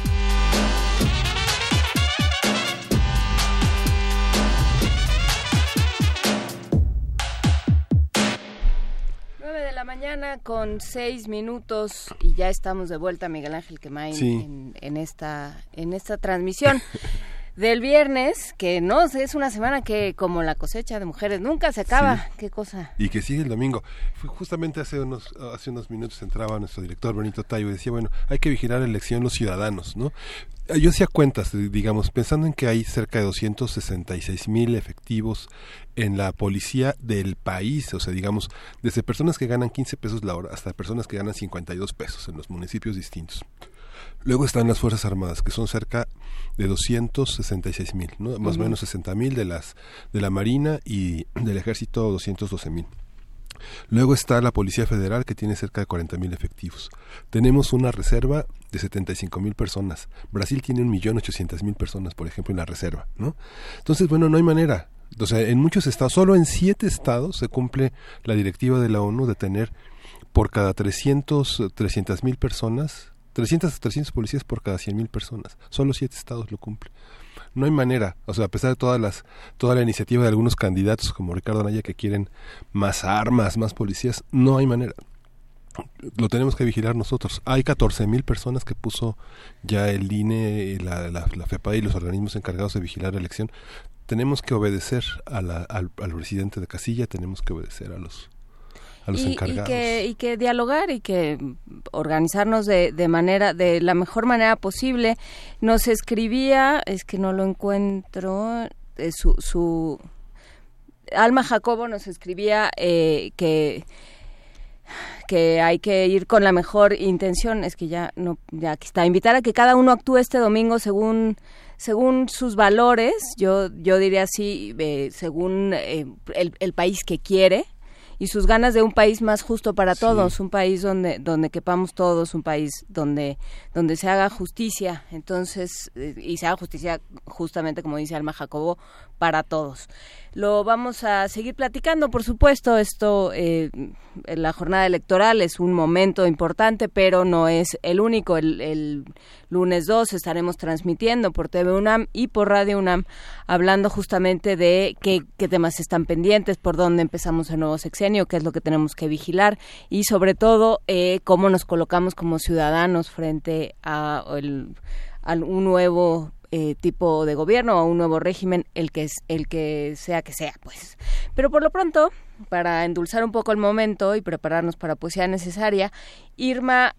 mañana con seis minutos y ya estamos de vuelta, Miguel Ángel Quemay, Sí. en, en esta, en esta transmisión. Del viernes, que no, es una semana que como la cosecha de mujeres nunca se acaba. Sí. Qué cosa. Y que sigue el domingo. Fue justamente hace unos, hace unos minutos entraba nuestro director Benito Tayo y decía, bueno, hay que vigilar la elección los ciudadanos, ¿no? Eh, Yo hacía cuentas, digamos, pensando en que hay cerca de 266 mil efectivos en la policía del país, o sea, digamos, desde personas que ganan 15 pesos la hora hasta personas que ganan 52 pesos en los municipios distintos. Luego están las Fuerzas Armadas, que son cerca de 266 mil, ¿no? más o menos 60 mil de, las, de la Marina y del Ejército 212 mil. Luego está la Policía Federal, que tiene cerca de 40 mil efectivos. Tenemos una reserva de 75 mil personas. Brasil tiene un millón ochocientas mil personas, por ejemplo, en la reserva, ¿no? Entonces, bueno, no hay manera. O sea, en muchos estados, solo en siete estados se cumple la directiva de la ONU de tener por cada 300 mil personas, 300 300 policías por cada 100 mil personas. Solo siete estados lo cumplen. No hay manera, o sea, a pesar de todas las, toda la iniciativa de algunos candidatos como Ricardo Anaya que quieren más armas, más policías, no hay manera. Lo tenemos que vigilar nosotros. Hay 14 mil personas que puso ya el INE, la, la, FEPA y los organismos encargados de vigilar la elección. Tenemos que obedecer al, al presidente de casilla, tenemos que obedecer a los, a los y, que, y que dialogar y que organizarnos de, de manera de la mejor manera posible. Nos escribía es que no lo encuentro eh, su, su Alma Jacobo nos escribía eh, que que hay que ir con la mejor intención. Es que ya no ya aquí está invitar a que cada uno actúe este domingo según según sus valores. Yo yo diría así eh, según eh, el, el país que quiere y sus ganas de un país más justo para todos, un país donde donde quepamos todos, un país donde donde se haga justicia, entonces eh, y se haga justicia justamente como dice Alma Jacobo para todos. Lo vamos a seguir platicando, por supuesto, esto eh, la jornada electoral es un momento importante, pero no es el único. El, el lunes 2 estaremos transmitiendo por TV UNAM y por Radio UNAM hablando justamente de qué, qué temas están pendientes, por dónde empezamos el nuevo sexenio, qué es lo que tenemos que vigilar y sobre todo eh, cómo nos colocamos como ciudadanos frente a, el- a un nuevo eh, tipo de gobierno o un nuevo régimen, el que es el que sea que sea, pues. Pero por lo pronto, para endulzar un poco el momento y prepararnos para poesía necesaria, Irma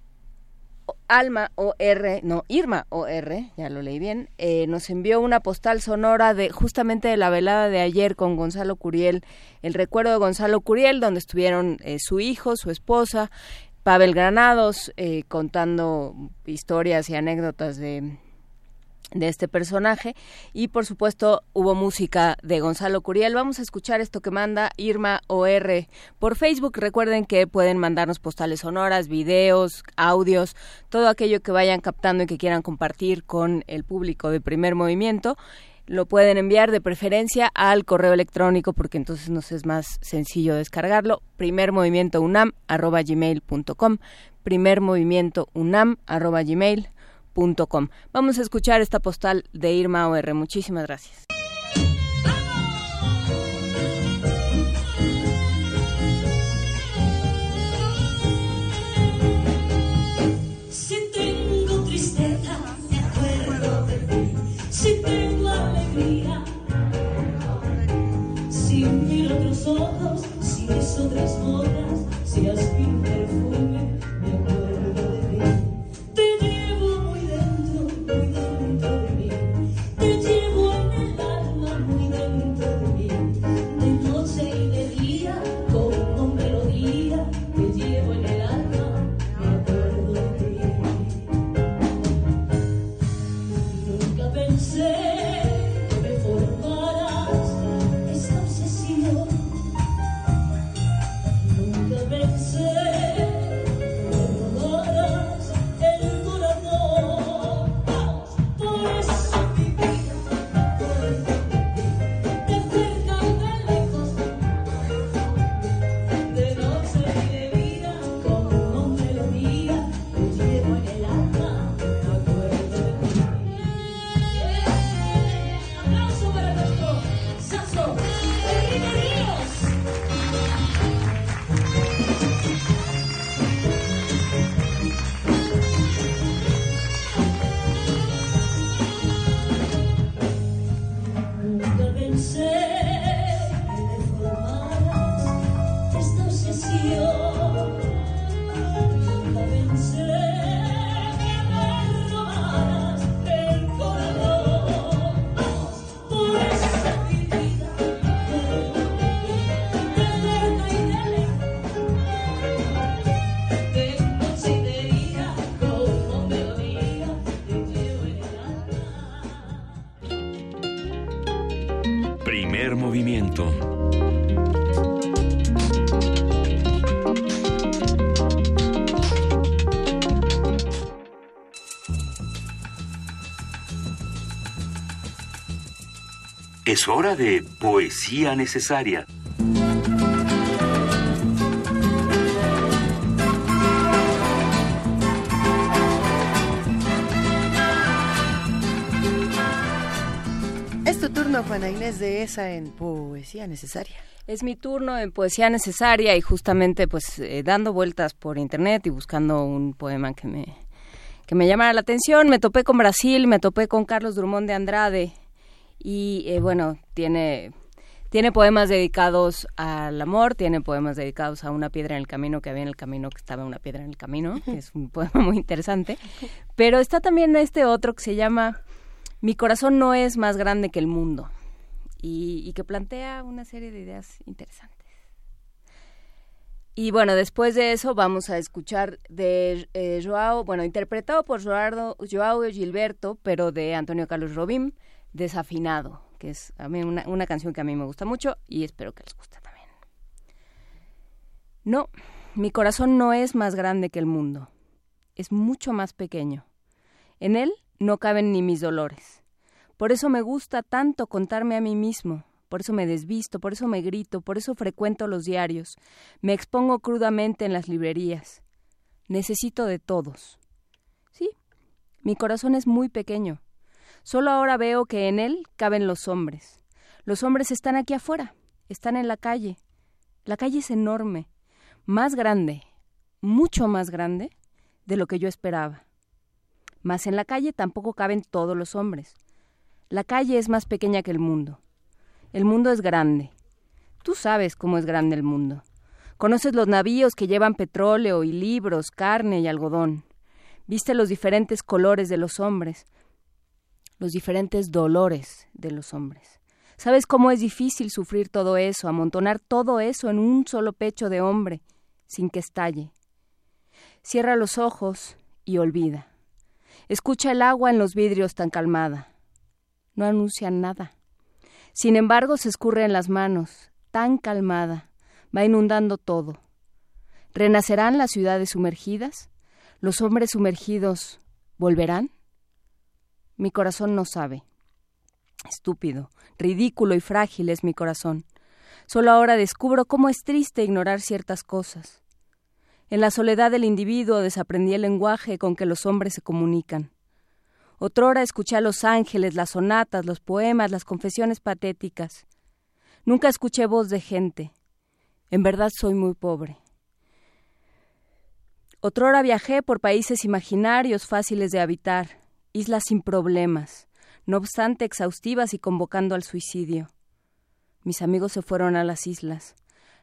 Alma OR, no, Irma OR, ya lo leí bien, eh, nos envió una postal sonora de justamente de la velada de ayer con Gonzalo Curiel, el recuerdo de Gonzalo Curiel, donde estuvieron eh, su hijo, su esposa, Pavel Granados, contando historias y anécdotas de, de este personaje y por supuesto hubo música de Gonzalo Curiel. Vamos a escuchar esto que manda Irma OR por Facebook. Recuerden que pueden mandarnos postales sonoras, videos, audios, todo aquello que vayan captando y que quieran compartir con el público de primer movimiento. Lo pueden enviar de preferencia al correo electrónico porque entonces nos es más sencillo descargarlo. primermovimientounam.gmail.com Vamos a escuchar esta postal de Irma OR. Muchísimas gracias. Si otros ojos, si ves otras si Nunca movimiento. Es hora de poesía necesaria. Turno, Juana Inés de esa en Poesía Necesaria. Es mi turno en Poesía Necesaria y justamente pues eh, dando vueltas por internet y buscando un poema que me, que me llamara la atención. Me topé con Brasil, me topé con Carlos Drummond de Andrade y eh, bueno, tiene, tiene poemas dedicados al amor, tiene poemas dedicados a una piedra en el camino que había en el camino que estaba una piedra en el camino, que es un poema muy interesante. Pero está también este otro que se llama Mi corazón no es más grande que el mundo y, que plantea una serie de ideas interesantes. Y bueno, después de eso vamos a escuchar de eh, Joao, bueno, interpretado por Joao, Joao Gilberto, pero de Antonio Carlos Robim, Desafinado, que es a mí una, una canción que a mí me gusta mucho y espero que les guste también. No, mi corazón no es más grande que el mundo, es mucho más pequeño. En él no caben ni mis dolores. Por eso me gusta tanto contarme a mí mismo, por eso me desvisto, por eso me grito, por eso frecuento los diarios, me expongo crudamente en las librerías. Necesito de todos. Sí, mi corazón es muy pequeño. Solo ahora veo que en él caben los hombres. Los hombres están aquí afuera, están en la calle. La calle es enorme, más grande, mucho más grande de lo que yo esperaba. Mas en la calle tampoco caben todos los hombres. La calle es más pequeña que el mundo. El mundo es grande. Tú sabes cómo es grande el mundo. Conoces los navíos que llevan petróleo y libros, carne y algodón. Viste los diferentes colores de los hombres, los diferentes dolores de los hombres. Sabes cómo es difícil sufrir todo eso, amontonar todo eso en un solo pecho de hombre, sin que estalle. Cierra los ojos y olvida. Escucha el agua en los vidrios tan calmada. No anuncian nada. Sin embargo, se escurre en las manos, tan calmada, va inundando todo. ¿Renacerán las ciudades sumergidas? ¿Los hombres sumergidos volverán? Mi corazón no sabe. Estúpido, ridículo y frágil es mi corazón. Solo ahora descubro cómo es triste ignorar ciertas cosas. En la soledad del individuo desaprendí el lenguaje con que los hombres se comunican. Otrora escuché a los ángeles, las sonatas, los poemas, las confesiones patéticas. Nunca escuché voz de gente. En verdad soy muy pobre. Otrora viajé por países imaginarios fáciles de habitar, islas sin problemas, no obstante exhaustivas y convocando al suicidio. Mis amigos se fueron a las islas.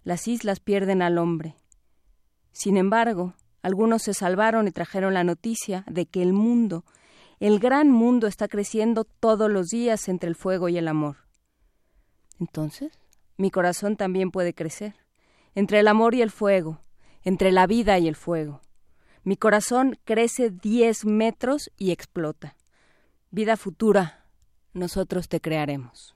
Las islas pierden al hombre. Sin embargo, algunos se salvaron y trajeron la noticia de que el mundo, el gran mundo, está creciendo todos los días entre el fuego y el amor. Entonces, mi corazón también puede crecer, entre el amor y el fuego, entre la vida y el fuego. Mi corazón crece diez metros y explota. Vida futura, nosotros te crearemos.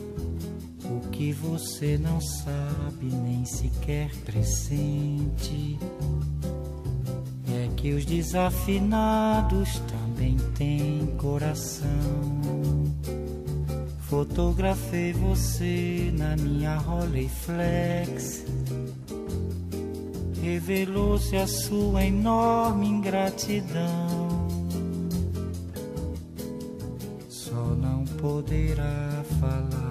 O que você não sabe nem sequer pressente é que os desafinados também têm coração. Fotografei você na minha Rolleiflex. Revelou-se a sua enorme ingratidão. Só não poderá falar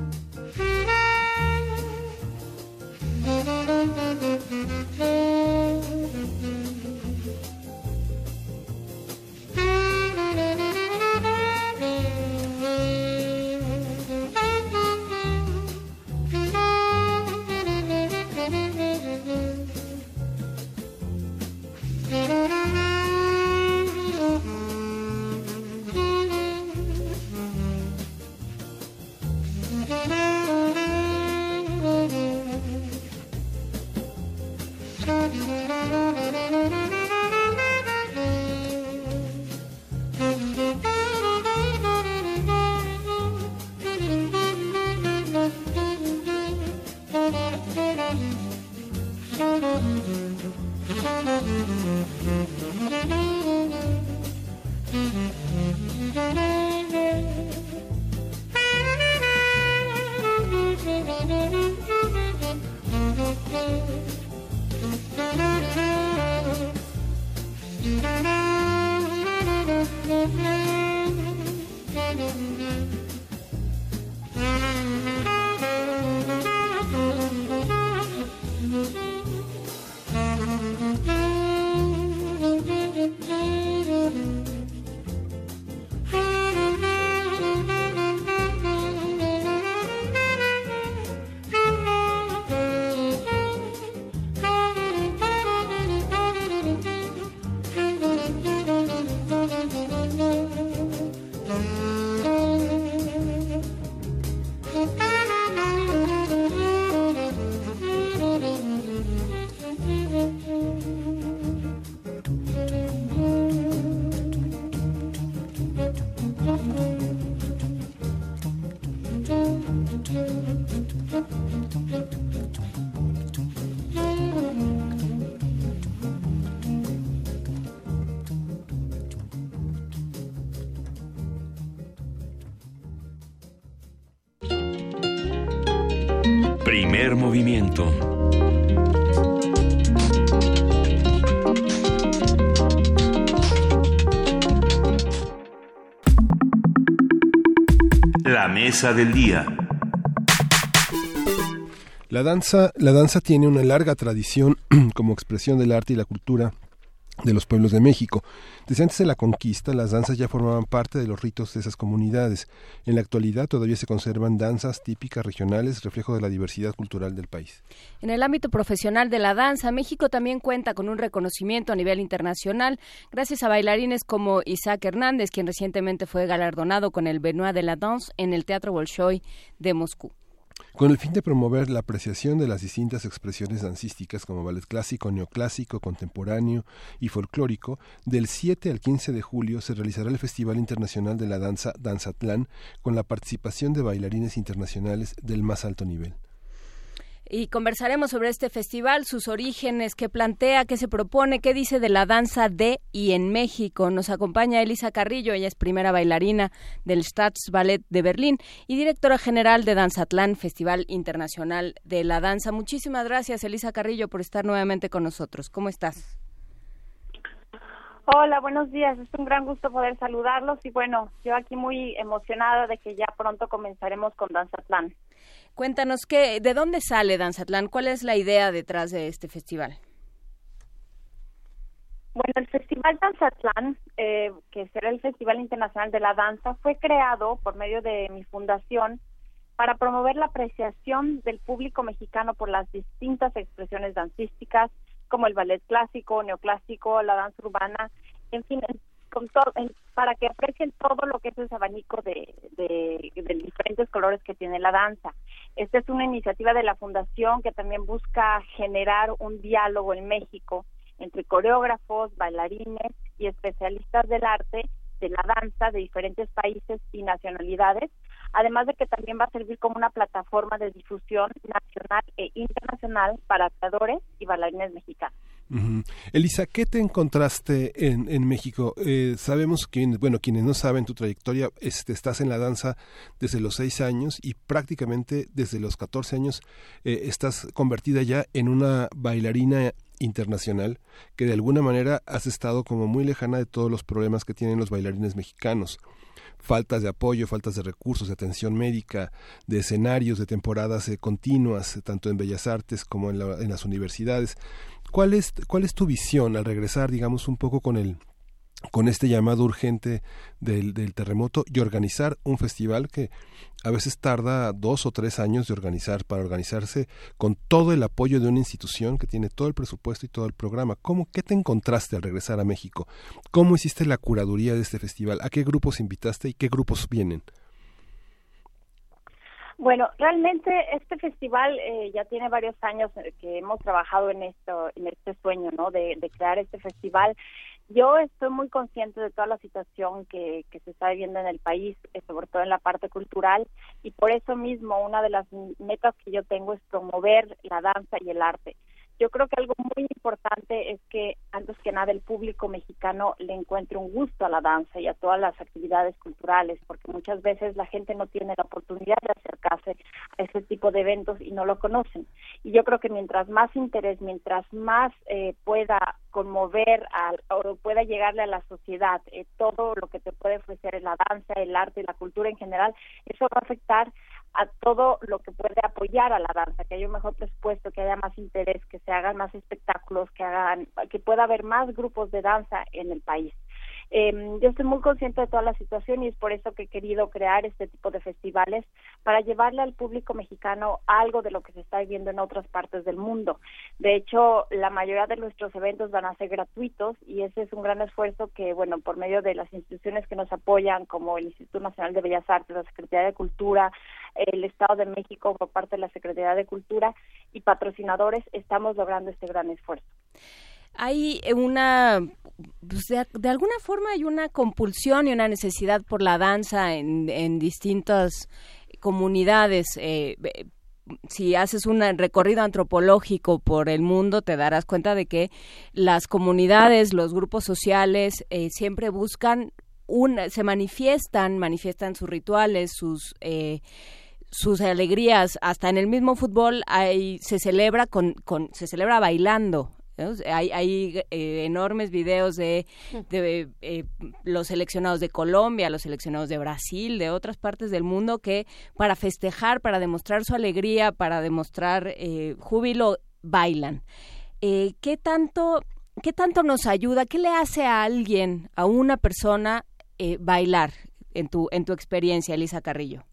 Thank you. La mesa del día. La danza, la danza tiene una larga tradición como expresión del arte y la cultura de los pueblos de México. Desde antes de la conquista, las danzas ya formaban parte de los ritos de esas comunidades. En la actualidad todavía se conservan danzas típicas regionales, reflejo de la diversidad cultural del país. En el ámbito profesional de la danza, México también cuenta con un reconocimiento a nivel internacional gracias a bailarines como Isaac Hernández, quien recientemente fue galardonado con el Benoit de la Danse en el Teatro Bolshoi de Moscú. Con el fin de promover la apreciación de las distintas expresiones dancísticas como ballet clásico, neoclásico, contemporáneo y folclórico, del 7 al 15 de julio se realizará el Festival Internacional de la Danza Danzatlán con la participación de bailarines internacionales del más alto nivel y conversaremos sobre este festival, sus orígenes, qué plantea, qué se propone, qué dice de la danza de y en México. Nos acompaña Elisa Carrillo, ella es primera bailarina del Staatsballet de Berlín y directora general de Danzatlán, Festival Internacional de la Danza. Muchísimas gracias, Elisa Carrillo, por estar nuevamente con nosotros. ¿Cómo estás? Hola, buenos días. Es un gran gusto poder saludarlos y bueno, yo aquí muy emocionada de que ya pronto comenzaremos con Danzatlán. Cuéntanos qué, de dónde sale Danzatlán, cuál es la idea detrás de este festival. Bueno, el Festival Danzatlán, eh, que será el Festival Internacional de la Danza, fue creado por medio de mi fundación para promover la apreciación del público mexicano por las distintas expresiones dancísticas, como el ballet clásico, neoclásico, la danza urbana, en fin, para que aprecien todo lo que es ese abanico de, de, de, diferentes colores que tiene la danza. Esta es una iniciativa de la Fundación que también busca generar un diálogo en México entre coreógrafos, bailarines y especialistas del arte de la danza de diferentes países y nacionalidades, además de que también va a servir como una plataforma de difusión nacional e internacional para creadores y bailarines mexicanos. Elisa, ¿qué te encontraste en, en México? Eh, sabemos que, bueno, quienes no saben tu trayectoria, este, estás en la danza desde los seis años y prácticamente desde los 14 años eh, estás convertida ya en una bailarina internacional que de alguna manera has estado como muy lejana de todos los problemas que tienen los bailarines mexicanos faltas de apoyo, faltas de recursos, de atención médica, de escenarios, de temporadas eh, continuas, tanto en Bellas Artes como en, en las universidades. ¿Cuál es, ¿Cuál es tu visión al regresar, digamos, un poco con el con este llamado urgente del, terremoto y organizar un festival que a veces tarda dos o tres años de organizar para organizarse con todo el apoyo de una institución que tiene todo el presupuesto y todo el programa. ¿Cómo, ¿Qué te encontraste al regresar a México? ¿Cómo hiciste la curaduría de este festival? ¿A qué grupos invitaste y qué grupos vienen? Bueno, realmente este festival eh, ya tiene varios años que hemos trabajado en esto, en este sueño, ¿no? De, de crear este festival yo estoy muy consciente de toda la situación que, que se está viviendo en el país, eh, sobre todo en la parte cultural, y por eso mismo una de las metas que yo tengo es promover la danza y el arte. Yo creo que algo muy importante es que antes que nada el público mexicano le encuentre un gusto a la danza y a todas las actividades culturales, porque muchas veces la gente no tiene la oportunidad de acercarse a ese tipo de eventos y no lo conocen. Y yo creo que mientras más interés, mientras más eh, pueda conmover al, o pueda llegarle a la sociedad eh, todo lo que te puede ofrecer la danza, el arte y la cultura en general, eso va a afectar a todo lo que puede apoyar a la danza, que haya un mejor presupuesto, que haya más interés, que se hagan más espectáculos, que hagan, que pueda haber más grupos de danza en el país. Eh, yo estoy muy consciente de toda la situación y es por eso que he querido crear este tipo de festivales para llevarle al público mexicano algo de lo que se está viviendo en otras partes del mundo. De hecho, la mayoría de nuestros eventos van a ser gratuitos y ese es un gran esfuerzo que, bueno, por medio de las instituciones que nos apoyan, como el Instituto Nacional de Bellas Artes, la Secretaría de Cultura, el Estado de México por parte de la Secretaría de Cultura y patrocinadores, estamos logrando este gran esfuerzo hay una pues de, alguna forma hay una compulsión y una necesidad por la danza en, en distintas comunidades eh, si haces un recorrido antropológico por el mundo, te darás cuenta de que las comunidades, los grupos sociales, eh, siempre buscan un, se manifiestan, manifiestan sus rituales, sus eh, sus alegrías, hasta en el mismo fútbol hay, se celebra con, con se celebra bailando. Hay, hay eh, enormes videos de, de eh, los seleccionados de Colombia, los seleccionados de Brasil, de otras partes del mundo que para festejar, para demostrar su alegría, para demostrar eh, júbilo, bailan. ¿Qué tanto qué tanto nos ayuda? ¿Qué le hace a alguien, a una persona, bailar en tu en tu experiencia, Elisa Carrillo?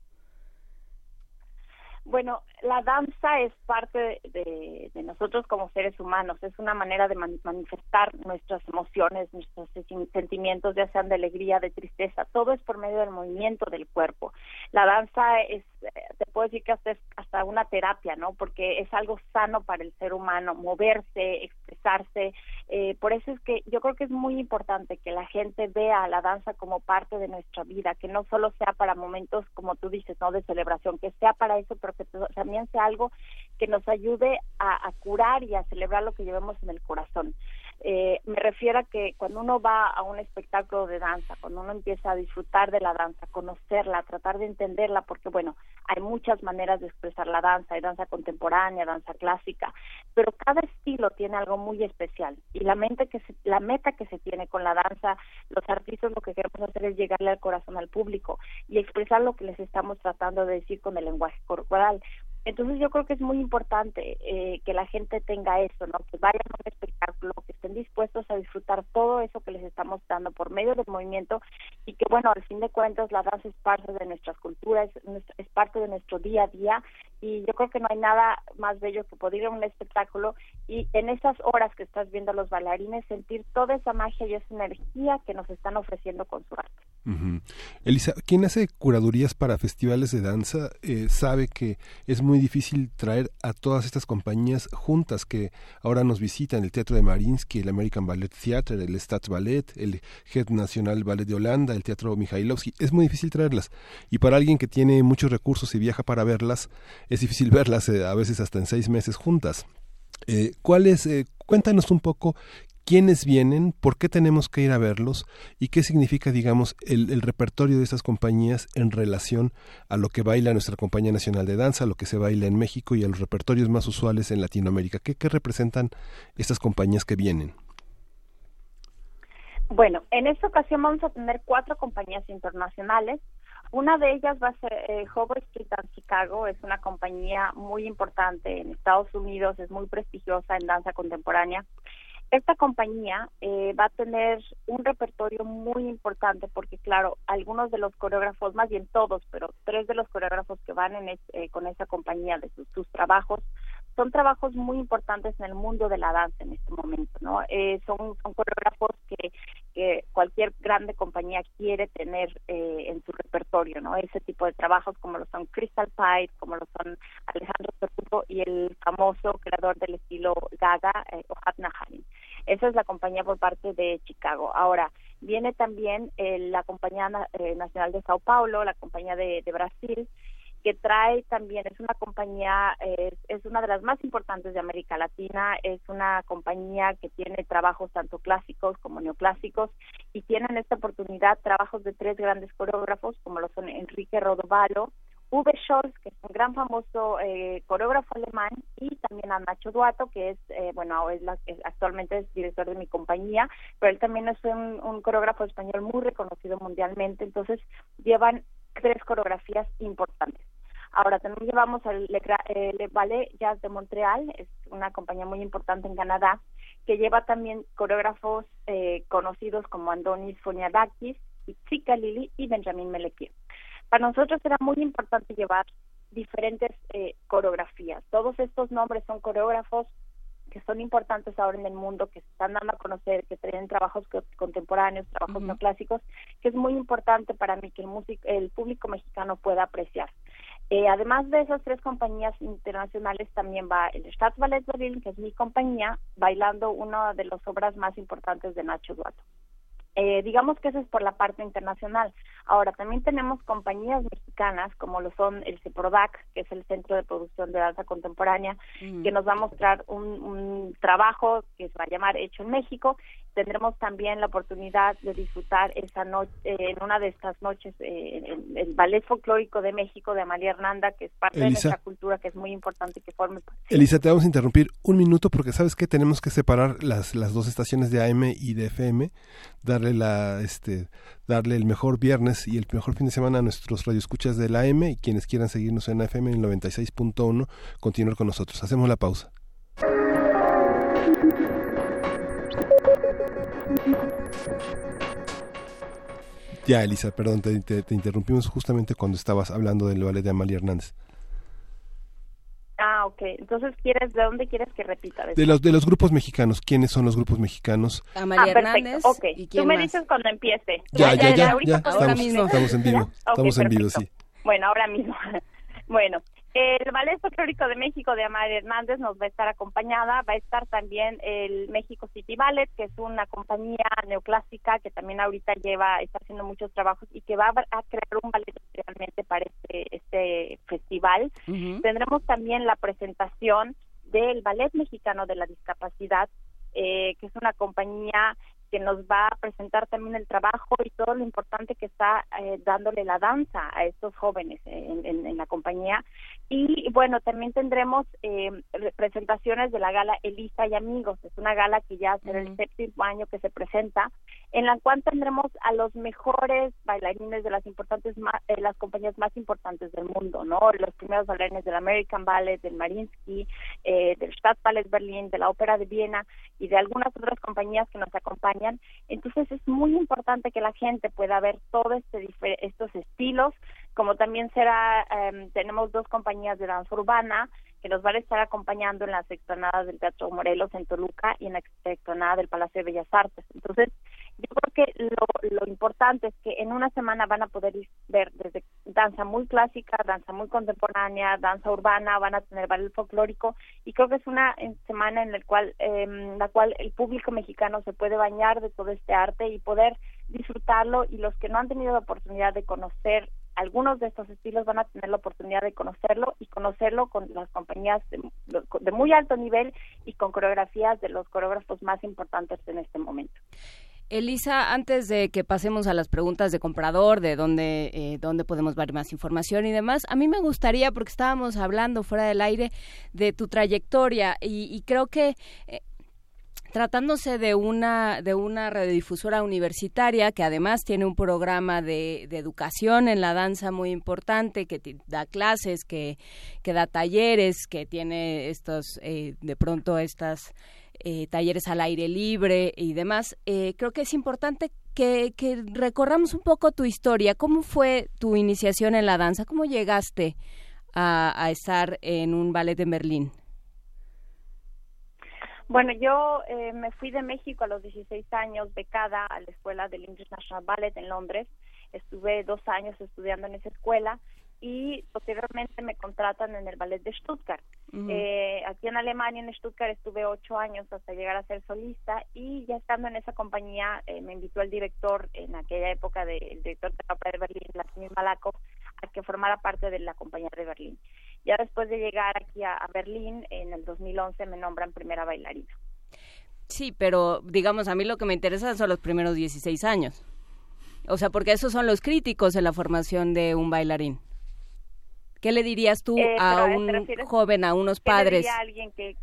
Bueno, la danza es parte de, nosotros como seres humanos, es una manera de manifestar nuestras emociones, nuestros sentimientos, ya sean de alegría, de tristeza, todo es por medio del movimiento del cuerpo. La danza es, te puedo decir que hasta es hasta una terapia, ¿no? Porque es algo sano para el ser humano, moverse, expresarse. Eh, por eso es que yo creo que es muy importante que la gente vea la danza como parte de nuestra vida, que no solo sea para momentos, como tú dices, ¿no? De celebración, que sea para eso, pero que también algo que nos ayude a, curar y a celebrar lo que llevamos en el corazón. Eh, me refiero a que cuando uno va a un espectáculo de danza, cuando uno empieza a disfrutar de la danza, conocerla, tratar de entenderla, porque bueno, hay muchas maneras de expresar la danza, hay danza contemporánea, danza clásica, pero cada estilo tiene algo muy especial y la mente que la meta que se tiene con la danza, los artistas lo que queremos hacer es llegarle al corazón al público y expresar lo que les estamos tratando de decir con el lenguaje corporal. Entonces yo creo que es muy importante eh, que la gente tenga eso, ¿no? Que vayan a un espectáculo, que estén dispuestos a disfrutar todo eso que les estamos dando por medio del movimiento y que bueno, al fin de cuentas la danza es parte de nuestras culturas, es, parte de nuestro día a día y yo creo que no hay nada más bello que poder ir a un espectáculo y en esas horas que estás viendo a los bailarines sentir toda esa magia y esa energía que nos están ofreciendo con su arte. Elisa, quien hace curadurías para festivales de danza eh, sabe que es muy difícil traer a todas estas compañías juntas que ahora nos visitan, el Teatro de Marinsky, el American Ballet Theatre, el Staatsballet, el Head National Ballet de Holanda, el Teatro Mikhailovsky, es muy difícil traerlas. Y para alguien que tiene muchos recursos y viaja para verlas, es difícil verlas eh, a veces hasta en seis meses juntas. Eh, ¿Cuál es, eh, cuéntanos un poco quiénes vienen, por qué tenemos que ir a verlos y qué significa, digamos, el, repertorio de estas compañías en relación a lo que baila nuestra Compañía Nacional de Danza, a lo que se baila en México y a los repertorios más usuales en Latinoamérica. ¿Qué, representan estas compañías que vienen? Bueno, en esta ocasión vamos a tener cuatro compañías internacionales. Una de ellas va a ser eh, Street Dance Chicago, es una compañía muy importante en Estados Unidos, es muy prestigiosa en danza contemporánea. Esta compañía eh, va a tener un repertorio muy importante porque, claro, algunos de los coreógrafos, más bien todos, pero tres de los coreógrafos que van en eh, con esa compañía de sus, trabajos, son trabajos muy importantes en el mundo de la danza en este momento, ¿no? Eh, son, son coreógrafos que, que cualquier grande compañía quiere tener en su repertorio, ¿no? Ese tipo de trabajos como lo son Crystal Pite, como lo son Alejandro Cerruto y el famoso creador del estilo Gaga, Ohad Naharin. Esa es la compañía por parte de Chicago. Ahora, viene también eh, la compañía eh, nacional de Sao Paulo, la compañía de, Brasil, que trae también, es una compañía, es una de las más importantes de América Latina, es una compañía que tiene trabajos tanto clásicos como neoclásicos y tienen esta oportunidad trabajos de tres grandes coreógrafos como lo son Enrique Rodovalo, Uwe Scholz, que es un gran famoso eh, coreógrafo alemán, y también a Nacho Duato, que es, eh, bueno, es, actualmente es director de mi compañía, pero él también es un, coreógrafo español muy reconocido mundialmente, entonces llevan tres coreografías importantes. Ahora también llevamos al Le, eh, Ballet Jazz de Montreal, es una compañía muy importante en Canadá, que lleva también coreógrafos conocidos como Andonis Foniadakis, Chica Lili y Benjamin Melequier. Para nosotros era muy importante llevar diferentes eh, coreografías. Todos estos nombres son coreógrafos que son importantes ahora en el mundo, que se están dando a conocer, que tienen trabajos contemporáneos, trabajos no clásicos, que es muy importante para mí que el, el público mexicano pueda apreciar. Eh, además de esas tres compañías internacionales, también va el Staatsballet Berlin, que es mi compañía, bailando una de las obras más importantes de Nacho Duato. Eh, digamos que eso es por la parte internacional. Ahora, también tenemos compañías mexicanas, como lo son el CEPRODAC, que es el Centro de Producción de Danza Contemporánea, que nos va a mostrar un, trabajo que se va a llamar Hecho en México. Tendremos también la oportunidad de disfrutar esa noche, en una de estas noches, eh, el, Ballet Folclórico de México de Amalia Hernanda, que es parte de nuestra cultura, que es muy importante que forme parte. Elisa, te vamos a interrumpir un minuto porque sabes que tenemos que separar las, las dos estaciones de AM y de FM, darle este darle el mejor viernes y el mejor fin de semana a nuestros radioescuchas de la AM y quienes quieran seguirnos en la FM en el 96.1 continuar con nosotros. Hacemos la pausa. Ya, Elisa, perdón, te, te, interrumpimos justamente cuando estabas hablando del ballet de Amalia Hernández. Ah, ok. Entonces, ¿quieres, ¿de dónde quieres que repita? De los, de los grupos mexicanos. ¿Quiénes son los grupos mexicanos? Amalia ah, Hernández. Ok. Tú me dices cuando empiece. Ya, ya, ya. ya, Estamos, estamos en vivo. Estamos en vivo, sí. Bueno, ahora mismo. bueno, el Ballet Folclórico de México de Amalia Hernández nos va a estar acompañada, va a estar también el México City Ballet, que es una compañía neoclásica que también ahorita lleva, está haciendo muchos trabajos y que va a crear un ballet realmente para este, este festival. Tendremos también la presentación del Ballet Mexicano de la Discapacidad, eh, que es una compañía que nos va a presentar también el trabajo y todo lo importante que está eh, dándole la danza a estos jóvenes en, en, la compañía. Y bueno, también tendremos eh, presentaciones de la gala Elisa y Amigos. Es una gala que ya será el séptimo año que se presenta, en la cual tendremos a los mejores bailarines de las importantes eh, las compañías más importantes del mundo, ¿no? Los primeros bailarines del American Ballet, del Marinsky, eh, del Stadtballet Berlín, de la Ópera de Viena y de algunas otras compañías que nos acompañan entonces es muy importante que la gente pueda ver todos este, estos estilos, como también será, em, tenemos dos compañías de danza urbana que nos van a estar acompañando en las explanadas del Teatro Morelos en Toluca y en la explanada del Palacio de Bellas Artes. Entonces, yo creo que lo, lo importante es que en una semana van a poder ver desde danza muy clásica, danza muy contemporánea, danza urbana, van a tener ballet folclórico y creo que es una semana en la cual, eh, la cual el público mexicano se puede bañar de todo este arte y poder disfrutarlo y los que no han tenido la oportunidad de conocer algunos de estos estilos van a tener la oportunidad de conocerlo y conocerlo con las compañías de, muy alto nivel y con coreografías de los coreógrafos más importantes en este momento. Elisa, antes de que pasemos a las preguntas de comprador, de dónde, eh, dónde podemos ver más información y demás, a mí me gustaría, porque estábamos hablando fuera del aire, de tu trayectoria y, creo que eh, tratándose de una de una radiodifusora universitaria que además tiene un programa de, educación en la danza muy importante que da clases que, que da talleres que tiene estos eh, de pronto estas eh, talleres al aire libre y demás. Eh, creo que es importante que, recorramos un poco tu historia. ¿Cómo fue tu iniciación en la danza? ¿Cómo llegaste a, estar en un ballet en Berlín? Bueno, yo eh, me fui de México a los 16 años becada a la escuela del English National Ballet en Londres. Estuve dos años estudiando en esa escuela y posteriormente me contratan en el ballet de Stuttgart. eh, aquí en Alemania, en Stuttgart, estuve ocho años hasta llegar a ser solista y ya estando en esa compañía eh, me invitó el director en aquella época, de, el director de la ópera de Berlín, Vladimir Malakov, a que formara parte de la compañía de Berlín. Ya después de llegar aquí a, a Berlín, en el 2011 me nombran primera bailarina. Sí, pero digamos, a mí lo que me interesa son los primeros 16 años. O sea, porque esos son los críticos en la formación de un bailarín. ¿Qué le dirías tú eh, a un joven, a unos padres? ¿qué le alguien que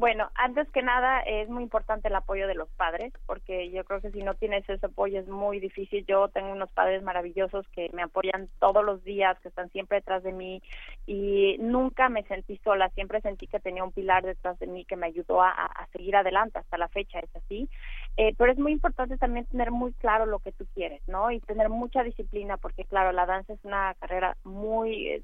bueno, antes que nada es muy importante el apoyo de los padres, porque yo creo que si no tienes ese apoyo es muy difícil. Yo tengo unos padres maravillosos que me apoyan todos los días, que están siempre detrás de mí y nunca me sentí sola, siempre sentí que tenía un pilar detrás de mí que me ayudó a, a seguir adelante hasta la fecha, es así. Eh, pero es muy importante también tener muy claro lo que tú quieres, ¿no? Y tener mucha disciplina, porque claro, la danza es una carrera muy, eh,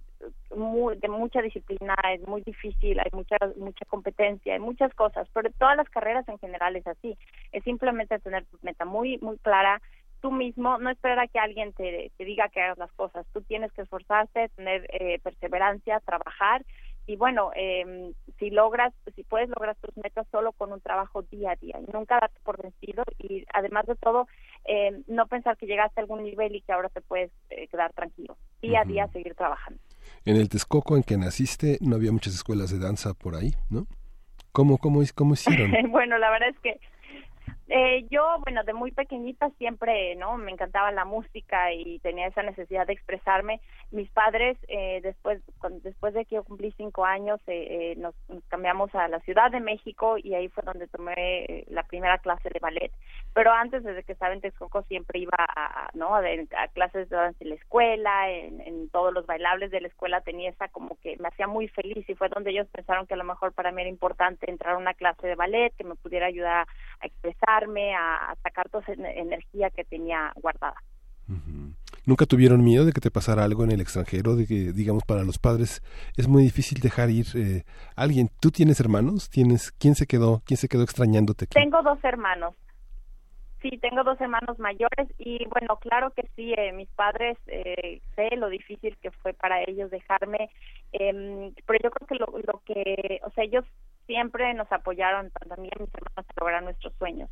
muy de mucha disciplina, es muy difícil, hay mucha mucha competencia, hay muchas cosas, pero todas las carreras en general es así. Es simplemente tener tu meta muy muy clara, tú mismo, no esperar a que alguien te, te diga que hagas las cosas, tú tienes que esforzarte, tener eh, perseverancia, trabajar y bueno, eh, si logras, si puedes lograr tus metas solo con un trabajo día a día y nunca darte por vencido y además de todo, eh, no pensar que llegaste a algún nivel y que ahora te puedes eh, quedar tranquilo. Día a día seguir trabajando. En el Texcoco en que naciste no había muchas escuelas de danza por ahí, ¿no? ¿Cómo, cómo, cómo hicieron? bueno, la verdad es que eh, yo, bueno, de muy pequeñita siempre, ¿no? Me encantaba la música y tenía esa necesidad de expresarme. Mis padres, eh, después, después de que yo cumplí cinco años, eh, nos, cambiamos a la Ciudad de México y ahí fue donde tomé la primera clase de ballet. Pero antes, desde que estaba en Texcoco, siempre iba a, ¿no? A, clases de danza en la escuela, en, en todos los bailables de la escuela tenía esa como que me hacía muy feliz y fue donde ellos pensaron que a lo mejor para mí era importante entrar a una clase de ballet que me pudiera ayudar a expresar a, sacar toda esa energía que tenía guardada. ¿Nunca tuvieron miedo de que te pasara algo en el extranjero? De que, digamos, para los padres es muy difícil dejar ir eh, a alguien. ¿Tú tienes hermanos? ¿Tienes quién se quedó quién se quedó extrañándote? Tengo dos hermanos. Sí, tengo dos hermanos mayores y bueno, claro que sí, eh, mis padres eh, sé lo difícil que fue para ellos dejarme, em, pero yo creo que lo, lo que, o sea, ellos siempre nos apoyaron también mis hermanos a lograr nuestros sueños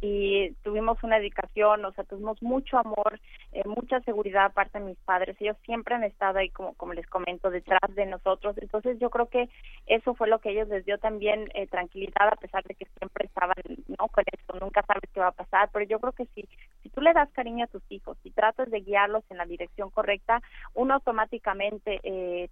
y tuvimos una dedicación, o sea, tuvimos mucho amor, eh, mucha seguridad aparte de mis padres, ellos siempre han estado ahí como como les comento detrás de nosotros, entonces yo creo que eso fue lo que ellos les dio también eh, tranquilidad a pesar de que siempre estaban no con nunca sabes qué va a pasar, pero yo creo que sí, si tú le das cariño a tus hijos, si tratas de guiarlos en la dirección correcta, uno automáticamente eh,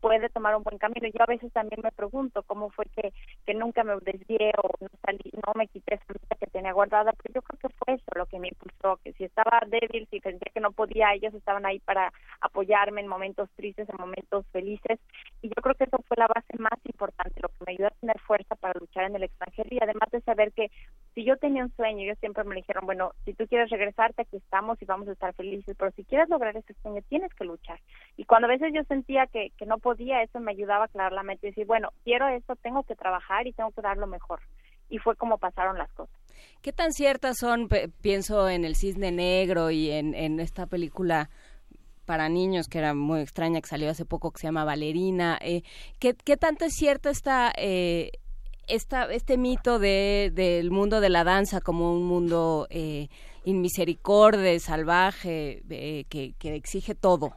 puede tomar un buen camino. Yo a veces también me pregunto cómo fue que, que nunca me desvié o no salí, no me quité esa meta que tenía guardada, pero yo creo que fue eso lo que me impulsó, que si estaba débil, si sentía que no podía, ellos estaban ahí para apoyarme en momentos tristes, en momentos felices, y yo creo que eso fue la base más importante, lo que me ayudó a tener fuerza para luchar en el extranjero y además de saber que si yo tenía un sueño, ellos siempre me dijeron, bueno, si tú quieres regresarte, aquí estamos y vamos a estar felices, pero si quieres lograr ese sueño, tienes que luchar. Y cuando a veces yo sentía que, que no podía, eso me ayudaba a aclarar la mente y decir, bueno, quiero esto, tengo que trabajar y tengo que dar lo mejor. Y fue como pasaron las cosas. ¿Qué tan ciertas son, pienso en El Cisne Negro y en, en esta película para niños que era muy extraña, que salió hace poco, que se llama Valerina? Eh, ¿qué, ¿Qué tanto es cierto esta... Eh, esta, este mito de, del mundo de la danza como un mundo eh, inmisericordia, salvaje, que, que exige todo.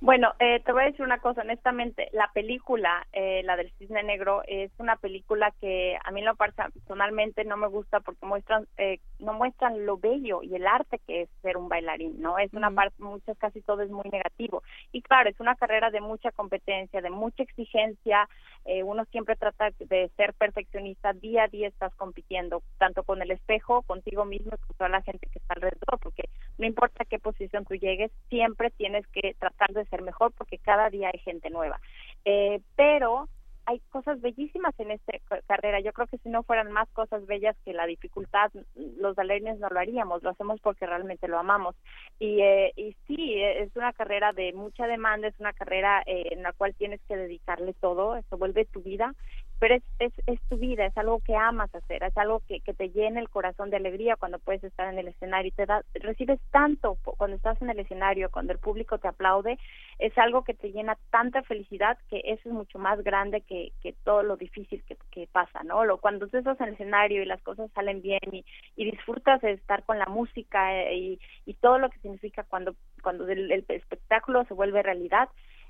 Bueno, eh, te voy a decir una cosa, honestamente, la película, eh, la del Cisne Negro, es una película que a mí lo personalmente no me gusta porque muestran, eh, no muestran lo bello y el arte que es ser un bailarín, ¿no? Es una parte, muchas, casi todo es muy negativo. Y claro, es una carrera de mucha competencia, de mucha exigencia, eh, uno siempre trata de ser perfeccionista, día a día estás compitiendo, tanto con el espejo, contigo mismo y con toda la gente que está alrededor, porque no importa a qué posición tú llegues, siempre tienes que tratar de ser mejor porque cada día hay gente nueva. Eh, pero hay cosas bellísimas en esta carrera. Yo creo que si no fueran más cosas bellas que la dificultad, los bailarines no lo haríamos, lo hacemos porque realmente lo amamos. Y, eh, y sí, es una carrera de mucha demanda, es una carrera eh, en la cual tienes que dedicarle todo, eso vuelve tu vida pero es, es, es, tu vida, es algo que amas hacer, es algo que, que te llena el corazón de alegría cuando puedes estar en el escenario y te da, recibes tanto cuando estás en el escenario, cuando el público te aplaude, es algo que te llena tanta felicidad que eso es mucho más grande que, que todo lo difícil que, que pasa, ¿no? Lo, cuando tú estás en el escenario y las cosas salen bien y, y disfrutas de estar con la música eh, y, y todo lo que significa cuando, cuando el, el espectáculo se vuelve realidad,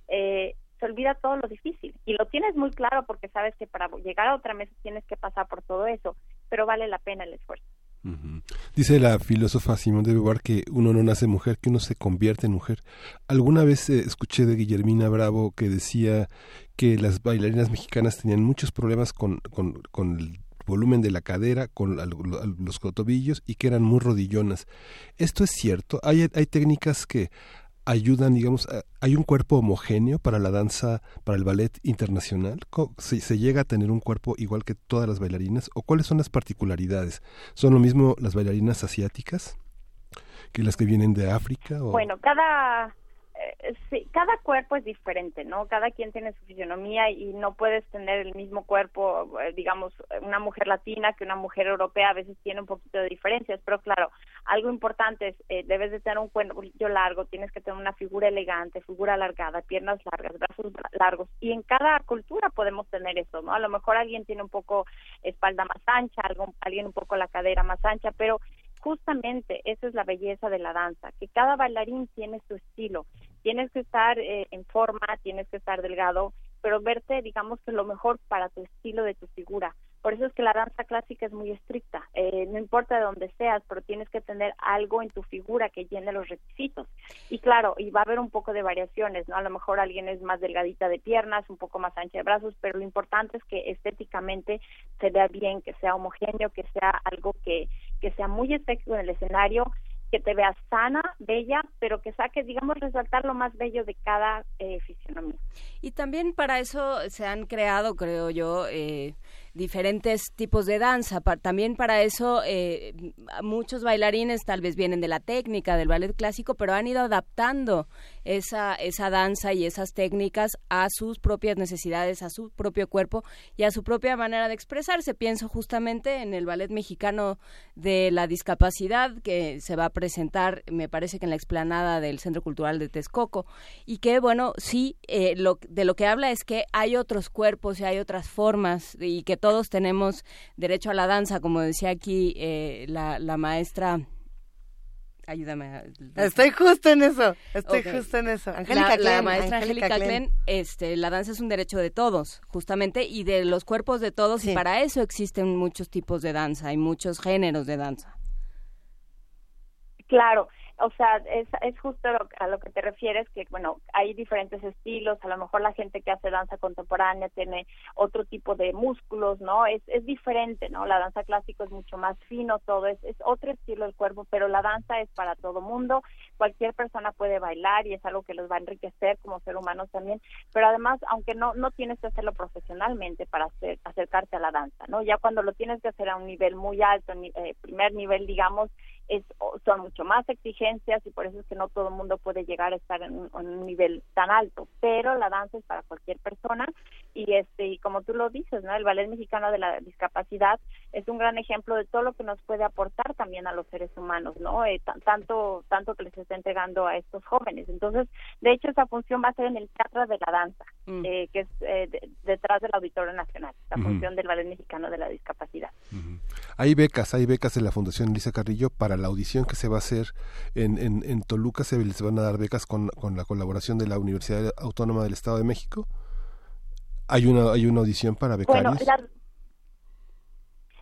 eh, se olvida todo lo difícil y lo tienes muy claro porque sabes que para llegar a otra mesa tienes que pasar por todo eso, pero vale la pena el esfuerzo. Dice la filósofa Simón de Beauvoir que uno no nace mujer, que uno se convierte en mujer. Alguna vez eh, escuché de Guillermina Bravo que decía que las bailarinas mexicanas tenían muchos problemas con, con, con el volumen de la cadera, con los cotobillos y que eran muy rodillonas. ¿Esto es cierto? ¿Hay, hay técnicas que ayudan, digamos, hay un cuerpo homogéneo para la danza, para el ballet internacional? ¿Se, ¿Se, llega a tener un cuerpo igual que todas las bailarinas? ¿O cuáles son las particularidades? ¿Son lo mismo las bailarinas asiáticas que las que vienen de África? Bueno, cada, eh, sí, cada cuerpo es diferente, ¿no? Cada quien tiene su fisionomía y no puedes tener el mismo cuerpo, eh, digamos, una mujer latina que una mujer europea, a veces tiene un poquito de diferencias, pero claro, algo importante es, eh, debes de tener un cuello largo, tienes que tener una figura elegante, figura alargada, piernas largas, brazos largos, y en cada cultura podemos tener eso, ¿no? A lo mejor alguien tiene un poco espalda más ancha, algo, alguien un poco la cadera más ancha, pero justamente esa es la belleza de la danza, que cada bailarín tiene su estilo. Tienes que estar eh, en forma, tienes que estar delgado, pero verte, digamos que lo mejor para tu estilo de tu figura. Por eso es que la danza clásica es muy estricta. Eh, no importa de dónde seas, pero tienes que tener algo en tu figura que llene los requisitos. Y claro, y va a haber un poco de variaciones, ¿no? A lo mejor alguien es más delgadita de piernas, un poco más ancha de brazos, pero lo importante es que estéticamente se vea bien, que sea homogéneo, que sea algo que, que sea muy efectivo en el escenario que te veas sana, bella, pero que saque, digamos, resaltar lo más bello de cada eh, fisionomía. Y también para eso se han creado, creo yo, eh, diferentes tipos de danza. también para eso eh, muchos bailarines tal vez vienen de la técnica del ballet clásico, pero han ido adaptando esa, esa danza y esas técnicas a sus propias necesidades, a su propio cuerpo y a su propia manera de expresarse. Pienso justamente en el ballet mexicano de la discapacidad que se va a presentar, me parece que en la explanada del Centro Cultural de Texcoco, y que, bueno, sí, eh, lo, de lo que habla es que hay otros cuerpos y hay otras formas y que todos tenemos derecho a la danza, como decía aquí eh, la, la maestra ayúdame. Estoy justo en eso, estoy justo en eso. Angélica la, maestra Angélica Klen, este, la danza es un derecho de todos, justamente, y de los cuerpos de todos, y para eso existen muchos tipos de danza, hay muchos géneros de danza. Claro, o sea, es, es justo a lo que te refieres, que bueno, hay diferentes estilos, a lo mejor la gente que hace danza contemporánea tiene otro tipo de músculos, ¿no? Es, es diferente, ¿no? La danza clásica es mucho más fino, todo, es, es otro estilo del cuerpo, pero la danza es para todo mundo, cualquier persona puede bailar y es algo que los va a enriquecer como ser humanos también, pero además, aunque no, no tienes que hacerlo profesionalmente para hacer, acercarte a la danza, ¿no? Ya cuando lo tienes que hacer a un nivel muy alto, eh, primer nivel, digamos, es, son mucho más exigentes y por eso es que no todo el mundo puede llegar a estar en un, nivel tan alto, pero la danza es para cualquier persona y este y como tú lo dices, ¿no? El ballet mexicano de la discapacidad es un gran ejemplo de todo lo que nos puede aportar también a los seres humanos, ¿no? Eh, tanto tanto que les está entregando a estos jóvenes. Entonces, de hecho esa función va a ser en el Teatro de la Danza, mm. eh, que es eh, detrás del Auditorio Nacional, la función del ballet mexicano de la discapacidad. Hay becas, hay becas en la Fundación Elisa Carrillo para la audición que se va a hacer en, en, en Toluca, se les van a dar becas con, con la colaboración de la Universidad Autónoma del Estado de México. ¿Hay una, hay una audición para becarios?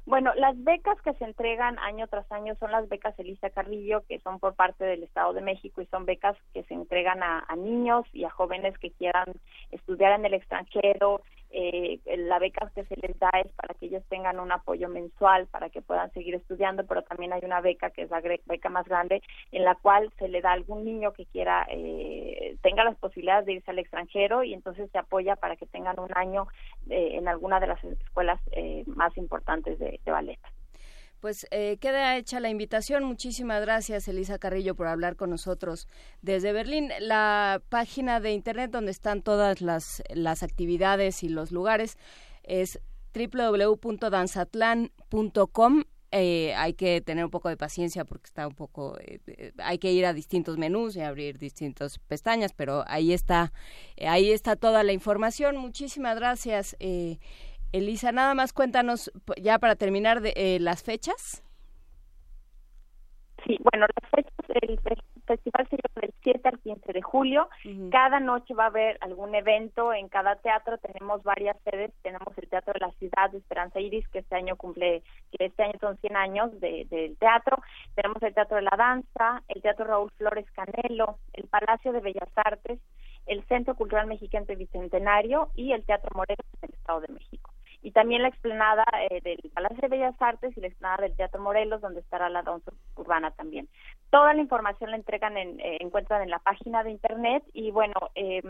Bueno, las becas que se entregan año tras año son las becas Elisa Carrillo, que son por parte del Estado de México y son becas que se entregan a, a niños y a jóvenes que quieran estudiar en el extranjero, eh, la beca que se les da es para que ellos tengan un apoyo mensual para que puedan seguir estudiando, pero también hay una beca que es la beca más grande en la cual se le da a algún niño que quiera eh, tenga las posibilidades de irse al extranjero y entonces se apoya para que tengan un año eh, en alguna de las escuelas eh, más importantes de, de. Pues eh, queda hecha la invitación. Muchísimas gracias, Elisa Carrillo, por hablar con nosotros desde Berlín. La página de internet donde están todas las, las actividades y los lugares es www.danzatlan.com. Eh, hay que tener un poco de paciencia porque está un poco eh, hay que ir a distintos menús y abrir distintas pestañas pero ahí está ahí está toda la información muchísimas gracias eh, Elisa, nada más cuéntanos, ya para terminar, de eh, las fechas. Sí, bueno, las fechas, el, festival se lleva del 7 al 15 de julio. Cada noche va a haber algún evento. En cada teatro tenemos varias sedes. Tenemos el Teatro de la Ciudad de Esperanza Iris, que este año cumple, que este año son 100 años del teatro. Tenemos el Teatro de la Danza, el Teatro Raúl Flores Canelo, el Palacio de Bellas Artes, el Centro Cultural Mexicano Bicentenario y el Teatro Morelos en el Estado de México y también la explanada eh, del Palacio de Bellas Artes y la explanada del Teatro Morelos, donde estará la danza urbana también. Toda la información la entregan en, eh, encuentran en la página de internet y bueno, eh,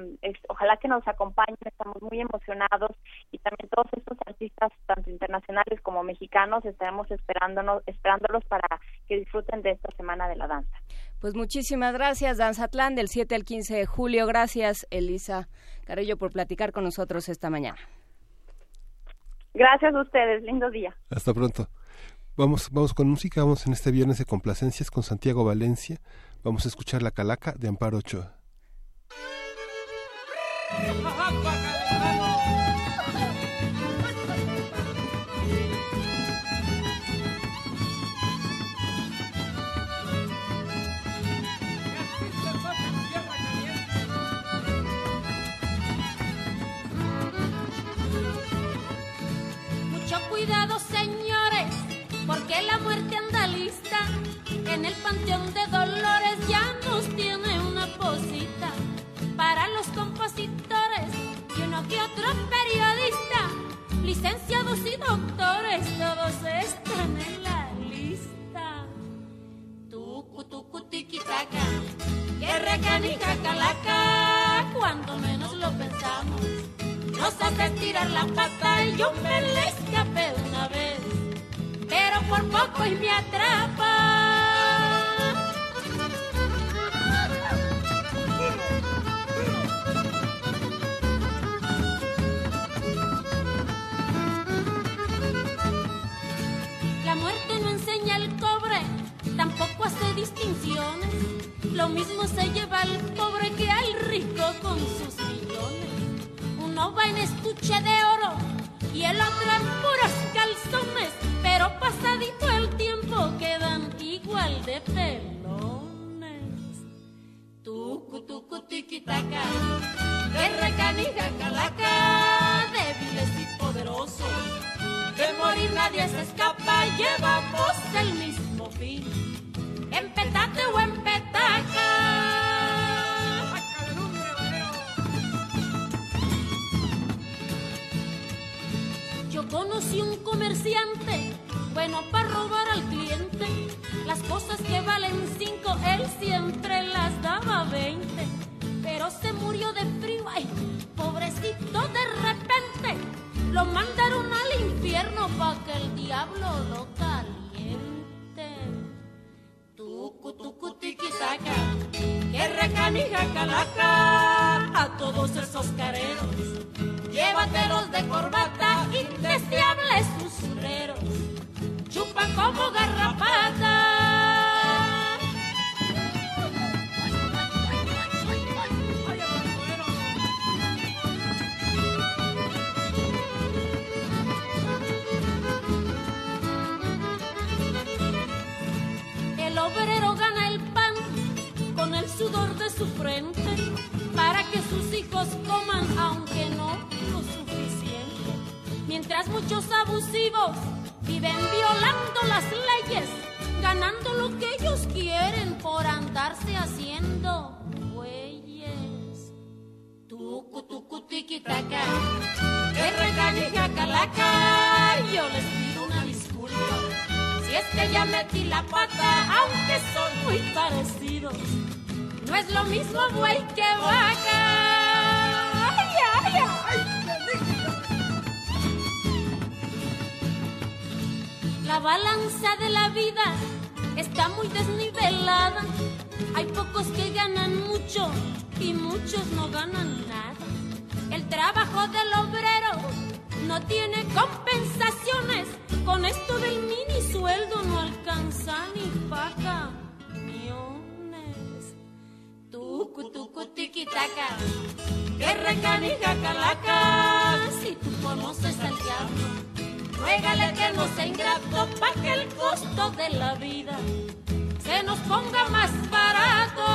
ojalá que nos acompañen, estamos muy emocionados y también todos estos artistas, tanto internacionales como mexicanos, estaremos esperándonos, esperándolos para que disfruten de esta Semana de la Danza. Pues muchísimas gracias, Danzatlán, del 7 al 15 de julio. Gracias, Elisa Carrillo, por platicar con nosotros esta mañana. Gracias a ustedes, lindo día. Hasta pronto. Vamos, vamos con música, vamos en este viernes de complacencias con Santiago Valencia. Vamos a escuchar La Calaca de Amparo Ochoa. En el panteón de Dolores ya nos tiene una posita. Para los compositores y uno que otro periodista, licenciados y doctores, todos están en la lista. Tucu, tucu, tiquitaca, que recanica calaca, cuando menos lo pensamos nos hace tirar la pata y yo me le escapé una vez, pero por poco y me atrapa. Tampoco hace distinciones. Lo mismo se lleva al pobre que al rico con sus millones uno va en estuche de oro y el otro en puros calzones, pero pasadito el tiempo quedan igual de pelones. Tucu, tucu, tiquitaca, que recanija calaca, débiles y poderosos, de morir nadie se escapa, llevamos el Conocí un comerciante, bueno para robar al cliente. Las cosas que valen cinco, él siempre las daba veinte. Pero se murió de frío, ay, pobrecito de repente. Lo mandaron al infierno pa' que el diablo lo caliente. Tucu, tucu, tiquitaca, que recanija calaca a todos esos careros llévatelos de corbata, indeseables usureros, chupan como garrapata. El obrero gana el pan con el sudor de su frente para que sus hijos coman aunque no suficiente. Mientras muchos abusivos viven violando las leyes, ganando lo que ellos quieren por andarse haciendo güeyes. Tucu, tucu, tiquitaca, que recanija calaca, yo les pido una disculpa. Si es que ya metí la pata, aunque son muy parecidos no es lo mismo buey que vaca. La balanza de la vida está muy desnivelada. Hay pocos que ganan mucho y muchos no ganan nada. El trabajo del obrero no tiene compensaciones. Con esto del mini sueldo no alcanza ni paga tucu, tucu, tiquitaca, que recanija calaca. Si tú conoces al diablo, ruégale que no sea ingrato, pa' que el costo de la vida se nos ponga más barato.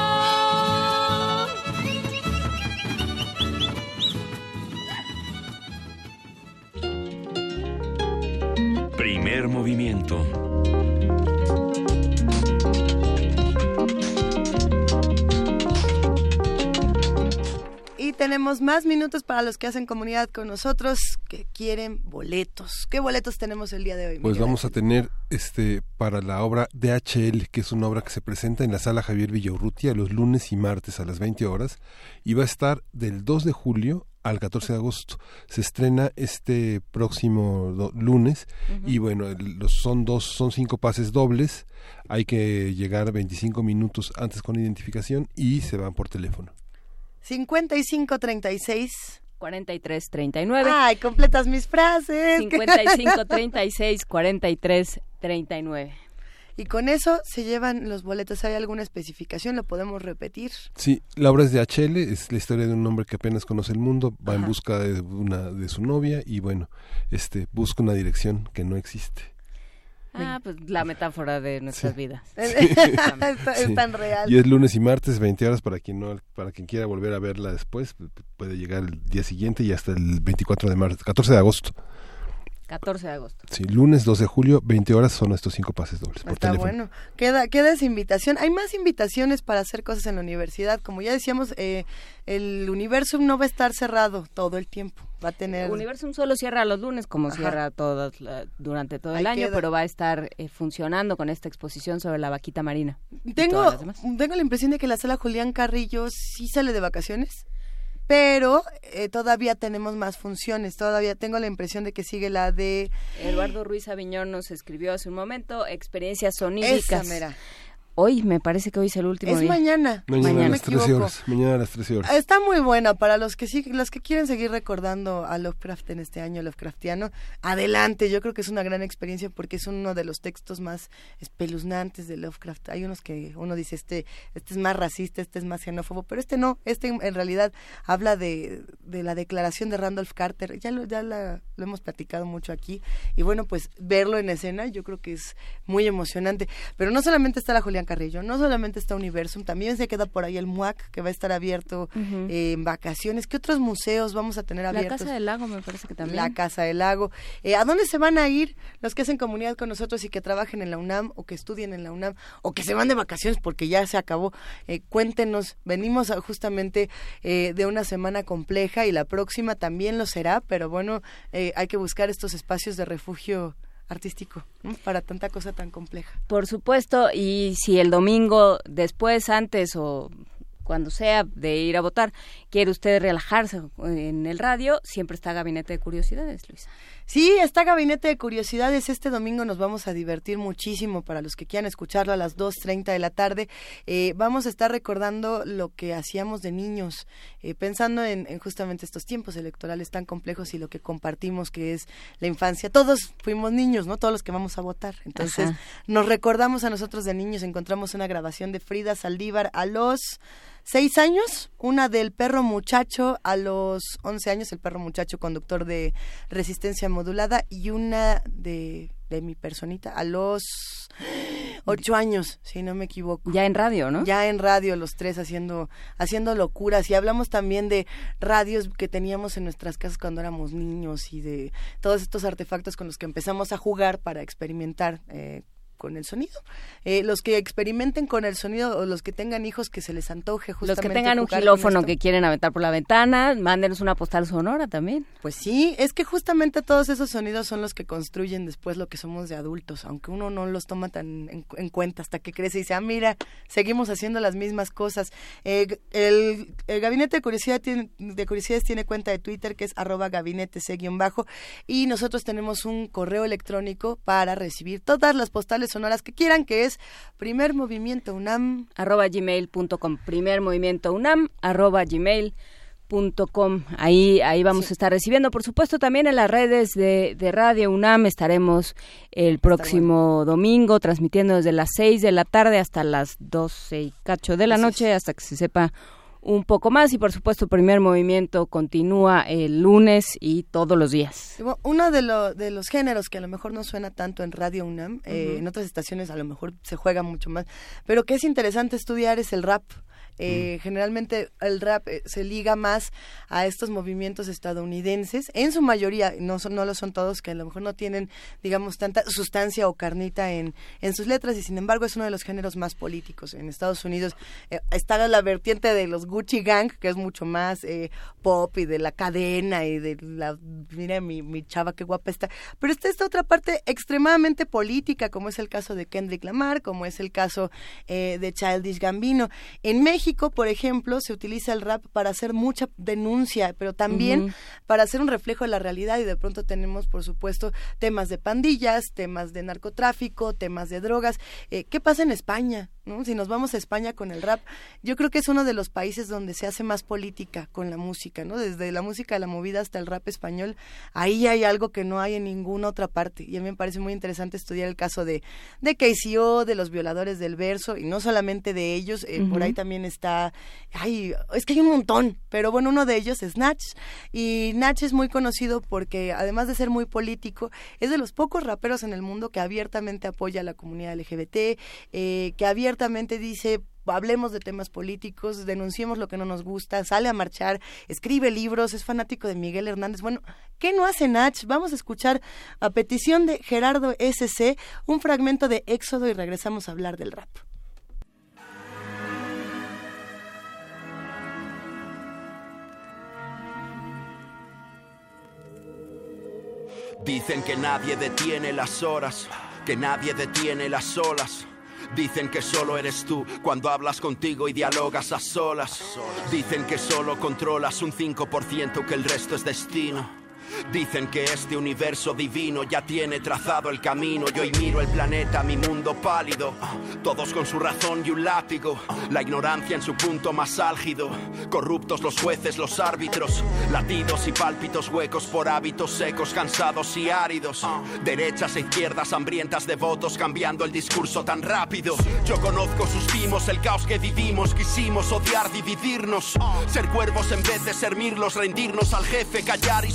Primer movimiento. Y tenemos más minutos para los que hacen comunidad con nosotros que quieren boletos. ¿Qué boletos tenemos el día de hoy? Pues vamos a tener este para la obra DHL, que es una obra que se presenta en la sala Javier Villaurrutia los lunes y martes a las 20 horas y va a estar del 2 de julio al 14 de agosto. Se estrena este próximo lunes y bueno, los, son dos, son cinco pases dobles. Hay que llegar 25 minutos antes con identificación y se van por teléfono. 5536 43 39. Ay, completas mis frases. 55 36 43 39. Y con eso se llevan los boletos. ¿Hay alguna especificación? ¿Lo podemos repetir? Sí, la obra es de HL, es la historia de un hombre que apenas conoce el mundo, va en busca de una de su novia y bueno, este busca una dirección que no existe. Ah, pues la metáfora de nuestras vidas. Es Sí. tan real. Y es lunes y martes, 20 horas para quien no para quien quiera volver a verla después, pu- puede llegar el día siguiente y hasta el 24 de marzo, 14 de agosto. 14 de agosto. Sí, lunes 2 de julio, 20 horas son estos cinco pases dobles por Está teléfono. bueno. Queda, queda esa invitación. Hay más invitaciones para hacer cosas en la universidad. Como ya decíamos, eh, el universo no va a estar cerrado todo el tiempo. Va a tener... Universum solo cierra los lunes, como Ajá. cierra todas la- durante todo el Ahí año, queda. pero va a estar eh, funcionando con esta exposición sobre la vaquita marina. Tengo, tengo la impresión de que la sala Julián Carrillo sí sale de vacaciones, pero eh, todavía tenemos más funciones. Todavía tengo la impresión de que sigue la de... Eduardo Ruiz Aviñón nos escribió hace un momento experiencias Esa soníricas. mera. Hoy, me parece que hoy es el último Es día. mañana. Mañana, Mañana. a las 13 equivoco. horas. Mañana a las 13 horas. Está muy buena para los que sí, los que quieren seguir recordando a Lovecraft en este año Lovecraftiano. Adelante, yo creo que es una gran experiencia porque es uno de los textos más espeluznantes de Lovecraft. Hay unos que uno dice este, este es más racista, este es más xenófobo, pero este no. Este en, en realidad habla de, de la declaración de Randolph Carter. Ya lo, ya la- lo hemos platicado mucho aquí y bueno pues verlo en escena yo creo que es muy emocionante. Pero no solamente está la Julián Carrillo, no solamente está Universum, también se queda por ahí el MUAC que va a estar abierto eh, en vacaciones. ¿Qué otros museos vamos a tener La abiertos? Casa del Lago me parece que también. La Casa del Lago. Eh, ¿A dónde se van a ir los que hacen comunidad con nosotros y que trabajen en la UNAM o que estudien en la UNAM o que se van de vacaciones porque ya se acabó? Eh, cuéntenos, venimos a- justamente de una semana compleja y la próxima también lo será, pero bueno, eh, hay que buscar estos espacios de refugio artístico para tanta cosa tan compleja. Por supuesto, y si el domingo después, antes o cuando sea de ir a votar, quiere usted relajarse en el radio, siempre está Gabinete de Curiosidades, Luisa. Sí, está Gabinete de Curiosidades. Este domingo nos vamos a divertir muchísimo para los que quieran escucharlo a las 2.30 de la tarde. Eh, vamos a estar recordando lo que hacíamos de niños, eh, pensando en, en justamente estos tiempos electorales tan complejos y lo que compartimos que es la infancia. Todos fuimos niños, ¿no? Todos los que vamos a votar. Entonces, Ajá. nos recordamos a nosotros de niños. Encontramos una grabación de Frida Saldívar a los seis años, una del perro muchacho a los 11 años, el perro muchacho conductor de resistencia modulada, y una de, de mi personita a los ocho años, si no me equivoco. Ya en radio, ¿no? Ya en radio, los tres haciendo, haciendo locuras. Y hablamos también de radios que teníamos en nuestras casas cuando éramos niños y de todos estos artefactos con los que empezamos a jugar para experimentar. eh, con el sonido. Eh, los que experimenten con el sonido o los que tengan hijos que se les antoje justamente Los que tengan un esto. que quieren aventar por la ventana, mándenos una postal sonora también. Pues sí, es que justamente todos esos sonidos son los que construyen después lo que somos de adultos, aunque uno no los toma tan en, en cuenta hasta que crece y dice, ah, mira, seguimos haciendo las mismas cosas. Eh, el, el Gabinete de, Curiosidad tiene, de Curiosidades tiene cuenta de Twitter que es arroba gabinete bajo y nosotros tenemos un correo electrónico para recibir todas las postales sonoras que quieran, que es primer movimiento unam arroba gmail.com, primer movimiento unam, arroba gmail.com. Ahí, ahí vamos a estar recibiendo, por supuesto, también en las redes de, de Radio UNAM. Estaremos el próximo domingo transmitiendo desde las 6 de la tarde hasta las 12 y cacho de la Así noche, hasta que se sepa un poco más y por supuesto primer movimiento continúa el lunes y todos los días. Uno de, lo- de los géneros que a lo mejor no suena tanto en Radio UNAM, eh, en otras estaciones a lo mejor se juega mucho más, pero que es interesante estudiar es el rap. Eh, Generalmente el rap eh, se liga más a estos movimientos estadounidenses, en su mayoría, no, son, no lo son todos, que a lo mejor no tienen, digamos, tanta sustancia o carnita en, en sus letras, y sin embargo es uno de los géneros más políticos. En Estados Unidos eh, está la vertiente de los Gucci Gang, que es mucho más eh, pop y de la cadena y de la, mira mi, mi chava qué guapa está, pero está esta otra parte extremadamente política, como es el caso de Kendrick Lamar, como es el caso eh, de Childish Gambino. En México México, por ejemplo, se utiliza el rap para hacer mucha denuncia, pero también para hacer un reflejo de la realidad y de pronto tenemos, por supuesto, temas de pandillas, temas de narcotráfico, temas de drogas. Eh, ¿Qué pasa en España? ¿No? Si nos vamos a España con el rap, yo creo que es uno de los países donde se hace más política con la música, ¿no? Desde la música de la movida hasta el rap español, ahí hay algo que no hay en ninguna otra parte. Y a mí me parece muy interesante estudiar el caso de, de KCO, de los violadores del verso, y no solamente de ellos, eh, por ahí también está, ay, es que hay un montón, pero bueno, uno de ellos es Nach, y Nach es muy conocido porque además de ser muy político, es de los pocos raperos en el mundo que abiertamente apoya a la comunidad LGBT, eh, que abiertamente dice hablemos de temas políticos, denunciemos lo que no nos gusta, sale a marchar, escribe libros, es fanático de Miguel Hernández. Bueno, ¿qué no hace Nach? Vamos a escuchar a petición de Gerardo SC un fragmento de Éxodo y regresamos a hablar del rap. Dicen que nadie detiene las horas, que nadie detiene las olas. Dicen que solo eres tú cuando hablas contigo y dialogas a solas. Dicen que solo controlas un 5%, que el resto es destino. Dicen que este universo divino ya tiene trazado el camino. Yo hoy miro el planeta, mi mundo pálido. Todos con su razón y un látigo. La ignorancia en su punto más álgido. Corruptos los jueces, los árbitros. Latidos y pálpitos huecos por hábitos secos, cansados y áridos. Derechas e izquierdas hambrientas de votos, cambiando el discurso tan rápido. Yo conozco sus timos, el caos que vivimos. Quisimos odiar, dividirnos. Ser cuervos en vez de ser mirlos, rendirnos al jefe, callar y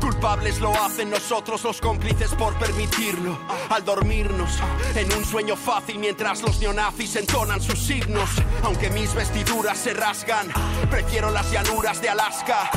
Culpables lo hacen nosotros los cómplices por permitirlo. Al dormirnos en un sueño fácil mientras los neonazis entonan sus himnos. Aunque mis vestiduras se rasgan, prefiero las llanuras de Alaska.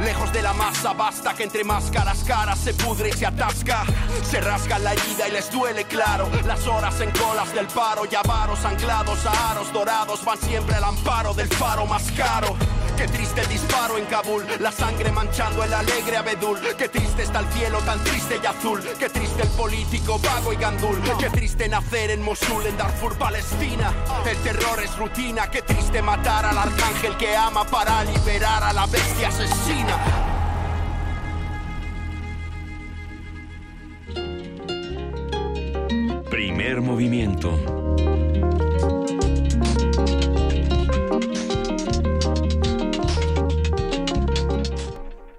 Lejos de la masa, basta que entre máscaras caras se pudre y se atasca. Se rasga la herida y les duele, claro. Las horas en colas del paro y avaros anclados a aros dorados van siempre al amparo del faro más caro. Qué triste disparo en Kabul, la sangre manchando el alegre abedul. Qué triste está el cielo tan triste y azul. Qué triste el político vago y gandul. Qué triste nacer en Mosul, en Darfur, Palestina. El terror es rutina. Qué triste matar al arcángel que ama para liberar a la bestia asesina. Primer movimiento.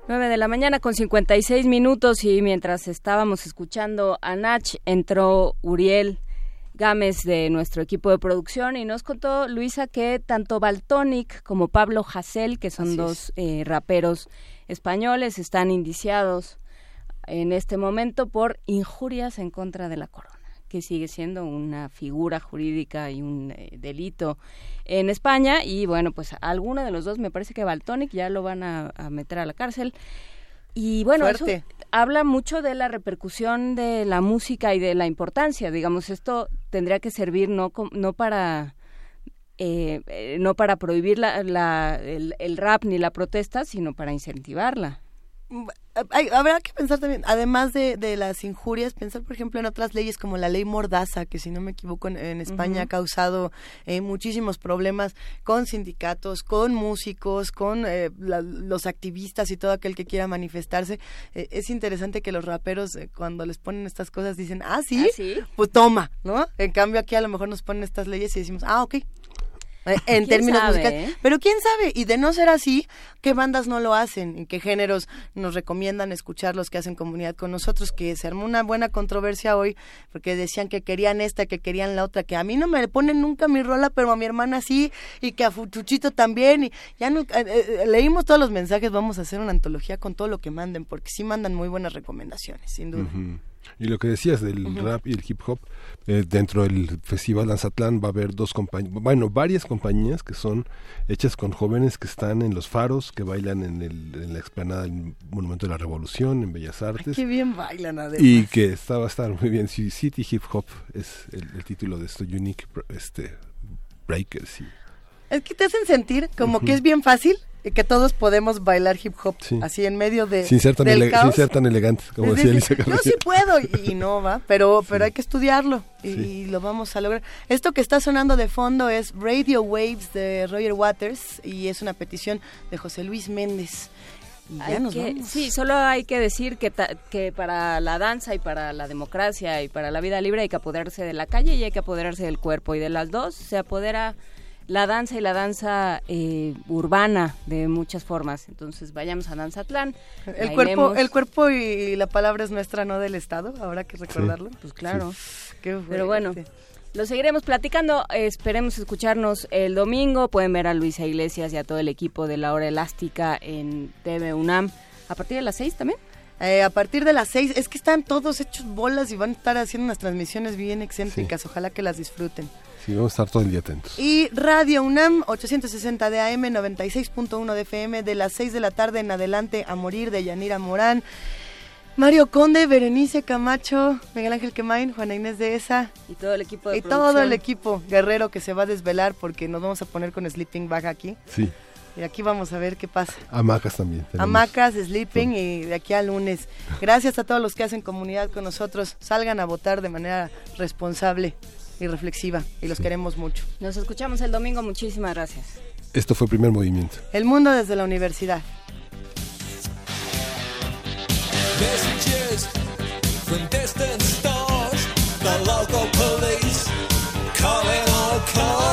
Nueve de la mañana con 56 minutos y mientras estábamos escuchando a Nach entró Uriel Gámez de nuestro equipo de producción y nos contó Luisa que tanto Baltonic como Pablo Hassel, que son Así dos eh, raperos españoles, están indiciados en este momento por injurias en contra de la corona que sigue siendo una figura jurídica y un eh, delito en España. Y bueno pues alguno de los dos me parece que Baltonic ya lo van a, a meter a la cárcel. Y bueno eso habla mucho de la repercusión de la música y de la importancia. Digamos esto tendría que servir no no para eh, eh, no para prohibir la, la- el, el rap ni la protesta sino para incentivarla hay- habrá que pensar también, además de, de las injurias, pensar, por ejemplo, en otras leyes como la ley Mordaza, que si no me equivoco en, en España ha causado eh, muchísimos problemas con sindicatos, con músicos, con eh, la- los activistas y todo aquel que quiera manifestarse. Eh, es interesante que los raperos, eh, cuando les ponen estas cosas, dicen, ah, ¿sí? ¿Ah, sí? Pues toma, ¿no? En cambio, aquí a lo mejor nos ponen estas leyes y decimos, ah, ok. Eh, En ¿Quién términos sabe, musicales. eh? Pero quién sabe, y de no ser así, ¿qué bandas no lo hacen? ¿En qué géneros nos recomiendan escuchar los que hacen comunidad con nosotros? Que se armó una buena controversia hoy, porque decían que querían esta, que querían la otra, que a mí no me ponen nunca mi rola, pero a mi hermana sí, y que a Fuchuchito también, y ya no, eh, eh, leímos todos los mensajes, vamos a hacer una antología con todo lo que manden, porque sí mandan muy buenas recomendaciones, sin duda. Y lo que decías del Ujú. rap y el hip hop, eh, dentro del Festival Danzatlán va a haber dos compañías, bueno, varias compañías que son hechas con jóvenes que están en los faros, que bailan en, el, en la explanada del Monumento de la Revolución, en Bellas Artes. Qué bien bailan, además. Y que está, va a estar muy bien. City Hip Hop es el, el título de esto, Unique este, Breakers. y- Es que te hacen sentir como que es bien fácil que todos podemos bailar hip hop Sí. así en medio de Sin ser tan, del sin ser tan elegantes, como decía Elisa Yo Carrillo. sí puedo y, y no va, pero pero hay que estudiarlo y, y lo vamos a lograr. Esto que está sonando de fondo es Radio Waves de Roger Waters y es una petición de José Luis Méndez. Y ya nos que- vamos. Sí, solo hay que decir que, ta- que para la danza y para la democracia y para la vida libre hay que apoderarse de la calle y hay que apoderarse del cuerpo y de las dos se apodera la danza y la danza eh, urbana de muchas formas. Entonces vayamos a Danzatlán. El cuerpo, el cuerpo y la palabra es nuestra, no del Estado, habrá que recordarlo. Pues claro. Qué Pero bueno, lo seguiremos platicando. Esperemos escucharnos el domingo. Pueden ver a Luisa Iglesias y a todo el equipo de La Hora Elástica en TV UNAM a partir de las seis también. Eh, a partir de las seis, es que están todos hechos bolas y van a estar haciendo unas transmisiones bien excéntricas. Ojalá que las disfruten. Sí, vamos a estar todo el día atentos. Y Radio UNAM, 860 de AM, 96.1 de FM, de las 6 de la tarde en adelante, a morir de Yanira Morán. Mario Conde, Berenice Camacho, Miguel Ángel Quemain, Juana Inés de Esa. Y todo el equipo de Y todo el equipo guerrero que se va a desvelar porque nos vamos a poner con Sleeping Bag aquí. Sí, Y aquí vamos a ver qué pasa. hamacas también. tenemos. Hamacas, Sleeping y de aquí al lunes. Gracias a todos los que hacen comunidad con nosotros. Salgan a votar de manera responsable y reflexiva y los queremos mucho. Nos escuchamos el domingo. Muchísimas gracias. Esto fue primer movimiento. El mundo desde la universidad. Messages from distant stars. The local police calling all cars.